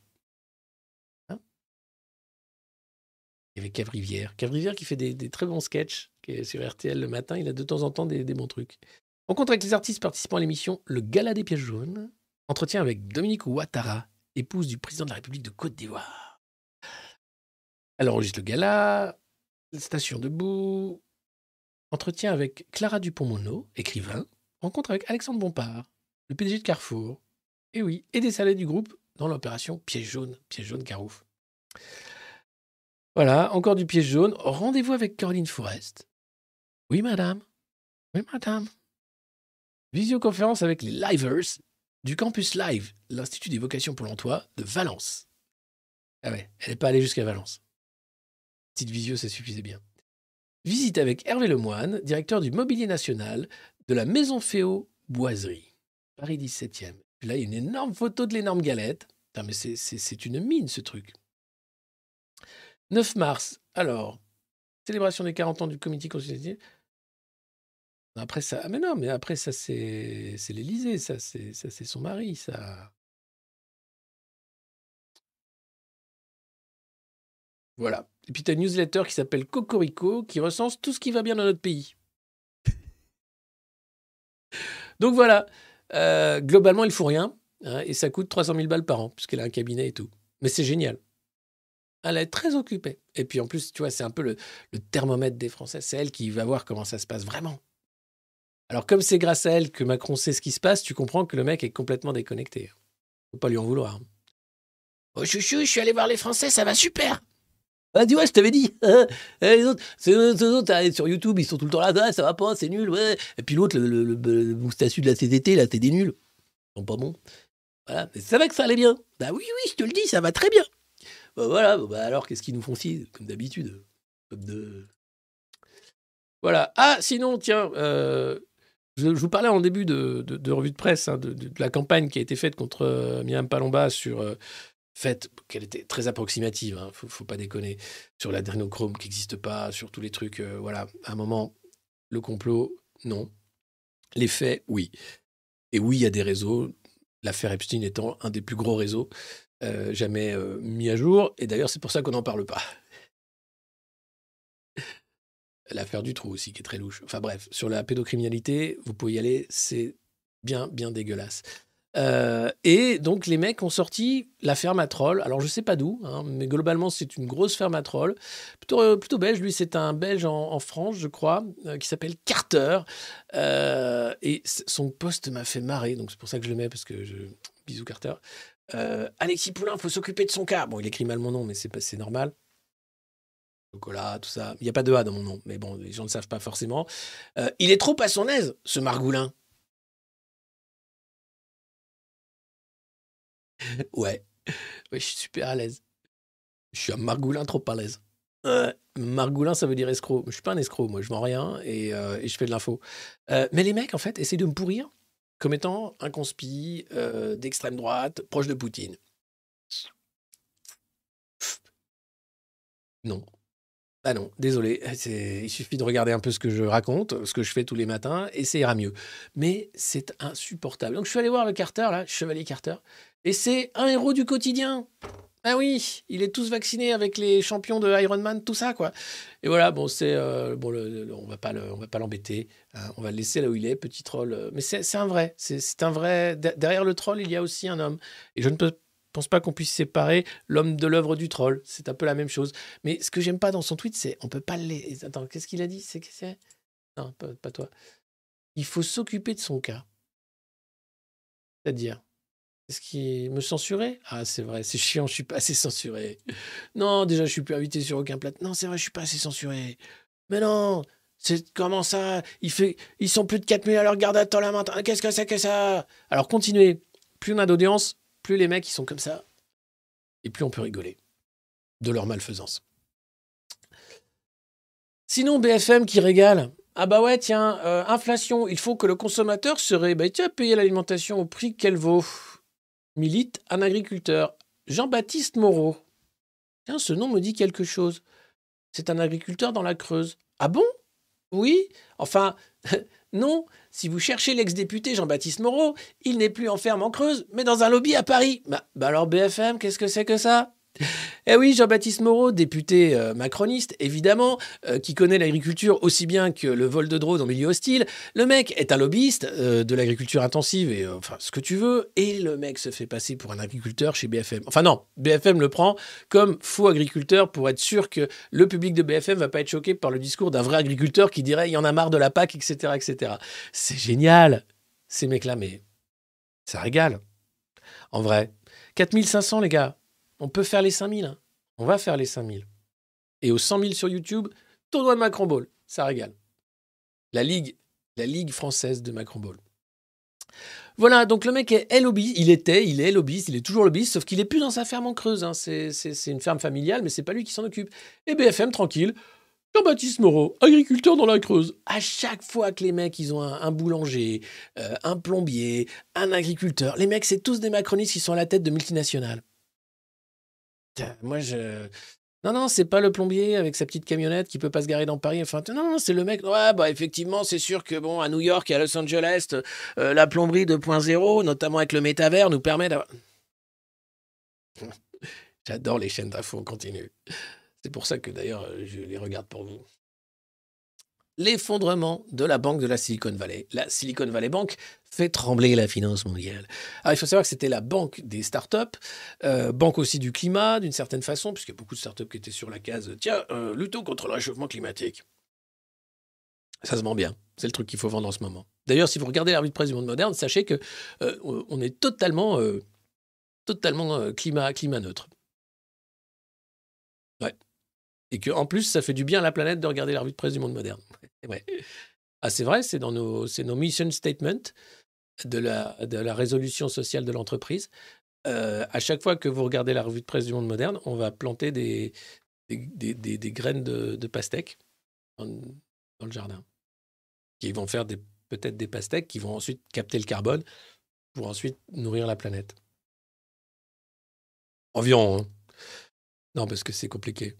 Il y avait qui fait des, très bons sketchs qui est sur RTL le matin. Il a de temps en temps des, bons trucs. Rencontre avec les artistes participant à l'émission Le Gala des Pièges jaunes. Entretien avec Dominique Ouattara, épouse du président de la République de Côte d'Ivoire. Elle enregistre le gala, station debout, entretien avec Clara Dupont-Mono, écrivain, rencontre avec Alexandre Bompard, le PDG de Carrefour, et oui, et des salariés du groupe dans l'opération Piège jaune, Piège jaune Carouf. Voilà, encore du piège jaune. Rendez-vous avec Caroline Forest. Oui, madame. Oui, madame. Visioconférence avec les livers du campus live, l'Institut des vocations pour l'emploi de Valence. Ah ouais, elle n'est pas allée jusqu'à Valence. Petite visio, ça suffisait bien. Visite avec Hervé Lemoine, directeur du Mobilier National de la Maison Féo Boiserie, Paris 17e. Puis là, il y a une énorme photo de l'énorme galette. Putain, mais c'est une mine, ce truc. 9 mars, alors, célébration des 40 ans du comité consultatif. Après ça, mais non, mais après ça, c'est l'Élysée, ça, c'est son mari, ça. Voilà. Et puis tu as une newsletter qui s'appelle Cocorico qui recense tout ce qui va bien dans notre pays. Donc voilà. Euh, globalement, il faut rien. hein, et ça coûte 300 000 balles par an, puisqu'elle a un cabinet et tout. Mais c'est génial. Elle est très occupée. Et puis en plus, tu vois, c'est un peu le, le thermomètre des Français. C'est elle qui va voir comment ça se passe vraiment. Alors comme c'est grâce à elle que Macron sait ce qui se passe, tu comprends que le mec est complètement déconnecté. Faut pas lui en vouloir. Oh chouchou, je suis allé voir les Français, ça va super. Ah, tu vois, je t'avais dit. hein, les autres, les autres, sur YouTube, ils sont tout le temps là. Ah, ça va pas, c'est nul. Ouais. Et puis l'autre, le, le, le- le moustachu de la CTT, là, c'est des nuls. Ils sont pas bons. Voilà. Mais c'est vrai que ça allait bien. Bah oui, oui, je te le dis, ça va très bien. Bah voilà, bah alors qu'est-ce qu'ils nous font si, comme d'habitude De... Voilà. Ah, sinon, tiens, euh, je, vous parlais en début de, revue de presse hein, de, la campagne qui a été faite contre euh, Palomba sur. euh, faite, qu'elle était très approximative, hein, faut, faut pas déconner, sur l'adrénochrome qui n'existe pas, sur tous les trucs. euh, voilà. À un moment, le complot, non. Les faits, oui. Et oui, il y a des réseaux, l'affaire Epstein étant un des plus gros réseaux euh, jamais euh, mis à jour. Et d'ailleurs, c'est pour ça qu'on n'en parle pas. L'affaire du trou aussi, qui est très louche. Enfin bref, sur la pédocriminalité, vous pouvez y aller, c'est bien, bien dégueulasse. Euh, et donc, les mecs ont sorti la ferme à troll. Alors, je sais pas d'où, hein, mais globalement, c'est une grosse ferme à troll. Plutôt, plutôt belge. Lui, c'est un belge en, France, je crois, qui s'appelle Carter. Et son poste m'a fait marrer. Donc, c'est pour ça que je le mets, parce que je. Bisous, Carter. Euh, Alexis Poulain, faut s'occuper de son cas. Bon, il écrit mal mon nom, mais c'est normal. Chocolat, tout ça. Il n'y a pas de A dans mon nom, mais bon, les gens ne savent pas forcément. Euh, il est trop à son aise, ce Margoulin. ouais. ouais, je suis super à l'aise. Je suis un Margoulin trop à l'aise. Margoulin, ça veut dire escroc. Je suis pas un escroc, moi, je vends rien et, euh, et je fais de l'info. Euh, mais les mecs, en fait, essaient de me pourrir comme étant un conspi euh, d'extrême droite, proche de Poutine. Non. Ah non, désolé. Il suffit de regarder un peu ce que je raconte, ce que je fais tous les matins, et ça ira mieux. Mais c'est insupportable. Donc je suis allé voir le Carter, là, Chevalier Carter, et c'est un héros du quotidien. Ah oui, il est tous vacciné avec les champions de Ironman, tout ça, quoi. Et voilà, bon, c'est euh, bon, on va pas le- on va pas l'embêter. hein, on va le laisser là où il est, petit troll. Mais c'est un vrai, c'est un vrai. de- Derrière le troll, il y a aussi un homme. Et je ne pense pas qu'on puisse séparer l'homme de l'œuvre du troll. C'est un peu la même chose. Mais ce que j'aime pas dans son tweet, c'est on peut pas les. Attends, qu'est-ce qu'il a dit? C'est c'est? Non, pas toi. Il faut s'occuper de son cas. C'est-à-dire, est-ce qu'il me censurait Ah, c'est vrai, c'est chiant, je suis pas assez censuré. Non, déjà, je suis plus invité sur aucun plat. Non, c'est vrai, je suis pas assez censuré. Mais non, c'est comment ça? Ils sont plus de 4000 à leur garde à temps la main. Qu'est-ce que c'est que ça? Alors, continuez. Plus on a d'audience, plus les mecs, ils sont comme ça. Et plus on peut rigoler de leur malfaisance. Sinon, BFM qui régale. Ah bah ouais, tiens, euh, inflation, il faut que le consommateur serait bah, tiens, payer l'alimentation au prix qu'elle vaut. Milite un agriculteur. Jean-Baptiste Moreau. Tiens, ce nom me dit quelque chose. C'est un agriculteur dans la Creuse. Ah bon? Oui? Enfin, non. Si vous cherchez l'ex-député Jean-Baptiste Moreau, il n'est plus en ferme en Creuse, mais dans un lobby à Paris. Bah, bah alors BFM, qu'est-ce que c'est que ça? Eh oui, Jean-Baptiste Moreau, député euh, macroniste, évidemment, euh, qui connaît l'agriculture aussi bien que le vol de drone en milieu hostile. Le mec est un lobbyiste euh, de l'agriculture intensive et enfin ce que tu veux. Et le mec se fait passer pour un agriculteur chez BFM. Enfin non, BFM le prend comme faux agriculteur pour être sûr que le public de BFM va pas être choqué par le discours d'un vrai agriculteur qui dirait il y en a marre de la PAC, etc., etc. C'est génial, ces mecs-là, mais ça régale. En vrai, 4500 les gars. On peut faire les 5000. hein. On va faire les 5000. Et aux 100 000 sur YouTube, tournoi de Macron Ball. Ça régale. La ligue, la ligue française de Macron Ball. Voilà, donc le mec est, lobbyiste. Il était, il est lobbyiste, il est toujours lobbyiste, sauf qu'il est plus dans sa ferme en Creuse. hein. C'est une ferme familiale, mais c'est pas lui qui s'en occupe. Et BFM, tranquille. Jean-Baptiste Moreau, agriculteur dans la Creuse. À chaque fois que les mecs, ils ont un, un boulanger, euh, un plombier, un agriculteur, les mecs, c'est tous des macronistes qui sont à la tête de multinationales. Moi, je. Non, non, c'est pas le plombier avec sa petite camionnette qui peut pas se garer dans Paris. Enfin, non, c'est le mec. Ouais, bah effectivement, c'est sûr que bon, à New York et à Los Angeles, euh, la plomberie 2.0, notamment avec le métavers, nous permet d'avoir. J'adore les chaînes d'infos en continu. C'est pour ça que d'ailleurs, je les regarde pour vous. L'effondrement de la banque de la Silicon Valley. La Silicon Valley Bank fait trembler la finance mondiale. Alors, il faut savoir que c'était la banque des startups, euh, banque aussi du climat, d'une certaine façon, puisqu'il y a beaucoup de startups qui étaient sur la case tiens, euh, luttons contre le réchauffement climatique. Ça se vend bien. C'est le truc qu'il faut vendre en ce moment. D'ailleurs, si vous regardez la de presse du monde moderne, sachez que euh, on est totalement, euh, totalement climat, climat neutre. Et que en plus, ça fait du bien à la planète de regarder la revue de presse du monde moderne. Ouais. Ah, c'est vrai, c'est dans nos, c'est nos mission statements de la, de la résolution sociale de l'entreprise. Euh, à chaque fois que vous regardez la revue de presse du monde moderne, on va planter des, des, des- des- graines de, de pastèque dans, le jardin. Qui vont faire peut-être des pastèques qui vont ensuite capter le carbone pour ensuite nourrir la planète. Environ. hein. Non, parce que c'est compliqué.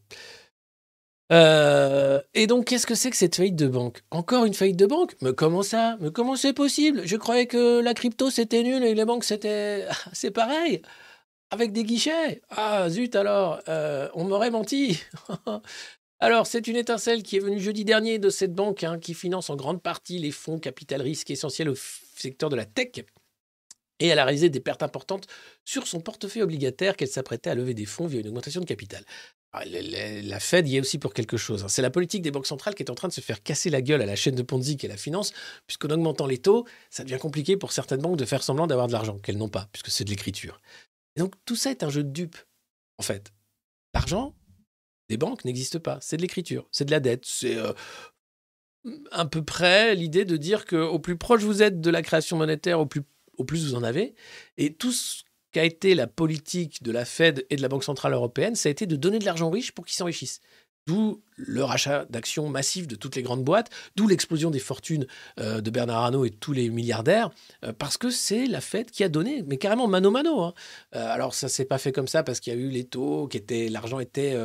Euh, et donc, qu'est-ce que c'est que cette faillite de banque? Encore une faillite de banque? Mais comment ça? Mais comment c'est possible? Je croyais que la crypto c'était nul et les banques c'était. C'est pareil Avec des guichets Ah zut alors euh, On m'aurait menti Alors, c'est une étincelle qui est venue jeudi dernier de cette banque hein, qui finance en grande partie les fonds capital risque essentiels au secteur de la tech. Et elle a réalisé des pertes importantes sur son portefeuille obligataire qu'elle s'apprêtait à lever des fonds via une augmentation de capital. Ah, la- Fed y est aussi pour quelque chose. hein. C'est la politique des banques centrales qui est en train de se faire casser la gueule à la chaîne de Ponzi qu'est la finance, puisqu'en augmentant les taux, ça devient compliqué pour certaines banques de faire semblant d'avoir de l'argent qu'elles n'ont pas, puisque c'est de l'écriture. Donc tout ça est un jeu de dupes, en fait. L'argent des banques n'existe pas, c'est de l'écriture, c'est de la dette, c'est euh, à peu près l'idée de dire que au plus proche vous êtes de la création monétaire, au plus, au plus vous en avez. Et tout ce qu'a été la politique de la Fed et de la Banque Centrale Européenne, ça a été de donner de l'argent aux riches pour qu'ils s'enrichissent. D'où le rachat d'actions massif de toutes les grandes boîtes, d'où l'explosion des fortunes euh, de Bernard Arnault et de tous les milliardaires, euh, parce que c'est la Fed qui a donné, mais carrément mano mano. hein. Euh, alors ça s'est pas fait comme ça parce qu'il y a eu les taux, qui étaient, l'argent était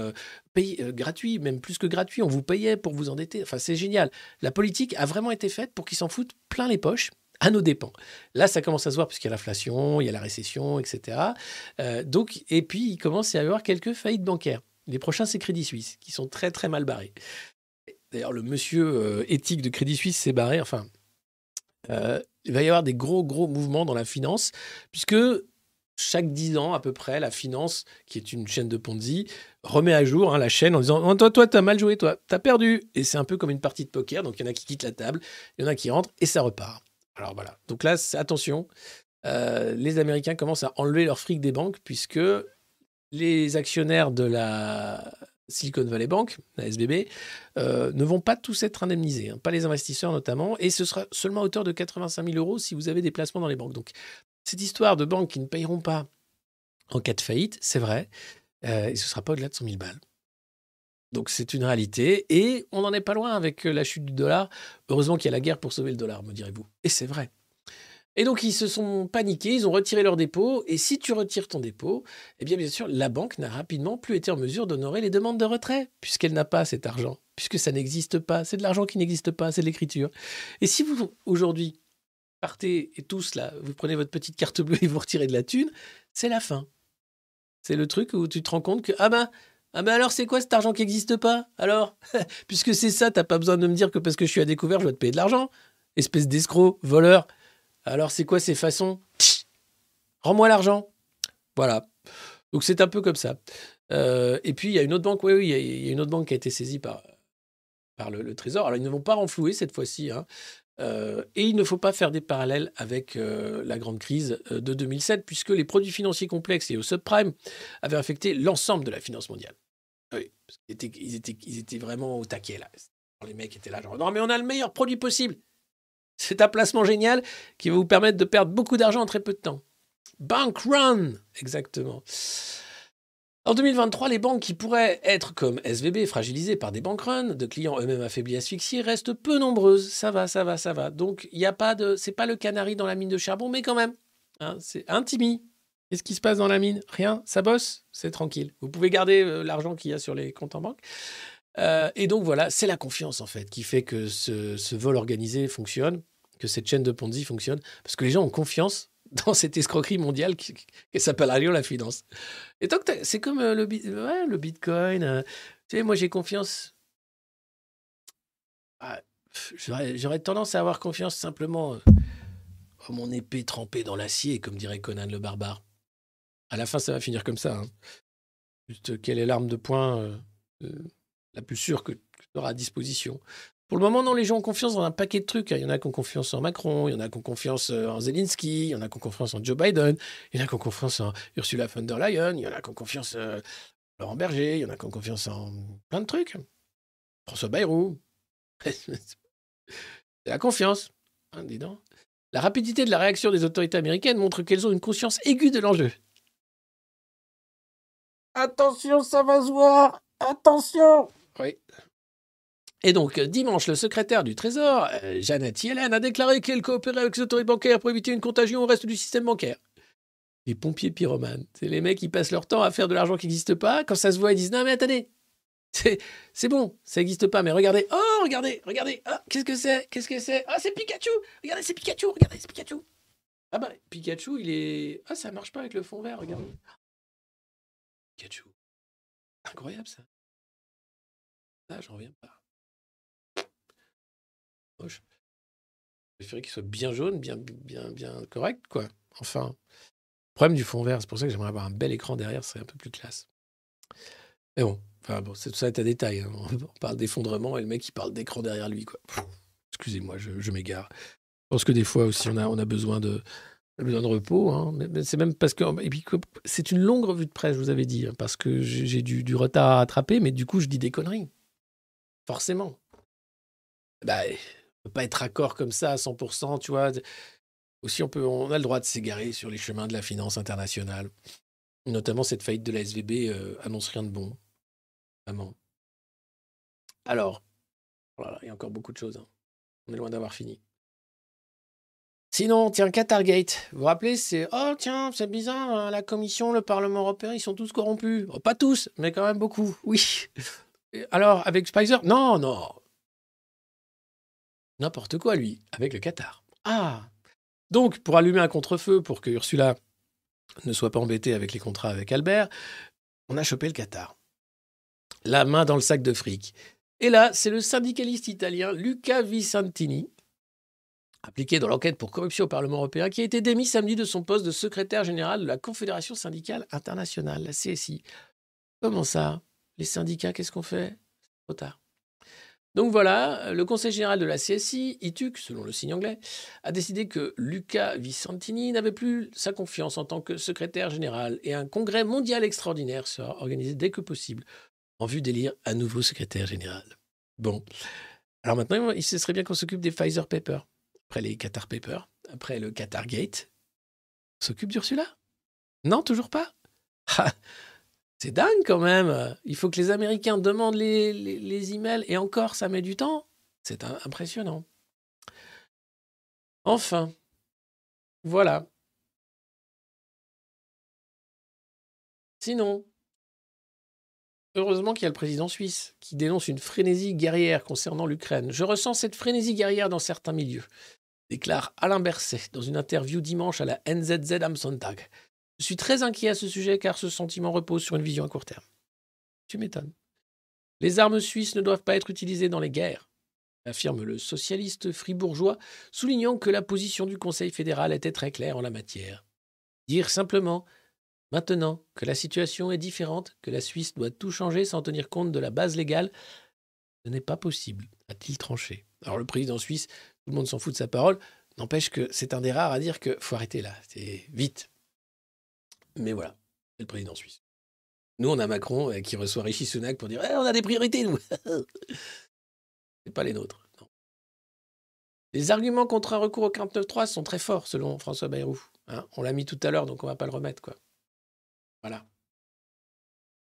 payé, gratuit, même plus que gratuit. On vous payait pour vous endetter. Enfin c'est génial. La politique a vraiment été faite pour qu'ils s'en foutent plein les poches à nos dépens. Là, ça commence à se voir puisqu'il y a l'inflation, il y a la récession, etc. Euh, donc, et puis, il commence à y avoir quelques faillites bancaires. Les prochains, c'est Crédit Suisse, qui sont très, très mal barrés. D'ailleurs, le monsieur euh, éthique de Crédit Suisse s'est barré. Enfin, euh, il va y avoir des gros, gros mouvements dans la finance, puisque chaque 10 ans, à peu près, la finance, qui est une chaîne de Ponzi, remet à jour hein, la chaîne en disant oh, Toi, toi, t'as mal joué, toi, t'as perdu. Et c'est un peu comme une partie de poker. Donc, il y en a qui quittent la table, il y en a qui rentrent, et ça repart. Alors voilà. Donc là, attention, euh, les Américains commencent à enlever leur fric des banques, puisque les actionnaires de la Silicon Valley Bank, la SBB, euh, ne vont pas tous être indemnisés, hein, pas les investisseurs notamment, et ce sera seulement à hauteur de 85 000 euros si vous avez des placements dans les banques. Donc, cette histoire de banques qui ne payeront pas en cas de faillite, c'est vrai, euh, et ce ne sera pas au-delà de 100 000 balles. Donc, c'est une réalité, et on n'en est pas loin avec euh, la chute du dollar. Heureusement qu'il y a la guerre pour sauver le dollar, me direz-vous. Et c'est vrai. Et donc, ils se sont paniqués, ils ont retiré leur dépôt. Et si tu retires ton dépôt, eh bien, bien sûr, la banque n'a rapidement plus été en mesure d'honorer les demandes de retrait, puisqu'elle n'a pas cet argent, puisque ça n'existe pas. C'est de l'argent qui n'existe pas, c'est de l'écriture. Et si vous, aujourd'hui, partez et tous là, vous prenez votre petite carte bleue et vous retirez de la thune, c'est la fin. C'est le truc où tu te rends compte que, ah ben, ah ben alors c'est quoi cet argent qui n'existe pas Alors, puisque c'est ça, t'as pas besoin de me dire que parce que je suis à découvert, je dois te payer de l'argent. Espèce d'escroc, voleur. Alors c'est quoi ces façons? Rends-moi l'argent. Voilà. Donc c'est un peu comme ça. Euh, et puis il y a une autre banque, oui, oui, il y a- une autre banque qui a été saisie par, le, Trésor. Alors ils ne vont pas renflouer cette fois-ci. hein. Euh, et il ne faut pas faire des parallèles avec euh, la grande crise de 2007, puisque les produits financiers complexes et au subprime avaient affecté l'ensemble de la finance mondiale. Oui, parce qu'ils étaient, ils étaient, vraiment au taquet là. Les mecs étaient là, genre, non, mais on a le meilleur produit possible. C'est un placement génial qui va vous permettre de perdre beaucoup d'argent en très peu de temps. Bank run, exactement. En 2023, les banques qui pourraient être comme SVB fragilisées par des bank runs, de clients eux-mêmes affaiblis, asphyxiés, restent peu nombreuses. Ça va, ça va, ça va. Donc, il n'y a pas de, c'est pas le canari dans la mine de charbon, mais quand même, hein, c'est intimi. Qu'est-ce qui se passe dans la mine? Rien, ça bosse, c'est tranquille. Vous pouvez garder euh, l'argent qu'il y a sur les comptes en banque. Euh, et donc voilà, c'est la confiance en fait qui fait que ce, vol organisé fonctionne, que cette chaîne de Ponzi fonctionne, parce que les gens ont confiance dans cette escroquerie mondiale qui, qui s'appelle Allion la finance. Et donc c'est comme euh, le, Bitcoin. tu sais, moi j'ai confiance. Ah, J'aurais tendance à avoir confiance simplement en mon épée trempée dans l'acier, comme dirait Conan le barbare. À la fin, ça va finir comme ça. hein. Juste, euh, quelle est l'arme de poing euh, euh, la plus sûre que, tu auras à disposition? Pour le moment, non, les gens ont confiance dans un paquet de trucs. hein. Il y en a qui ont confiance en Macron, il y en a qui ont confiance en Zelensky, il y en a qui ont confiance en Joe Biden, il y en a qui ont confiance en Ursula von der Leyen, il y en a qui ont confiance en Laurent Berger, il y en a qui ont confiance en plein de trucs. François Bayrou. La confiance. hein, dis donc. La rapidité de la réaction des autorités américaines montre qu'elles ont une conscience aiguë de l'enjeu. Attention, ça va se voir. Attention Oui. Et donc, dimanche, le secrétaire du Trésor, euh, Jeannette Yellen, a déclaré qu'elle coopérait avec les autorités bancaires pour éviter une contagion au reste du système bancaire. Les pompiers pyromanes, c'est les mecs qui passent leur temps à faire de l'argent qui n'existe pas. Quand ça se voit, ils disent Non, mais attendez, c'est c'est bon, ça n'existe pas, mais regardez, oh, regardez, regardez, ah, qu'est-ce que c'est? Qu'est-ce que c'est? Ah, c'est Pikachu Regardez, c'est Pikachu, regardez, c'est Pikachu Ah bah, Pikachu, il est. Ah, ça marche pas avec le fond vert, regardez. Pikachu. Incroyable ça. Ah, j'en reviens pas. Moche. Je préférais qu'il soit bien jaune, bien, bien, bien correct, quoi. Enfin, problème du fond vert, c'est pour ça que j'aimerais avoir un bel écran derrière, ce serait un peu plus classe. Mais bon, enfin bon, c'est tout ça est à détail. hein. On parle d'effondrement et le mec il parle d'écran derrière lui, quoi. Excusez-moi, je, m'égare. Je pense que des fois aussi on a, besoin de, a besoin de repos. hein. C'est même parce que et puis c'est une longue revue de presse, je vous avais dit, hein, parce que j'ai du, retard à attraper, mais du coup je dis des conneries. Forcément. Bah, on peut pas être accord comme ça à 100%, tu vois. Aussi, on, peut, on a le droit de s'égarer sur les chemins de la finance internationale. Notamment, cette faillite de la SVB euh, annonce rien de bon. Vraiment. Alors, oh là là, il y a encore beaucoup de choses. hein. On est loin d'avoir fini. Sinon, tiens, Qatargate. Vous vous rappelez, c'est Oh, tiens, c'est bizarre, hein, la Commission, le Parlement européen, ils sont tous corrompus. Oh, pas tous, mais quand même beaucoup. Oui. Alors, avec Spicer? Non, non. N'importe quoi, lui, avec le Qatar. Ah Donc, pour allumer un contre-feu, pour que Ursula ne soit pas embêtée avec les contrats avec Albert, on a chopé le Qatar. La main dans le sac de fric. Et là, c'est le syndicaliste italien Luca Vicentini, impliqué dans l'enquête pour corruption au Parlement européen, qui a été démis samedi de son poste de secrétaire général de la Confédération syndicale internationale, la CSI. Comment ça? Les syndicats, qu'est-ce qu'on fait? Trop tard. Donc voilà, le Conseil général de la CSI, ITUC, selon le signe anglais, a décidé que Luca Vicentini n'avait plus sa confiance en tant que secrétaire général et un congrès mondial extraordinaire sera organisé dès que possible en vue d'élire un nouveau secrétaire général. Bon. Alors maintenant, il se serait bien qu'on s'occupe des Pfizer Papers, après les Qatar Papers, après le Qatar Gate. S'occupe d'Ursula? Non, toujours pas? Ah, C'est dingue quand même. Il faut que les Américains demandent les, les, emails et encore, ça met du temps. C'est impressionnant. Enfin, voilà. Sinon, heureusement qu'il y a le président suisse qui dénonce une frénésie guerrière concernant l'Ukraine. Je ressens cette frénésie guerrière dans certains milieux, déclare Alain Berset dans une interview dimanche à la NZZ am Sonntag. Je suis très inquiet à ce sujet car ce sentiment repose sur une vision à court terme. Tu m'étonnes. Les armes suisses ne doivent pas être utilisées dans les guerres, affirme le socialiste fribourgeois, soulignant que la position du Conseil fédéral était très claire en la matière. Dire simplement, maintenant que la situation est différente, que la Suisse doit tout changer sans tenir compte de la base légale, ce n'est pas possible, a-t-il tranché. Alors le président suisse, tout le monde s'en fout de sa parole, n'empêche que c'est un des rares à dire que faut arrêter là, c'est vite. Mais voilà, c'est le président suisse. Nous, on a Macron euh, qui reçoit Rishi Sunak pour dire Eh, on a des priorités, nous. c'est pas les nôtres. Les arguments contre un recours au 49.3 sont très forts, selon François Bayrou. hein. on l'a mis tout à l'heure, donc on va pas le remettre, quoi. Voilà.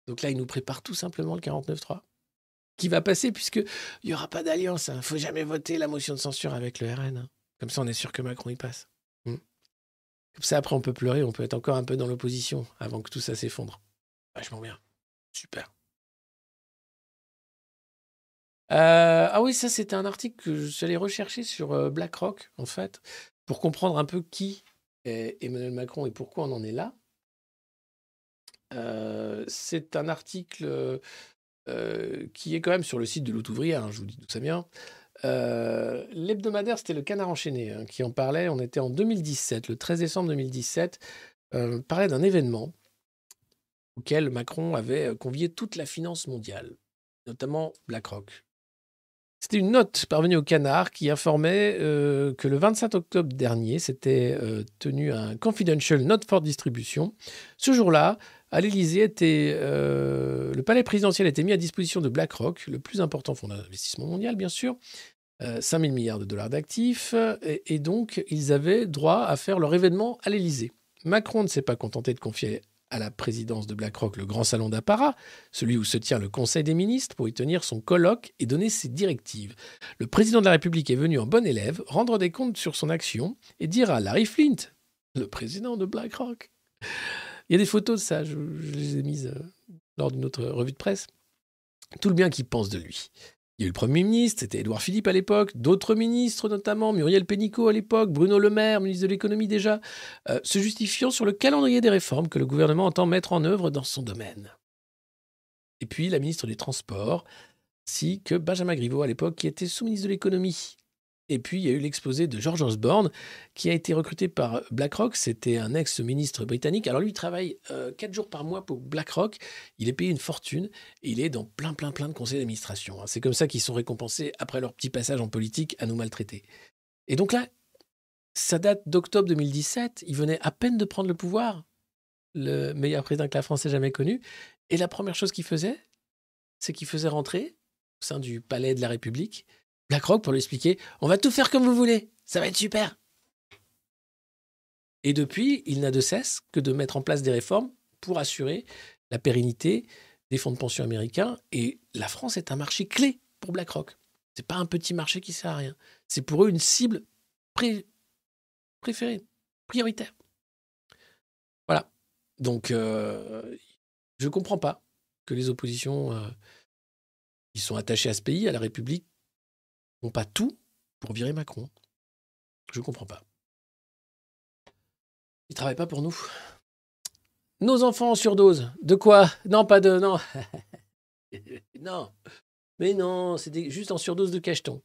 Donc là, il nous prépare tout simplement le 49.3 qui va passer puisque il y aura pas d'alliance. Il ne faut jamais voter la motion de censure avec le RN. hein. Comme ça, on est sûr que Macron y passe. Hmm. Comme ça, après, on peut pleurer, on peut être encore un peu dans l'opposition avant que tout ça s'effondre. Vachement bien. Super. Euh, ah oui, ça, c'était un article que je suis rechercher sur euh, BlackRock, en fait, pour comprendre un peu qui est Emmanuel Macron et pourquoi on en est là. Euh, c'est un article euh, qui est quand même sur le site de Lutte hein, je vous dis d'où ça vient. Euh, L'hebdomadaire, c'était le Canard enchaîné hein, qui en parlait. On était en 2017, le 13 décembre 2017, euh, parlait d'un événement auquel Macron avait euh, convié toute la finance mondiale, notamment BlackRock. C'était une note parvenue au Canard qui informait euh, que le 27 octobre dernier s'était tenu un confidential note for distribution. Ce jour-là, à l'Élysée, euh, le palais présidentiel était mis à disposition de BlackRock, le plus important fonds d'investissement mondial, bien sûr, euh, 5 000 milliards de dollars d'actifs, et, et donc ils avaient droit à faire leur événement à l'Élysée. Macron ne s'est pas contenté de confier à la présidence de BlackRock le grand salon d'apparat, celui où se tient le Conseil des ministres pour y tenir son colloque et donner ses directives. Le président de la République est venu en bon élève rendre des comptes sur son action et dire à Larry Flint, le président de BlackRock. Il y a des photos de ça, je, les ai mises euh, lors d'une autre revue de presse. Tout le bien qu'il pense de lui. Il y a eu le Premier ministre, c'était Édouard Philippe à l'époque, d'autres ministres notamment, Muriel Pénicaud à l'époque, Bruno Le Maire, ministre de l'économie déjà, euh, se justifiant sur le calendrier des réformes que le gouvernement entend mettre en œuvre dans son domaine. Et puis la ministre des Transports, ainsi que Benjamin Griveaux à l'époque, qui était sous-ministre de l'économie. Et puis, il y a eu l'exposé de George Osborne, qui a été recruté par BlackRock. C'était un ex-ministre britannique. Alors, lui, il travaille euh, quatre jours par mois pour BlackRock. Il est payé une fortune et il est dans plein, plein, plein de conseils d'administration. hein. C'est comme ça qu'ils sont récompensés après leur petit passage en politique à nous maltraiter. Et donc là, ça date d'octobre 2017. Il venait à peine de prendre le pouvoir, le meilleur président que la France ait jamais connu. Et la première chose qu'il faisait, c'est qu'il faisait rentrer au sein du palais de la République BlackRock pour lui expliquer on va tout faire comme vous voulez, ça va être super. Et depuis, il n'a de cesse que de mettre en place des réformes pour assurer la pérennité des fonds de pension américains. Et la France est un marché clé pour BlackRock. C'est pas un petit marché qui sert à rien. C'est pour eux une cible pré- préférée, prioritaire. Voilà. Donc, euh, je ne comprends pas que les oppositions euh, qui sont attachées à ce pays, à la République, pas tout pour virer Macron. Je ne comprends pas. Ils ne travaillent pas pour nous. Nos enfants en surdose. De quoi? Non, pas de... Non. non. Mais non, c'est des- juste en surdose de cacheton.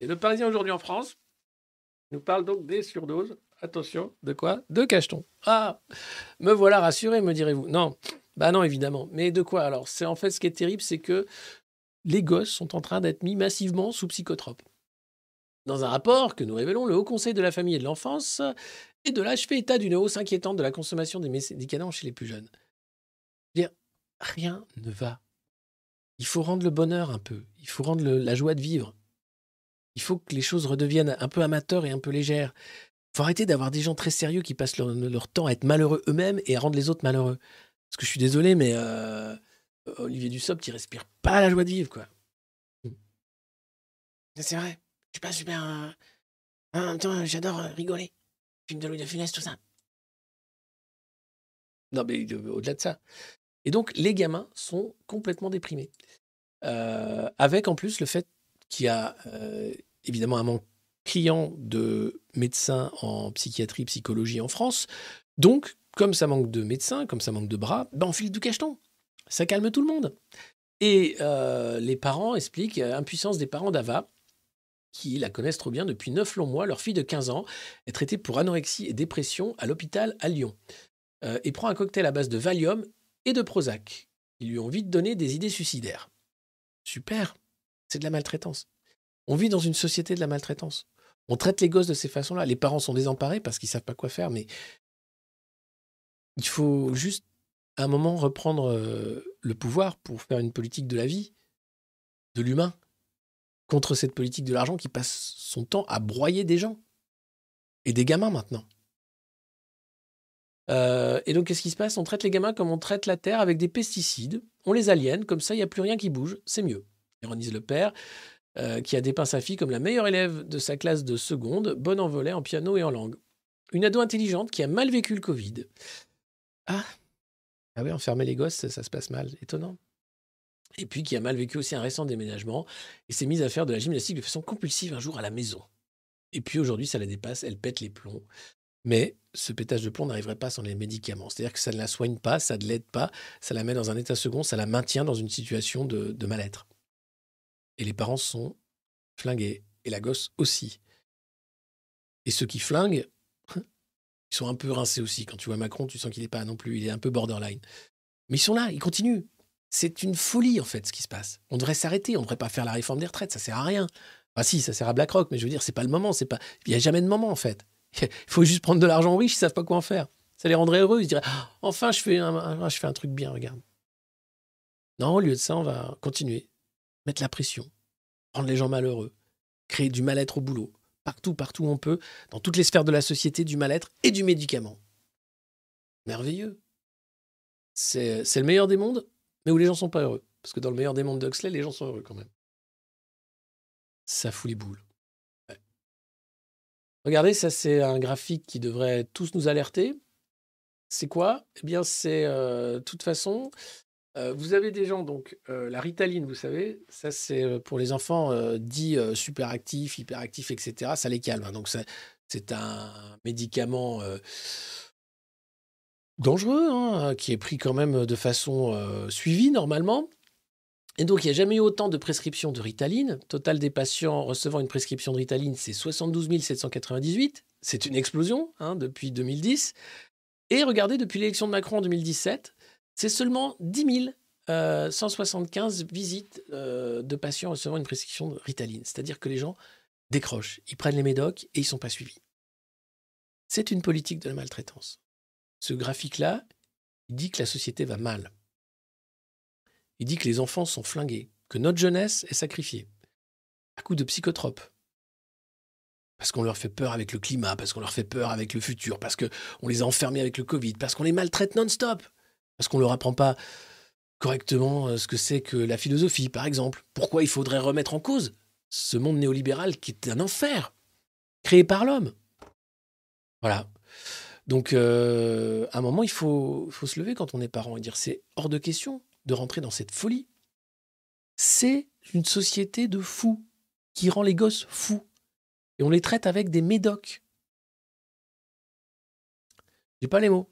Et le Parisien aujourd'hui en France nous parle donc des surdoses. Attention, de quoi? De cacheton. Ah, me voilà rassuré, me direz-vous. Non, bah non, évidemment. Mais de quoi alors? C'est en fait ce qui est terrible, c'est que les gosses sont en train d'être mis massivement sous psychotropes. Dans un rapport que nous révélons, le Haut Conseil de la famille et de l'enfance et de l'âge fait état d'une hausse inquiétante de la consommation des médicaments chez les plus jeunes. Dire, rien ne va. Il faut rendre le bonheur un peu. Il faut rendre la joie de vivre. Il faut que les choses redeviennent un peu amateurs et un peu légères. Il faut arrêter d'avoir des gens très sérieux qui passent leur, leur temps à être malheureux eux-mêmes et à rendre les autres malheureux. Parce que je suis désolé, mais euh, Olivier Dussopt, il respire pas la joie de vivre, quoi. C'est vrai. Je suis pas super. euh, En même temps, j'adore euh, rigoler. Film de Louis de Funès, tout ça. Non, mais euh, au-delà de ça. Et donc, les gamins sont complètement déprimés. Euh, avec en plus le fait qu'il y a euh, évidemment un manque criant de médecins en psychiatrie, psychologie en France. Donc, comme ça manque de médecins, comme ça manque de bras, ben on file du cacheton. Ça calme tout le monde. Et euh, les parents expliquent euh, l'impuissance des parents d'Ava, qui la connaissent trop bien depuis 9 longs mois. Leur fille de 15 ans est traitée pour anorexie et dépression à l'hôpital à Lyon. Euh, et prend un cocktail à base de Valium et de Prozac. Ils lui ont vite donné des idées suicidaires. Super, c'est de la maltraitance. On vit dans une société de la maltraitance. On traite les gosses de ces façons-là. Les parents sont désemparés parce qu'ils savent pas quoi faire, mais il faut juste à un moment reprendre euh, le pouvoir pour faire une politique de la vie, de l'humain, contre cette politique de l'argent qui passe son temps à broyer des gens et des gamins maintenant. Euh, et donc, qu'est-ce qui se passe? On traite les gamins comme on traite la terre avec des pesticides. On les aliène, comme ça, il n'y a plus rien qui bouge. C'est mieux. Ironise le père, euh, qui a dépeint sa fille comme la meilleure élève de sa classe de seconde, bonne en volet, en piano et en langue. Une ado intelligente qui a mal vécu le Covid. Ah, ah ouais, enfermer les gosses, ça, ça se passe mal. Étonnant. Et puis qui a mal vécu aussi un récent déménagement et s'est mise à faire de la gymnastique de façon compulsive un jour à la maison. Et puis aujourd'hui, ça la dépasse, elle pète les plombs. Mais ce pétage de plomb n'arriverait pas sans les médicaments. C'est-à-dire que ça ne la soigne pas, ça ne l'aide pas, ça la met dans un état second, ça la maintient dans une situation de, de mal-être. Et les parents sont flingués, et la gosse aussi. Et ceux qui flinguent, ils sont un peu rincés aussi. Quand tu vois Macron, tu sens qu'il n'est pas non plus, il est un peu borderline. Mais ils sont là, ils continuent. C'est une folie, en fait, ce qui se passe. On devrait s'arrêter, on ne devrait pas faire la réforme des retraites, ça sert à rien. Enfin, si, ça sert à BlackRock, mais je veux dire, c'est pas le moment, c'est pas. Il n'y a jamais de moment, en fait. Il faut juste prendre de l'argent riche, ils savent pas quoi en faire. Ça les rendrait heureux, ils diraient Ah, enfin, je fais, un- je fais un truc bien, regarde. Non, au lieu de ça, on va continuer, mettre la pression, rendre les gens malheureux, créer du mal-être au boulot, partout, partout où on peut, dans toutes les sphères de la société, du mal-être et du médicament. Merveilleux. C'est le meilleur des mondes, mais où les gens sont pas heureux. Parce que dans le meilleur des mondes d'Huxley, les gens sont heureux quand même. Ça fout les boules. Regardez, ça c'est un graphique qui devrait tous nous alerter. C'est quoi? Eh bien, c'est euh, de toute façon, euh, vous avez des gens, donc euh, la ritaline, vous savez, ça c'est euh, pour les enfants dits euh, super actifs, hyperactifs, etc. Ça les calme. hein. Donc c'est un médicament dangereux, hein, qui est pris quand même de façon suivie normalement. Et donc, il n'y a jamais eu autant de prescriptions de Ritaline. Total des patients recevant une prescription de Ritaline, c'est 72 798. C'est une explosion hein, depuis 2010. Et regardez, depuis l'élection de Macron en 2017, c'est seulement 10 000, euh, 175 visites euh, de patients recevant une prescription de Ritaline. C'est-à-dire que les gens décrochent, ils prennent les médocs et ils ne sont pas suivis. C'est une politique de la maltraitance. Ce graphique-là, il dit que la société va mal. Il dit que les enfants sont flingués, que notre jeunesse est sacrifiée à coup de psychotropes. Parce qu'on leur fait peur avec le climat, parce qu'on leur fait peur avec le futur, parce qu'on les a enfermés avec le Covid, parce qu'on les maltraite non-stop, parce qu'on leur apprend pas correctement euh, ce que c'est que la philosophie, par exemple. Pourquoi il faudrait remettre en cause ce monde néolibéral qui est un enfer, créé par l'homme? Voilà. Donc, euh, à un moment, il faut, se lever quand on est parent et dire c'est hors de question de rentrer dans cette folie. C'est une société de fous qui rend les gosses fous. Et on les traite avec des médocs. J'ai pas les mots.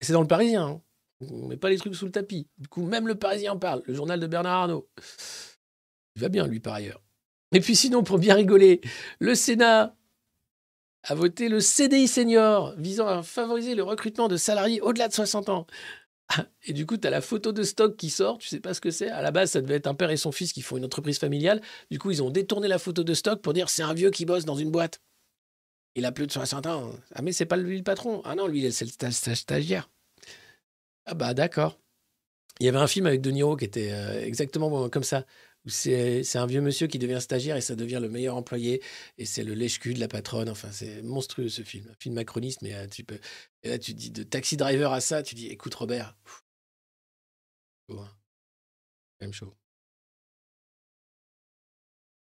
C'est dans le Parisien. Hein. On met pas les trucs sous le tapis. Du coup, même le Parisien en parle. Le journal de Bernard Arnault. Il va bien, lui, par ailleurs. Et puis sinon, pour bien rigoler, le Sénat a voté le CDI senior visant à favoriser le recrutement de salariés au-delà de 60 ans. Et du coup, tu as la photo de stock qui sort, tu sais pas ce que c'est. À la base, ça devait être un père et son fils qui font une entreprise familiale. Du coup, ils ont détourné la photo de stock pour dire c'est un vieux qui bosse dans une boîte. Il a plus de 60 ans. Ah, mais c'est pas lui le patron. Ah non, lui, c'est le sta- sta- stagiaire. Ah bah d'accord. Il y avait un film avec De Niro qui était euh, exactement comme ça. C'est un vieux monsieur qui devient stagiaire et ça devient le meilleur employé. Et c'est le lèche-cul de la patronne. Enfin, c'est monstrueux ce film. Un film macroniste, mais euh, tu peux. Et là, tu dis de taxi driver à ça, tu dis écoute, Robert. chaud, même chaud.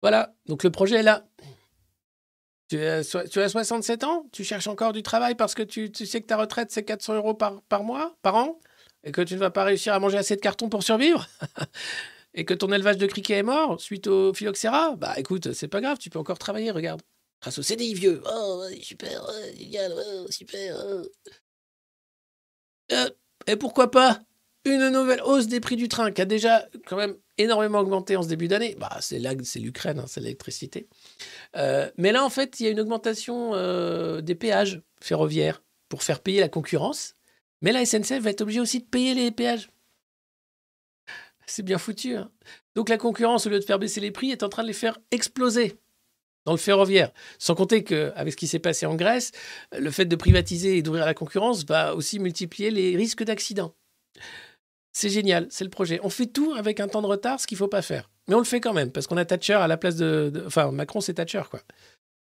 Voilà, donc le projet est là. Tu as, so- tu as 67 ans, tu cherches encore du travail parce que tu, sais que ta retraite c'est 400 euros par mois, par an, et que tu ne vas pas réussir à manger assez de cartons pour survivre, et que ton élevage de criquets est mort suite au phylloxéra, bah écoute, c'est pas grave, tu peux encore travailler, regarde. Grâce au CDI vieux. Oh, super, ouais, génial, super. Euh, et pourquoi pas une nouvelle hausse des prix du train qui a déjà quand même énormément augmenté en ce début d'année. Bah, c'est c'est l'Ukraine, hein, c'est l'électricité. Euh, mais là, en fait, il y a une augmentation euh, des péages ferroviaires pour faire payer la concurrence. Mais la SNCF va être obligée aussi de payer les péages. C'est bien foutu. hein. Donc la concurrence, au lieu de faire baisser les prix, est en train de les faire exploser dans le ferroviaire. Sans compter qu'avec ce qui s'est passé en Grèce, le fait de privatiser et d'ouvrir la concurrence va aussi multiplier les risques d'accident. C'est génial, c'est le projet. On fait tout avec un temps de retard, ce qu'il faut pas faire. Mais on le fait quand même, parce qu'on a Thatcher à la place de... de- Enfin, Macron, c'est Thatcher, quoi.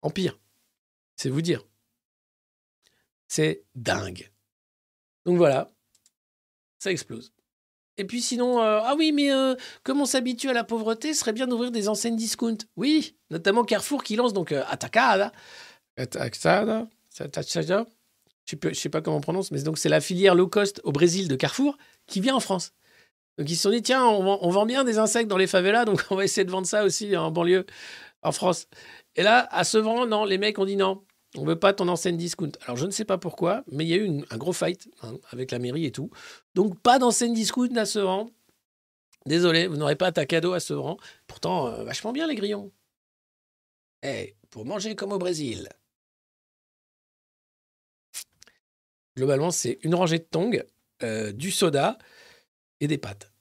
En pire. C'est vous dire. C'est dingue. Donc voilà, ça explose. Et puis sinon, euh, ah oui, mais euh, comme on s'habitue à la pauvreté, ce serait bien d'ouvrir des enseignes discount. Oui, notamment Carrefour qui lance donc euh, Atacada. Atacada. Atacada. Je je sais pas comment on prononce, mais donc c'est la filière low cost au Brésil de Carrefour qui vient en France. Donc ils se sont dit, tiens, on vend, on vend bien des insectes dans les favelas, donc on va essayer de vendre ça aussi en banlieue, en France. Et là, à Sevran, non, les mecs ont dit non, on veut pas ton enseigne discount. Alors je ne sais pas pourquoi, mais il y a eu un gros fight hein, avec la mairie et tout. Donc pas d'enseigne discount à Sevran. Désolé, vous n'aurez pas ta cadeau à Sevran. Pourtant, euh, vachement bien les grillons. Eh, pour manger comme au Brésil. Globalement, c'est une rangée de tongs, euh, du soda et des pâtes.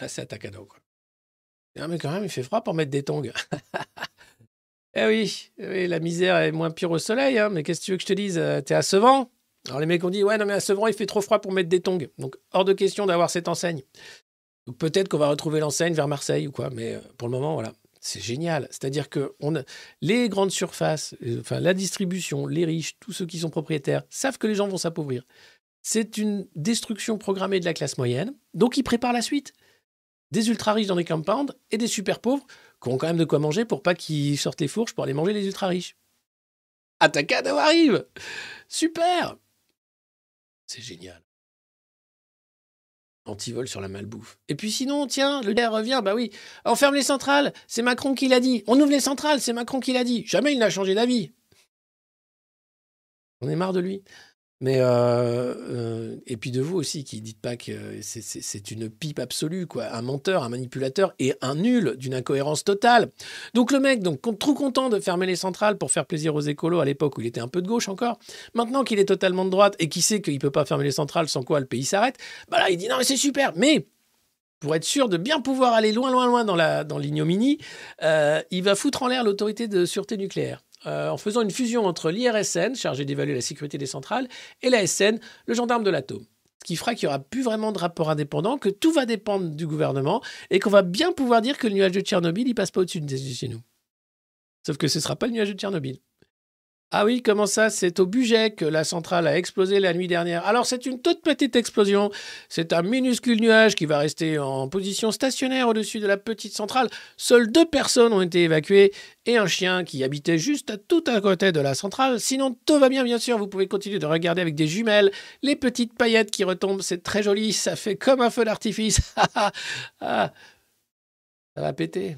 Là, c'est à ta cadeau, quoi. Ah, mais quand même, il fait froid pour mettre des tongs. eh oui, eh oui, la misère est moins pire au soleil, hein, mais qu'est-ce que tu veux que je te dise Euh, T'es à Sevran Alors les mecs ont dit, ouais, non, mais à Sevran, il fait trop froid pour mettre des tongs. Donc, hors de question d'avoir cette enseigne. Peut-être qu'on va retrouver l'enseigne vers Marseille ou quoi, mais euh, pour le moment, voilà. C'est génial. C'est-à-dire que les grandes surfaces, euh, enfin la distribution, les riches, tous ceux qui sont propriétaires, savent que les gens vont s'appauvrir. c'est une destruction programmée de la classe moyenne. Donc, il prépare la suite. Des ultra riches dans les compounds et des super pauvres qui ont quand même de quoi manger pour pas qu'ils sortent les fourches pour aller manger les ultra riches. Atacado arrive Super C'est génial. Antivol sur la malbouffe. Et puis sinon, tiens, le gars revient, bah oui, on ferme les centrales, c'est Macron qui l'a dit. On ouvre les centrales, c'est Macron qui l'a dit. Jamais il n'a changé d'avis. On est marre de lui. Mais euh, euh, et puis de vous aussi qui dites pas que c'est- une pipe absolue quoi, un menteur, un manipulateur et un nul d'une incohérence totale. Donc le mec donc trop content de fermer les centrales pour faire plaisir aux écolos à l'époque où il était un peu de gauche encore. Maintenant qu'il est totalement de droite et qu'il sait qu'il peut pas fermer les centrales sans quoi le pays s'arrête, bah il dit non mais c'est super. Mais pour être sûr de bien pouvoir aller loin, loin, loin dans la dans l'ignominie, euh, il va foutre en l'air l'autorité de sûreté nucléaire. Euh, en faisant une fusion entre l'IRSN, chargé d'évaluer la sécurité des centrales, et la SN, le gendarme de l'atome. Ce qui fera qu'il n'y aura plus vraiment de rapport indépendant, que tout va dépendre du gouvernement, et qu'on va bien pouvoir dire que le nuage de Tchernobyl, il passe pas au-dessus de chez nous. Sauf que ce ne sera pas le nuage de Tchernobyl. Ah oui, comment ça? C'est au budget que la centrale a explosé la nuit dernière. Alors c'est une toute petite explosion. C'est un minuscule nuage qui va rester en position stationnaire au-dessus de la petite centrale. Seules deux personnes ont été évacuées et un chien qui habitait juste à tout à côté de la centrale. Sinon tout va bien, bien sûr. Vous pouvez continuer de regarder avec des jumelles les petites paillettes qui retombent. C'est très joli. Ça fait comme un feu d'artifice. ah, ça va péter.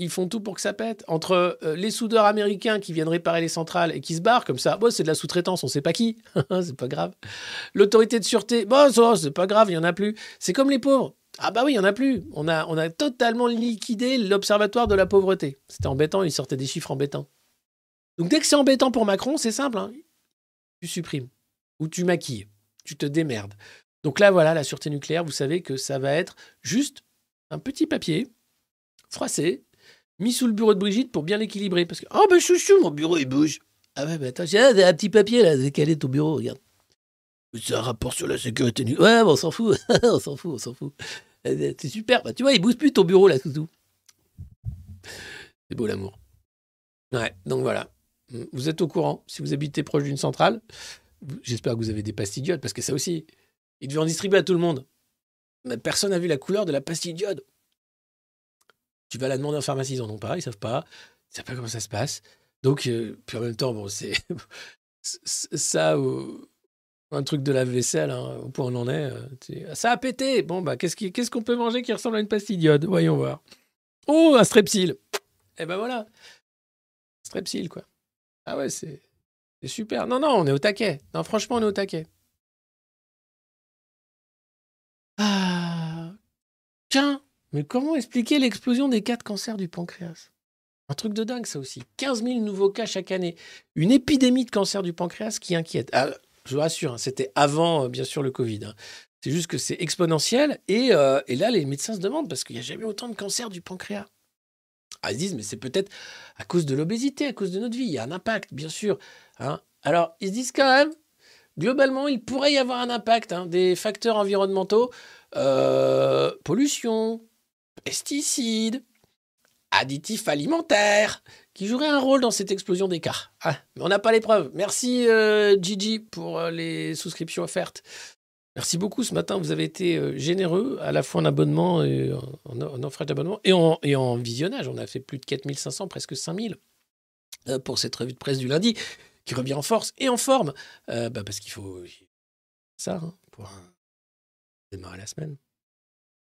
Ils font tout pour que ça pète. Entre euh, les soudeurs américains qui viennent réparer les centrales et qui se barrent comme ça, bon, c'est de la sous-traitance, on sait pas qui, c'est pas grave. L'autorité de sûreté, bon, c'est pas grave, il y en a plus. C'est comme les pauvres. Ah bah oui, il y en a plus. On a, on a totalement liquidé l'observatoire de la pauvreté. C'était embêtant, il sortait des chiffres embêtants. Donc dès que c'est embêtant pour Macron, c'est simple, hein. tu supprimes ou tu maquilles, tu te démerdes. Donc là, voilà, la sûreté nucléaire, vous savez que ça va être juste un petit papier froissé, mis sous le bureau de Brigitte pour bien l'équilibrer. Parce que, oh ben chouchou, mon bureau il bouge. Ah ouais, ben attends, j'ai un petit papier là, décalé ton bureau, regarde. C'est un rapport sur la sécurité nucléaire. Ouais, mais on s'en fout, on s'en fout, on s'en fout. C'est super, bah, tu vois, il bouge plus ton bureau là, Toutou. C'est beau l'amour. Ouais, donc voilà. Vous êtes au courant, si vous habitez proche d'une centrale, j'espère que vous avez des pastilles parce que ça aussi, ils devaient en distribuer à tout le monde. Mais personne n'a vu la couleur de la pastille diode. Tu vas la demander en pharmacie, ils en ont pas, ils savent pas, ils savent pas comment ça se passe. Donc, euh, puis en même temps, bon, c'est ça ou un truc de la vaisselle, hein, au point où on en est. euh, ça a pété. Bon, bah, qu'est-ce qu'on peut manger qui ressemble à une pastille diode? Voyons voir. Oh, un strepsil. Eh ben voilà. Strepsil, quoi. Ah ouais, c'est super. Non, non, on est au taquet. Non, franchement, on est au taquet. Ah. Tiens, mais comment expliquer l'explosion des cas de cancer du pancréas? Un truc de dingue, ça aussi. 15 000 nouveaux cas chaque année. Une épidémie de cancer du pancréas qui inquiète. Ah, je vous rassure, hein, c'était avant, euh, bien sûr, le Covid. hein. C'est juste que c'est exponentiel. Et, euh, et là, les médecins se demandent parce qu'il n'y a jamais autant de cancer du pancréas. Ah, ils se disent, mais c'est peut-être à cause de l'obésité, à cause de notre vie. Il y a un impact, bien sûr. hein. Alors, ils se disent quand même, globalement, il pourrait y avoir un impact des facteurs environnementaux, euh, pollution, pesticides, additifs alimentaires, qui joueraient un rôle dans cette explosion cas. Ah, mais on n'a pas les preuves. Merci euh, Gigi pour euh, les souscriptions offertes. Merci beaucoup ce matin, vous avez été euh, généreux, à la fois en abonnement, et en, en, d'abonnement et en, en visionnage. On a fait plus de 4500, presque 5000 euh, pour cette revue de presse du lundi, qui revient en force et en forme, bah, parce qu'il faut ça hein, pour démarrer la semaine.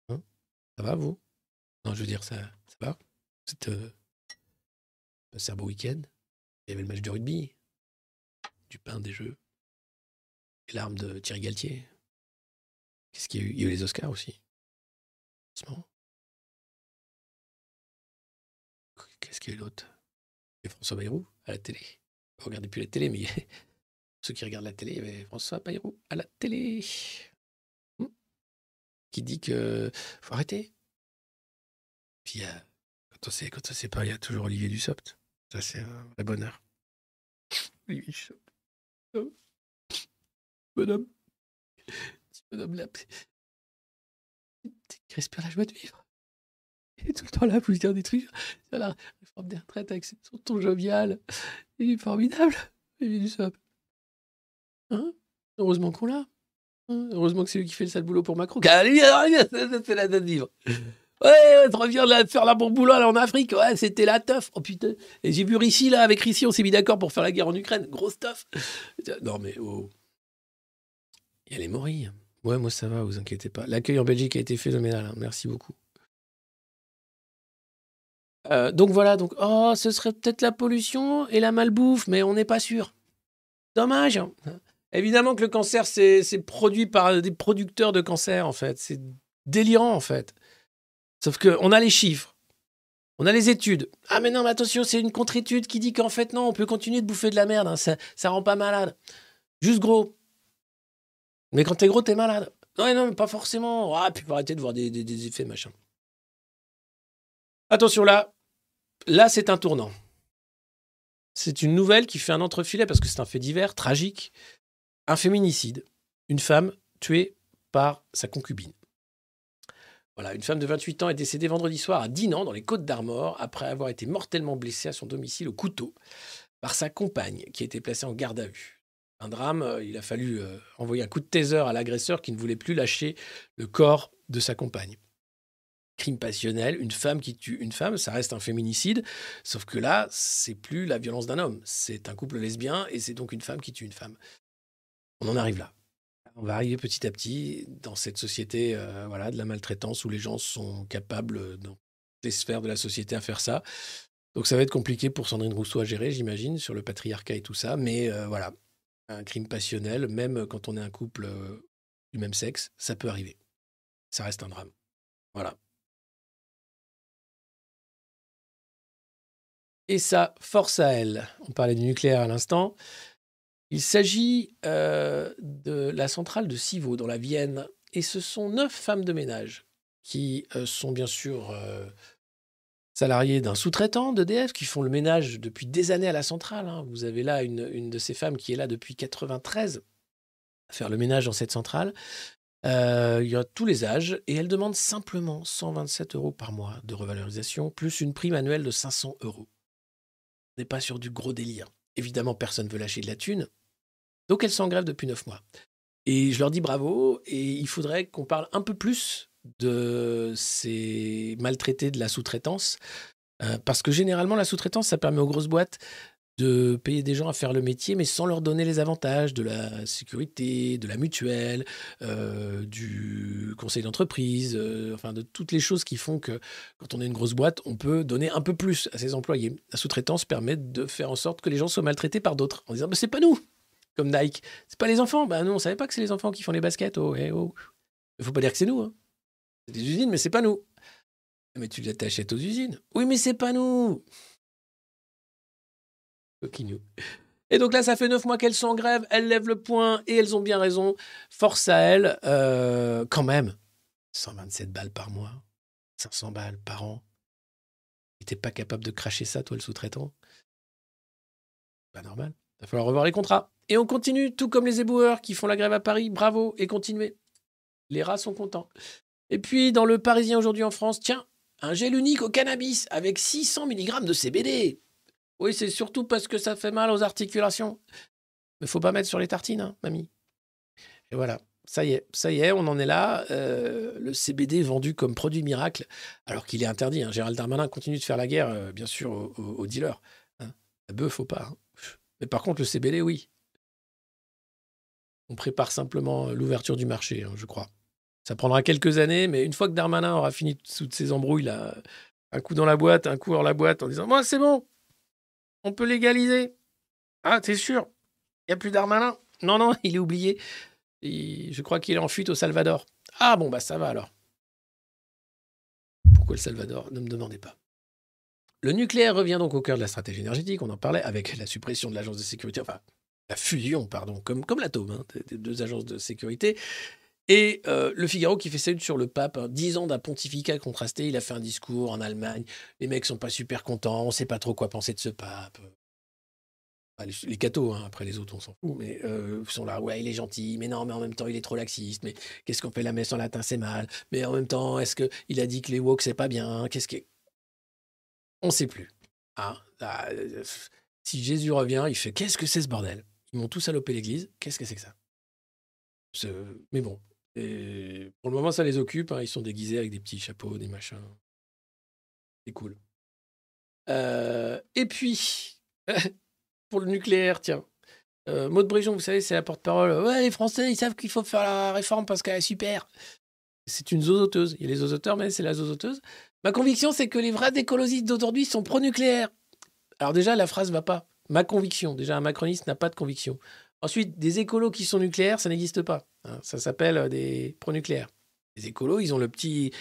Hein? Ça va, vous? Je veux dire, ça, ça va C'est euh, un beau week-end Il y avait le match de rugby, du pain, des jeux, les larmes de Thierry Galtier. Qu'est-ce qu'il y a eu? Les Oscars aussi. Qu'est-ce qu'il y a eu d'autre? Il y a François Bayrou à la télé. Regardez plus la télé, mais ceux qui regardent la télé, il y avait François Bayrou à la télé. Hmm. Qui dit que faut arrêter. Euh, quand on sait, quand on sait pas, il y a toujours Olivier Dussopt. Ça, c'est un vrai bonheur. Olivier Dussopt. Oh. Bonhomme. Petit bonhomme là. Qui respire la joie de vivre. Est tout le temps là vous dire des trucs sur la réforme des retraites avec son ton jovial. Il est formidable. Olivier Dussopt. Hein Heureusement qu'on l'a. Hein, Heureusement que c'est lui qui fait le sale boulot pour Macron. C'est la date vivre. Ouais, ouais, tu reviens de faire la bon boulot là, en Afrique. Ouais, c'était la teuf. Oh putain. Et j'ai vu Rissi là, avec Rissi, on s'est mis d'accord pour faire la guerre en Ukraine. Grosse teuf. Non mais oh. Il y a les morilles. Ouais, moi ça va, vous inquiétez pas. L'accueil en Belgique a été phénoménal. hein. Merci beaucoup. Euh, donc voilà, donc oh, ce serait peut-être la pollution et la malbouffe, mais on n'est pas sûr. Dommage. hein. Évidemment que le cancer, c'est produit par des producteurs de cancer, en fait. C'est délirant, en fait. Sauf qu'on a les chiffres, on a les études. Ah, mais non, mais attention, c'est une contre-étude qui dit qu'en fait, non, on peut continuer de bouffer de la merde. hein, ça, ça rend pas malade. Juste gros. Mais quand t'es gros, t'es malade. Ouais, non, mais pas forcément. Ah, puis faut arrêter de voir des, des- des effets, machin. Attention là. Là, c'est un tournant. C'est une nouvelle qui fait un entrefilet parce que c'est un fait divers, tragique. Un féminicide. Une femme tuée par sa concubine. Voilà, une femme de 28 ans est décédée vendredi soir à Dinan, dans les Côtes d'Armor, après avoir été mortellement blessée à son domicile au couteau par sa compagne, qui été placée en garde à vue. Un drame, euh, il a fallu euh, envoyer un coup de taser à l'agresseur qui ne voulait plus lâcher le corps de sa compagne. Crime passionnel, une femme qui tue une femme, ça reste un féminicide, sauf que là, c'est plus la violence d'un homme, c'est un couple lesbien et c'est donc une femme qui tue une femme. On en arrive là. On va arriver petit à petit dans cette société euh, voilà, de la maltraitance où les gens sont capables, euh, dans les sphères de la société, à faire ça. Donc ça va être compliqué pour Sandrine Rousseau à gérer, j'imagine, sur le patriarcat et tout ça. Mais euh, voilà, un crime passionnel, même quand on est un couple du même sexe, ça peut arriver. Ça reste un drame. Voilà. Et ça, force à elle. On parlait du nucléaire à l'instant. Il s'agit euh, de la centrale de Civaux, dans la Vienne. Et ce sont neuf femmes de ménage qui euh, sont bien sûr euh, salariées d'un sous-traitant d'EDF, qui font le ménage depuis des années à la centrale. hein. Vous avez là une, de ces femmes qui est là depuis 93 à faire le ménage dans cette centrale. Il y a tous les âges et elle demande simplement 127 euros par mois de revalorisation, plus une prime annuelle de 500 euros. On n'est pas sur du gros délire. Évidemment, personne ne veut lâcher de la thune. Donc, elles sont en grève depuis neuf mois. Et je leur dis bravo. Et il faudrait qu'on parle un peu plus de ces maltraités de la sous-traitance. Euh, parce que généralement, la sous-traitance, ça permet aux grosses boîtes de payer des gens à faire le métier, mais sans leur donner les avantages de la sécurité, de la mutuelle, euh, du conseil d'entreprise, euh, enfin de toutes les choses qui font que quand on est une grosse boîte, on peut donner un peu plus à ses employés. La sous-traitance permet de faire en sorte que les gens soient maltraités par d'autres, en disant bah, c'est pas nous, comme Nike, c'est pas les enfants. Bah nous, on savait pas que c'est les enfants qui font les baskets. Oh, eh, oh. Faut pas dire que c'est nous. hein. C'est des usines, mais c'est pas nous. Mais tu t'achètes aux usines. Oui, mais c'est pas nous. Et donc là, ça fait neuf mois qu'elles sont en grève, elles lèvent le poing et elles ont bien raison. Force à elles, euh, quand même. 127 balles par mois, 500 balles par an. T'es pas capable de cracher ça, toi, le sous-traitant? Pas normal. Il va falloir revoir les contrats. Et on continue, tout comme les éboueurs qui font la grève à Paris. Bravo et continuez. Les rats sont contents. Et puis, dans le Parisien aujourd'hui en France, tiens, un gel unique au cannabis avec 600 mg de CBD. Oui, c'est surtout parce que ça fait mal aux articulations. Mais faut pas mettre sur les tartines, hein, mamie. Et voilà, ça y est, ça y est, on en est là. Euh, le CBD vendu comme produit miracle, alors qu'il est interdit. hein. Gérald Darmanin continue de faire la guerre, euh, bien sûr, aux, dealers. Hein. La bœuf, faut pas. hein. Mais par contre, le CBD, oui. On prépare simplement l'ouverture du marché, hein, je crois. Ça prendra quelques années, mais une fois que Darmanin aura fini toutes ses embrouilles, là, un coup dans la boîte, un coup hors la boîte, en disant Moi, c'est bon, on peut légaliser. Ah, t'es sûr? Il n'y a plus Darmanin Non, non, il est oublié. Je crois qu'il est en fuite au Salvador. Ah, bon, bah ça va alors. Pourquoi le Salvador? Ne me demandez pas. Le nucléaire revient donc au cœur de la stratégie énergétique, on en parlait, avec la suppression de l'agence de sécurité, enfin, la fusion, pardon, comme, comme l'atome, hein, des deux agences de sécurité. Et euh, le Figaro qui fait une sur le pape, hein, dix ans d'un pontificat contrasté, il a fait un discours en Allemagne, les mecs sont pas super contents, on sait pas trop quoi penser de ce pape. Les, les cathos, hein, après les autres, on s'en fout, mais euh, sont là, ouais, il est gentil, mais non, mais en même temps, il est trop laxiste, mais qu'est-ce qu'on fait la messe en latin, c'est mal, mais en même temps, est-ce qu'il a dit que les woke, c'est pas bien, qu'est-ce que... On sait plus. Là, euh, si Jésus revient, il fait, qu'est-ce que c'est ce bordel? Ils m'ont tous salopé l'église, qu'est-ce que c'est que ça? Mais bon, et pour le moment, ça les occupe. hein. Ils sont déguisés avec des petits chapeaux, des machins. C'est cool. Euh, et puis, pour le nucléaire, tiens. Euh, Maud Bréjon, vous savez, c'est la porte-parole. Ouais, les Français, ils savent qu'il faut faire la réforme parce qu'elle est super. C'est une zozoteuse. Il y a les zozoteurs, mais c'est la zozoteuse. Ma conviction, c'est que les vrais écologistes d'aujourd'hui sont pro-nucléaires. Alors déjà, la phrase va pas. Ma conviction. Déjà, un macroniste n'a pas de conviction. Ensuite, des écolos qui sont nucléaires, ça n'existe pas. hein. Ça s'appelle euh, des pro-nucléaires. Les écolos, ils ont le petit,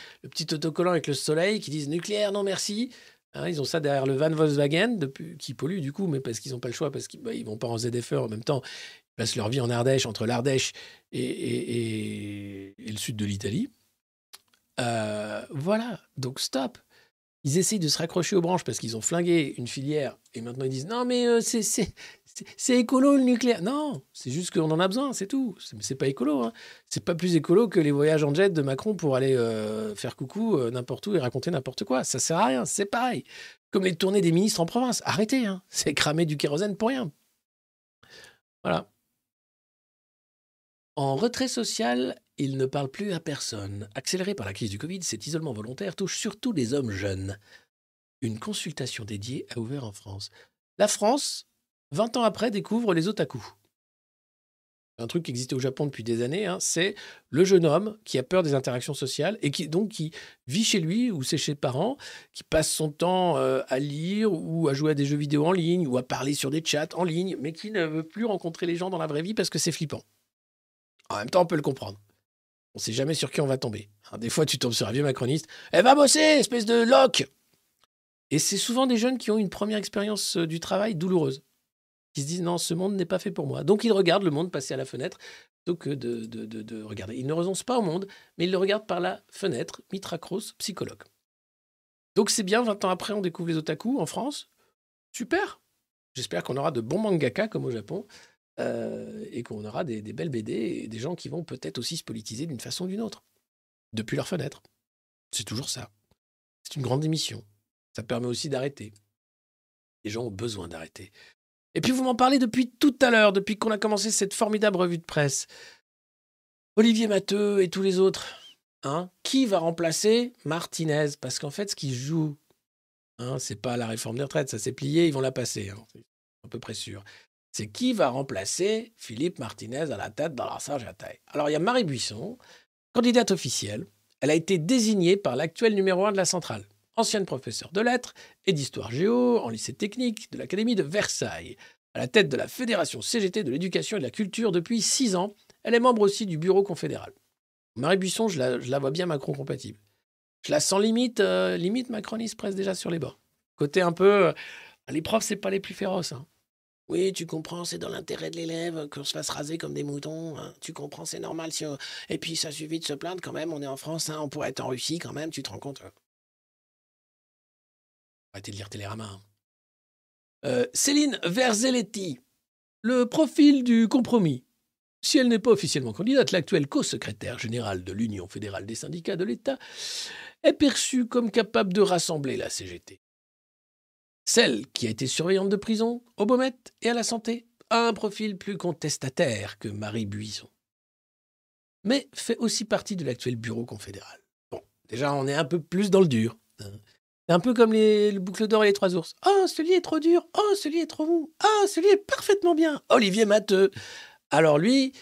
autocollant avec le soleil qui disent nucléaire, non merci. Hein, ils ont ça derrière le van Volkswagen, qui pollue du coup, mais parce qu'ils n'ont pas le choix, parce qu'ils ne vont pas en ZFE en même temps. Ils passent leur vie en Ardèche, entre l'Ardèche et le sud de l'Italie. Euh, voilà, donc stop. Ils essayent de se raccrocher aux branches parce qu'ils ont flingué une filière et maintenant ils disent non mais euh, c'est c'est écolo le nucléaire. Non, c'est juste qu'on en a besoin, c'est tout. C'est pas écolo. Hein. C'est pas plus écolo que les voyages en jet de Macron pour aller euh, faire coucou euh, n'importe où et raconter n'importe quoi. Ça sert à rien, c'est pareil. Comme les tournées des ministres en province. Arrêtez, hein. c'est cramer du kérosène pour rien. Voilà. En retrait social, il ne parle plus à personne. Accéléré par la crise du Covid, cet isolement volontaire touche surtout les hommes jeunes. Une consultation dédiée a ouvert en France. La France, 20 ans après, découvre les otaku. Un truc qui existait au Japon depuis des années, hein, c'est le jeune homme qui a peur des interactions sociales et qui donc vit chez lui ou chez ses parents, qui passe son temps euh, à lire ou à jouer à des jeux vidéo en ligne ou à parler sur des chats en ligne, mais qui ne veut plus rencontrer les gens dans la vraie vie parce que c'est flippant. En même temps, on peut le comprendre. On sait jamais sur qui on va tomber. hein. Des fois, tu tombes sur un vieux macroniste. Elle va bosser, espèce de loc Et c'est souvent des jeunes qui ont une première expérience euh, du travail douloureuse. Qui se disent non, ce monde n'est pas fait pour moi. Donc ils regardent le monde passer à la fenêtre plutôt que de, de, de- de regarder. Ils ne renoncent pas au monde, mais ils le regardent par la fenêtre. Mitra Kroos, psychologue. Donc c'est bien, 20 ans après, on découvre les otaku en France. Super J'espère qu'on aura de bons mangaka comme au Japon. euh, et qu'on aura des, des belles BD et des gens qui vont peut-être aussi se politiser d'une façon ou d'une autre, depuis leur fenêtre. C'est toujours ça. C'est une grande émission. Ça permet aussi d'arrêter. Les gens ont besoin d'arrêter. Et puis vous m'en parlez depuis tout à l'heure, depuis qu'on a commencé cette formidable revue de presse. Olivier Matteux et tous les autres. Hein qui va remplacer Martinez? Parce qu'en fait, ce qui joue, hein, c'est pas la réforme des retraites, ça s'est plié, ils vont la passer. hein. À peu près sûr c'est qui va remplacer Philippe Martinez à la tête dans la Sarge à taille. Alors il y a Marie Buisson, candidate officielle. Elle a été désignée par l'actuel numéro 1 de la centrale, ancienne professeure de lettres et d'histoire géo en lycée technique de l'Académie de Versailles. À la tête de la Fédération CGT de l'éducation et de la culture depuis six ans, elle est membre aussi du bureau confédéral. Marie Buisson, je la, vois bien Macron compatible. Je la sens limite, euh, limite macroniste presque déjà sur les bords. Côté un peu, euh, les profs, c'est pas les plus féroces. hein. Oui, tu comprends, c'est dans l'intérêt de l'élève qu'on se fasse raser comme des moutons. hein. Tu comprends, c'est normal. Si on- Et puis, ça suffit de se plaindre quand même. On est en France, hein, on pourrait être en Russie quand même, tu te rends compte. Arrêtez de lire Télérama. hein. Euh, Céline Verzelletti, le profil du compromis. Si elle n'est pas officiellement candidate, l'actuelle co-secrétaire générale de l'Union fédérale des syndicats de l'État est perçue comme capable de rassembler la CGT. Celle qui a été surveillante de prison, au Baumette et à la santé, a un profil plus contestataire que Marie Buisson. Mais fait aussi partie de l'actuel bureau confédéral. Bon, déjà, on est un peu plus dans le dur. hein. Un peu comme le boucle d'or et les trois ours. Oh, celui est trop dur. Oh, celui est trop mou. Oh, celui est parfaitement bien. Olivier Matteux. Alors lui,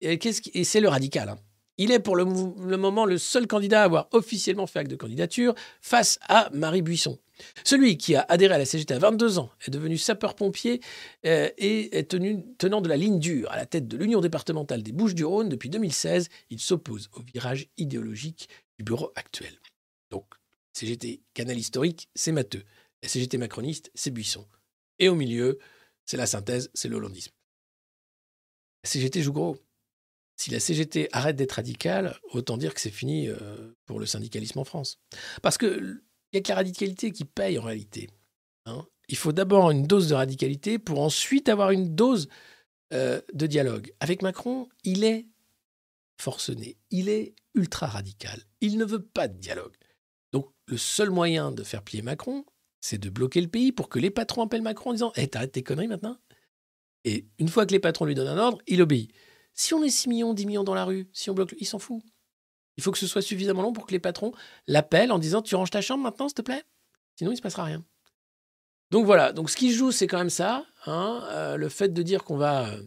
et qu'est-ce et c'est le radical. hein. Il est pour le, moment le seul candidat à avoir officiellement fait acte de candidature face à Marie Buisson. Celui qui a adhéré à la CGT à 22 ans est devenu sapeur-pompier euh, et est tenant de la ligne dure à la tête de l'Union départementale des Bouches-du-Rhône depuis 2016. Il s'oppose au virage idéologique du bureau actuel. Donc, CGT canal historique, c'est Matteux. La CGT macroniste, c'est Buisson. Et au milieu, c'est la synthèse, c'est le. La CGT joue gros. Si la CGT arrête d'être radicale, autant dire que c'est fini euh, pour le syndicalisme en France. Parce que il n'y a que la radicalité qui paye en réalité. hein. Il faut d'abord une dose de radicalité pour ensuite avoir une dose euh, de dialogue. Avec Macron, il est forcené, il est ultra radical, il ne veut pas de dialogue. Le seul moyen de faire plier Macron, c'est de bloquer le pays pour que les patrons appellent Macron en disant hey, T'arrêtes tes conneries maintenant ?» Et une fois que les patrons lui donnent un ordre, il obéit. Si on est 6 millions, 10 millions dans la rue, si on bloque, il s'en fout. Il faut que ce soit suffisamment long pour que les patrons l'appellent en disant Tu ranges ta chambre maintenant, s'il te plaît? Sinon, il ne se passera rien. Donc voilà, donc ce qui joue, c'est quand même ça. hein, euh, le fait de dire qu'on va euh,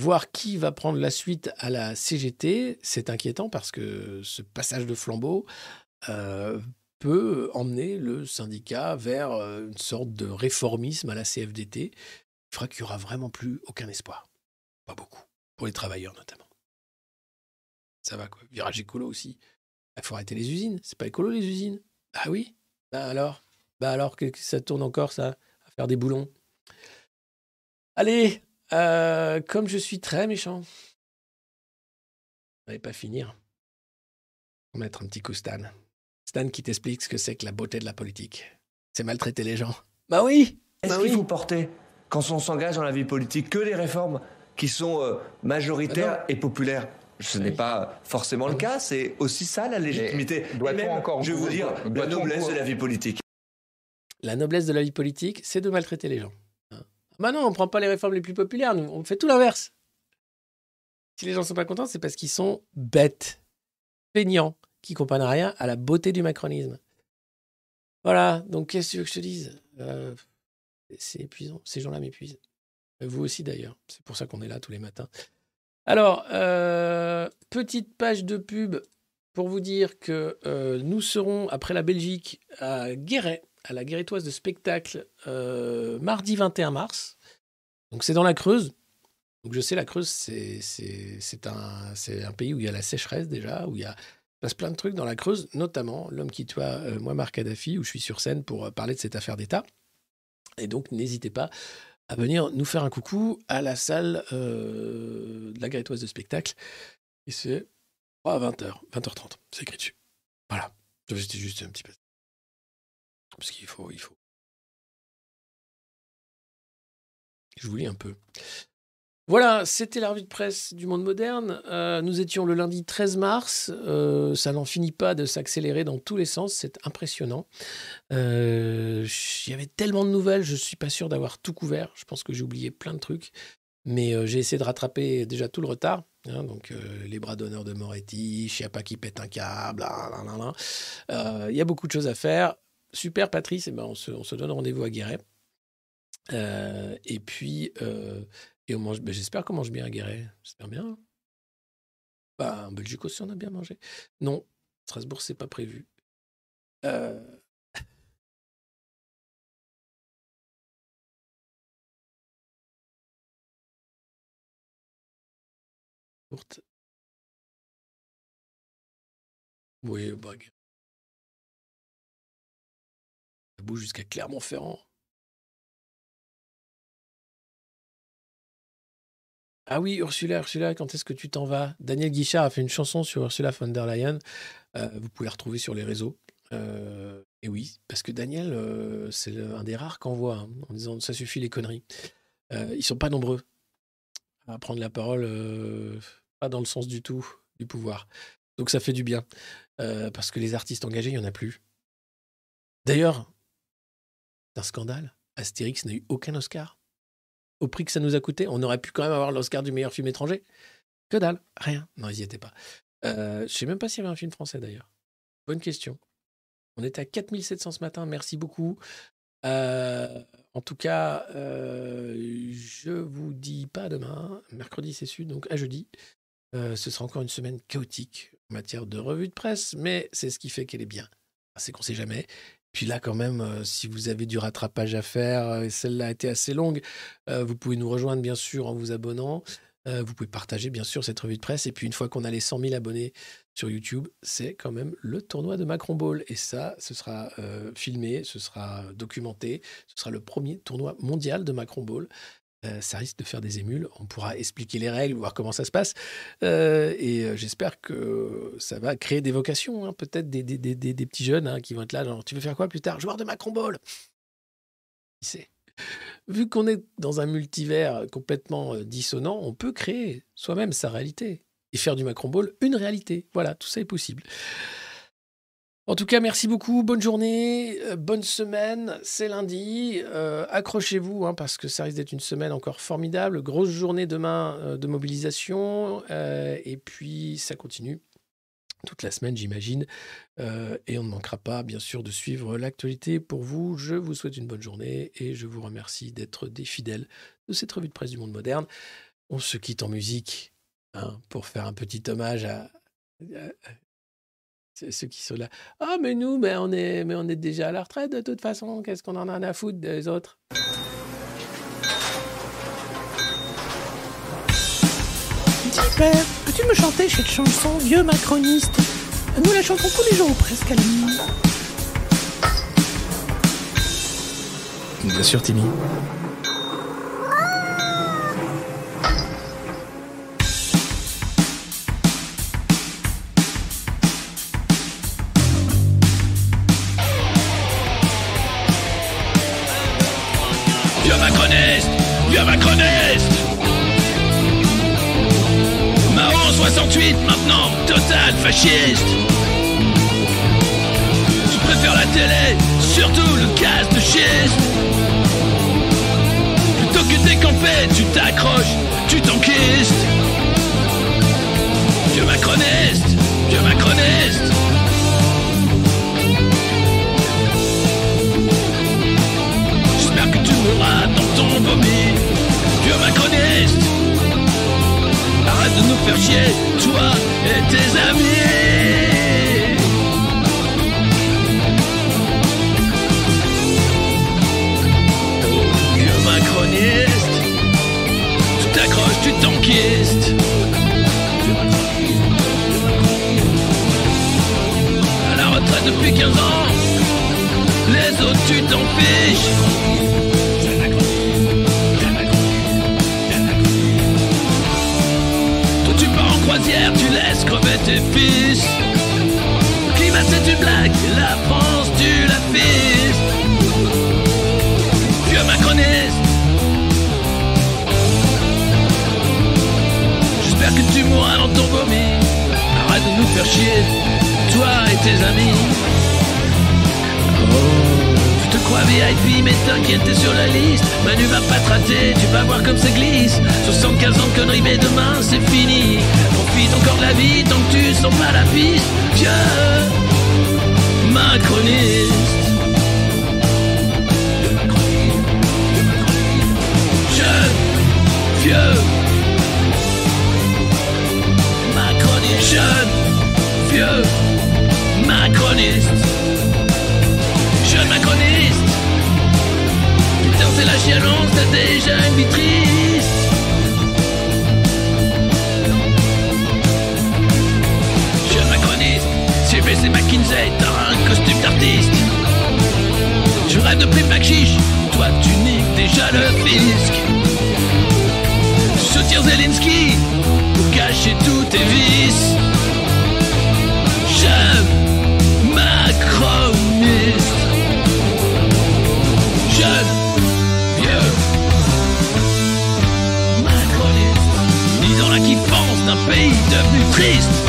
voir qui va prendre la suite à la CGT, c'est inquiétant parce que ce passage de flambeau euh, peut emmener le syndicat vers euh, une sorte de réformisme à la CFDT qui fera qu'il n'y aura vraiment plus aucun espoir. Pas beaucoup. Pour les travailleurs notamment. Ça va quoi. Virage écolo aussi. Il faut arrêter les usines. C'est pas écolo les usines. Ah oui? Bah alors? Bah alors que que ça tourne encore ça? À faire des boulons? Allez euh, Comme je suis très méchant. On va pas finir. On va mettre un petit coup Stan. Stan qui t'explique ce que c'est que la beauté de la politique. C'est maltraiter les gens. Bah oui Est-ce bah qu'il oui. faut porter, quand on s'engage dans la vie politique, que les réformes qui sont euh, majoritaires et populaires ce n'est pas forcément le cas, c'est aussi ça la légitimité. Et doit-on même, encore je vais vous dire, la noblesse de la vie politique. La noblesse de la vie politique, c'est de maltraiter les gens. Bah non, on prend pas les réformes les plus populaires, nous, on fait tout l'inverse. Si les gens sont pas contents, c'est parce qu'ils sont bêtes, feignants, qui comprennent rien à la beauté du macronisme. Voilà, donc qu'est-ce que je te dise? Euh, C'est épuisant, ces gens-là m'épuisent. Vous aussi d'ailleurs, c'est pour ça qu'on est là tous les matins. Alors, euh, petite page de pub pour vous dire que euh, nous serons, après la Belgique, à Guéret, à la Guérétoise de spectacle, euh, mardi 21 mars. Donc c'est dans la Creuse. Donc je sais, la Creuse, c'est un, pays où il y a la sécheresse déjà, où il y a passe plein de trucs dans la Creuse, notamment l'homme qui tua euh, Muammar Kadhafi, où je suis sur scène pour euh, parler de cette affaire d'État. Et donc n'hésitez pas à venir nous faire un coucou à la salle euh, de la Guérétoise de spectacle. Et c'est oh, à 20h, 20h30, c'est écrit dessus. Voilà, c'était juste un petit peu. Parce qu'il faut, il faut. Je vous lis un peu. Voilà, c'était la revue de presse du monde moderne. Euh, nous étions le lundi 13 mars. Euh, ça n'en finit pas de s'accélérer dans tous les sens. C'est impressionnant. Euh, Il y avait tellement de nouvelles, je ne suis pas sûr d'avoir tout couvert. Je pense que j'ai oublié plein de trucs. Mais j'ai essayé de rattraper déjà tout le retard. hein, donc, les bras d'honneur de Moretti, Chiappa qui pète un câble. Euh, Il y a beaucoup de choses à faire. Super, Patrice. Eh ben, on, se, on se donne rendez-vous à Guéret. Euh, et puis, euh, et ben, J'espère qu'on mange bien à Guéret. J'espère bien. Bah, en Belgique aussi, on a bien mangé. Non, Strasbourg, c'est pas prévu. Euh. Oui, bah, Bouge jusqu'à Clermont-Ferrand. Ah oui, Ursula, Ursula, quand est-ce que tu t'en vas? Daniel Guichard a fait une chanson sur Ursula von der Leyen. Euh, vous pouvez la retrouver sur les réseaux. Euh, et oui, parce que Daniel, euh, c'est un des rares qu'on voit hein, en disant ça suffit les conneries. Ils sont pas nombreux à prendre la parole, pas dans le sens du tout du pouvoir. Donc ça fait du bien. Parce que les artistes engagés, il n'y en a plus. D'ailleurs, un scandale. Astérix n'a eu aucun Oscar au prix que ça nous a coûté, on aurait pu quand même avoir l'Oscar du meilleur film étranger. Que dalle, rien. Non, ils n'y étaient pas. Euh, je sais même pas s'il y avait un film français d'ailleurs. Bonne question. On était à 4700 ce matin, merci beaucoup. Euh, en tout cas, euh, je vous dis pas demain. Mercredi, c'est su, donc à jeudi. Euh, ce sera encore une semaine chaotique en matière de revue de presse, mais c'est ce qui fait qu'elle est bien. C'est qu'on sait jamais. Puis là, quand même, euh, si vous avez du rattrapage à faire, euh, et celle-là a été assez longue, euh, vous pouvez nous rejoindre, bien sûr, en vous abonnant. Vous pouvez partager, bien sûr, cette revue de presse. Et puis, une fois qu'on a les 100 000 abonnés sur YouTube, c'est quand même le tournoi de Macron Ball. Et ça, ce sera filmé, ce sera documenté. Ce sera le premier tournoi mondial de Macron Ball. Euh, ça risque de faire des émules. On pourra expliquer les règles, voir comment ça se passe. Euh, et euh, j'espère que ça va créer des vocations. hein. Peut-être des, des, petits jeunes hein, qui vont être là. Genre, tu veux faire quoi plus tard? Joueur de Macron Ball Qui sait? Vu qu'on est dans un multivers complètement dissonant, on peut créer soi-même sa réalité et faire du Macron Ball une réalité. Voilà, tout ça est possible. En tout cas, merci beaucoup. Bonne journée, euh, bonne semaine. C'est lundi. Euh, accrochez-vous hein, parce que ça risque d'être une semaine encore formidable. Grosse journée demain euh, de mobilisation. et puis, ça continue toute la semaine, j'imagine. et on ne manquera pas, bien sûr, de suivre l'actualité pour vous. Je vous souhaite une bonne journée et je vous remercie d'être des fidèles de cette revue de presse du monde moderne. On se quitte en musique hein, pour faire un petit hommage à ceux qui sont là. Ah, mais nous, mais on, est, mais on est déjà à la retraite de toute façon. Qu'est-ce qu'on en a à foutre des autres Dis, père, peux-tu me chanter cette chanson, vieux macroniste? Nous la chantons tous les jours, presque à la nuit. Bien sûr, Timmy. Fasciste. Tu préfères la télé, surtout le casse de schiste Plutôt que décamper, tu t'accroches, tu t'enquistes de nous faire chier, toi et tes amis. Oh, Vieux macroniste Tu t'accroches, tu t'enquistes. À la retraite depuis 15 ans Les autres tu t'en fiches tu laisses crever tes fils. Climat c'est une blague, la France tu la fils. Vieux macroniste. J'espère que tu mourras dans ton vomi. Arrête de nous faire chier, toi et tes amis. Oh VIP, mais t'inquiète, t'es sur la liste. Manu va pas te rater, tu vas voir comme ça glisse. 75 ans de conneries, mais demain c'est fini. Profite encore de la vie tant que tu sens pas la piste. Vieux macroniste. Vieux. Macroniste. Jeune, vieux. Macroniste. Jeune macroniste. Putain c'est la chialance, t'as déjà une vie Jeune macroniste CBC McKinsey, t'as un costume d'artiste. Je rêve de prix chiche, toi tu niques déjà le fisc. Soutiens Zelensky pour cacher tous tes vices. Jeune macroniste, ni dans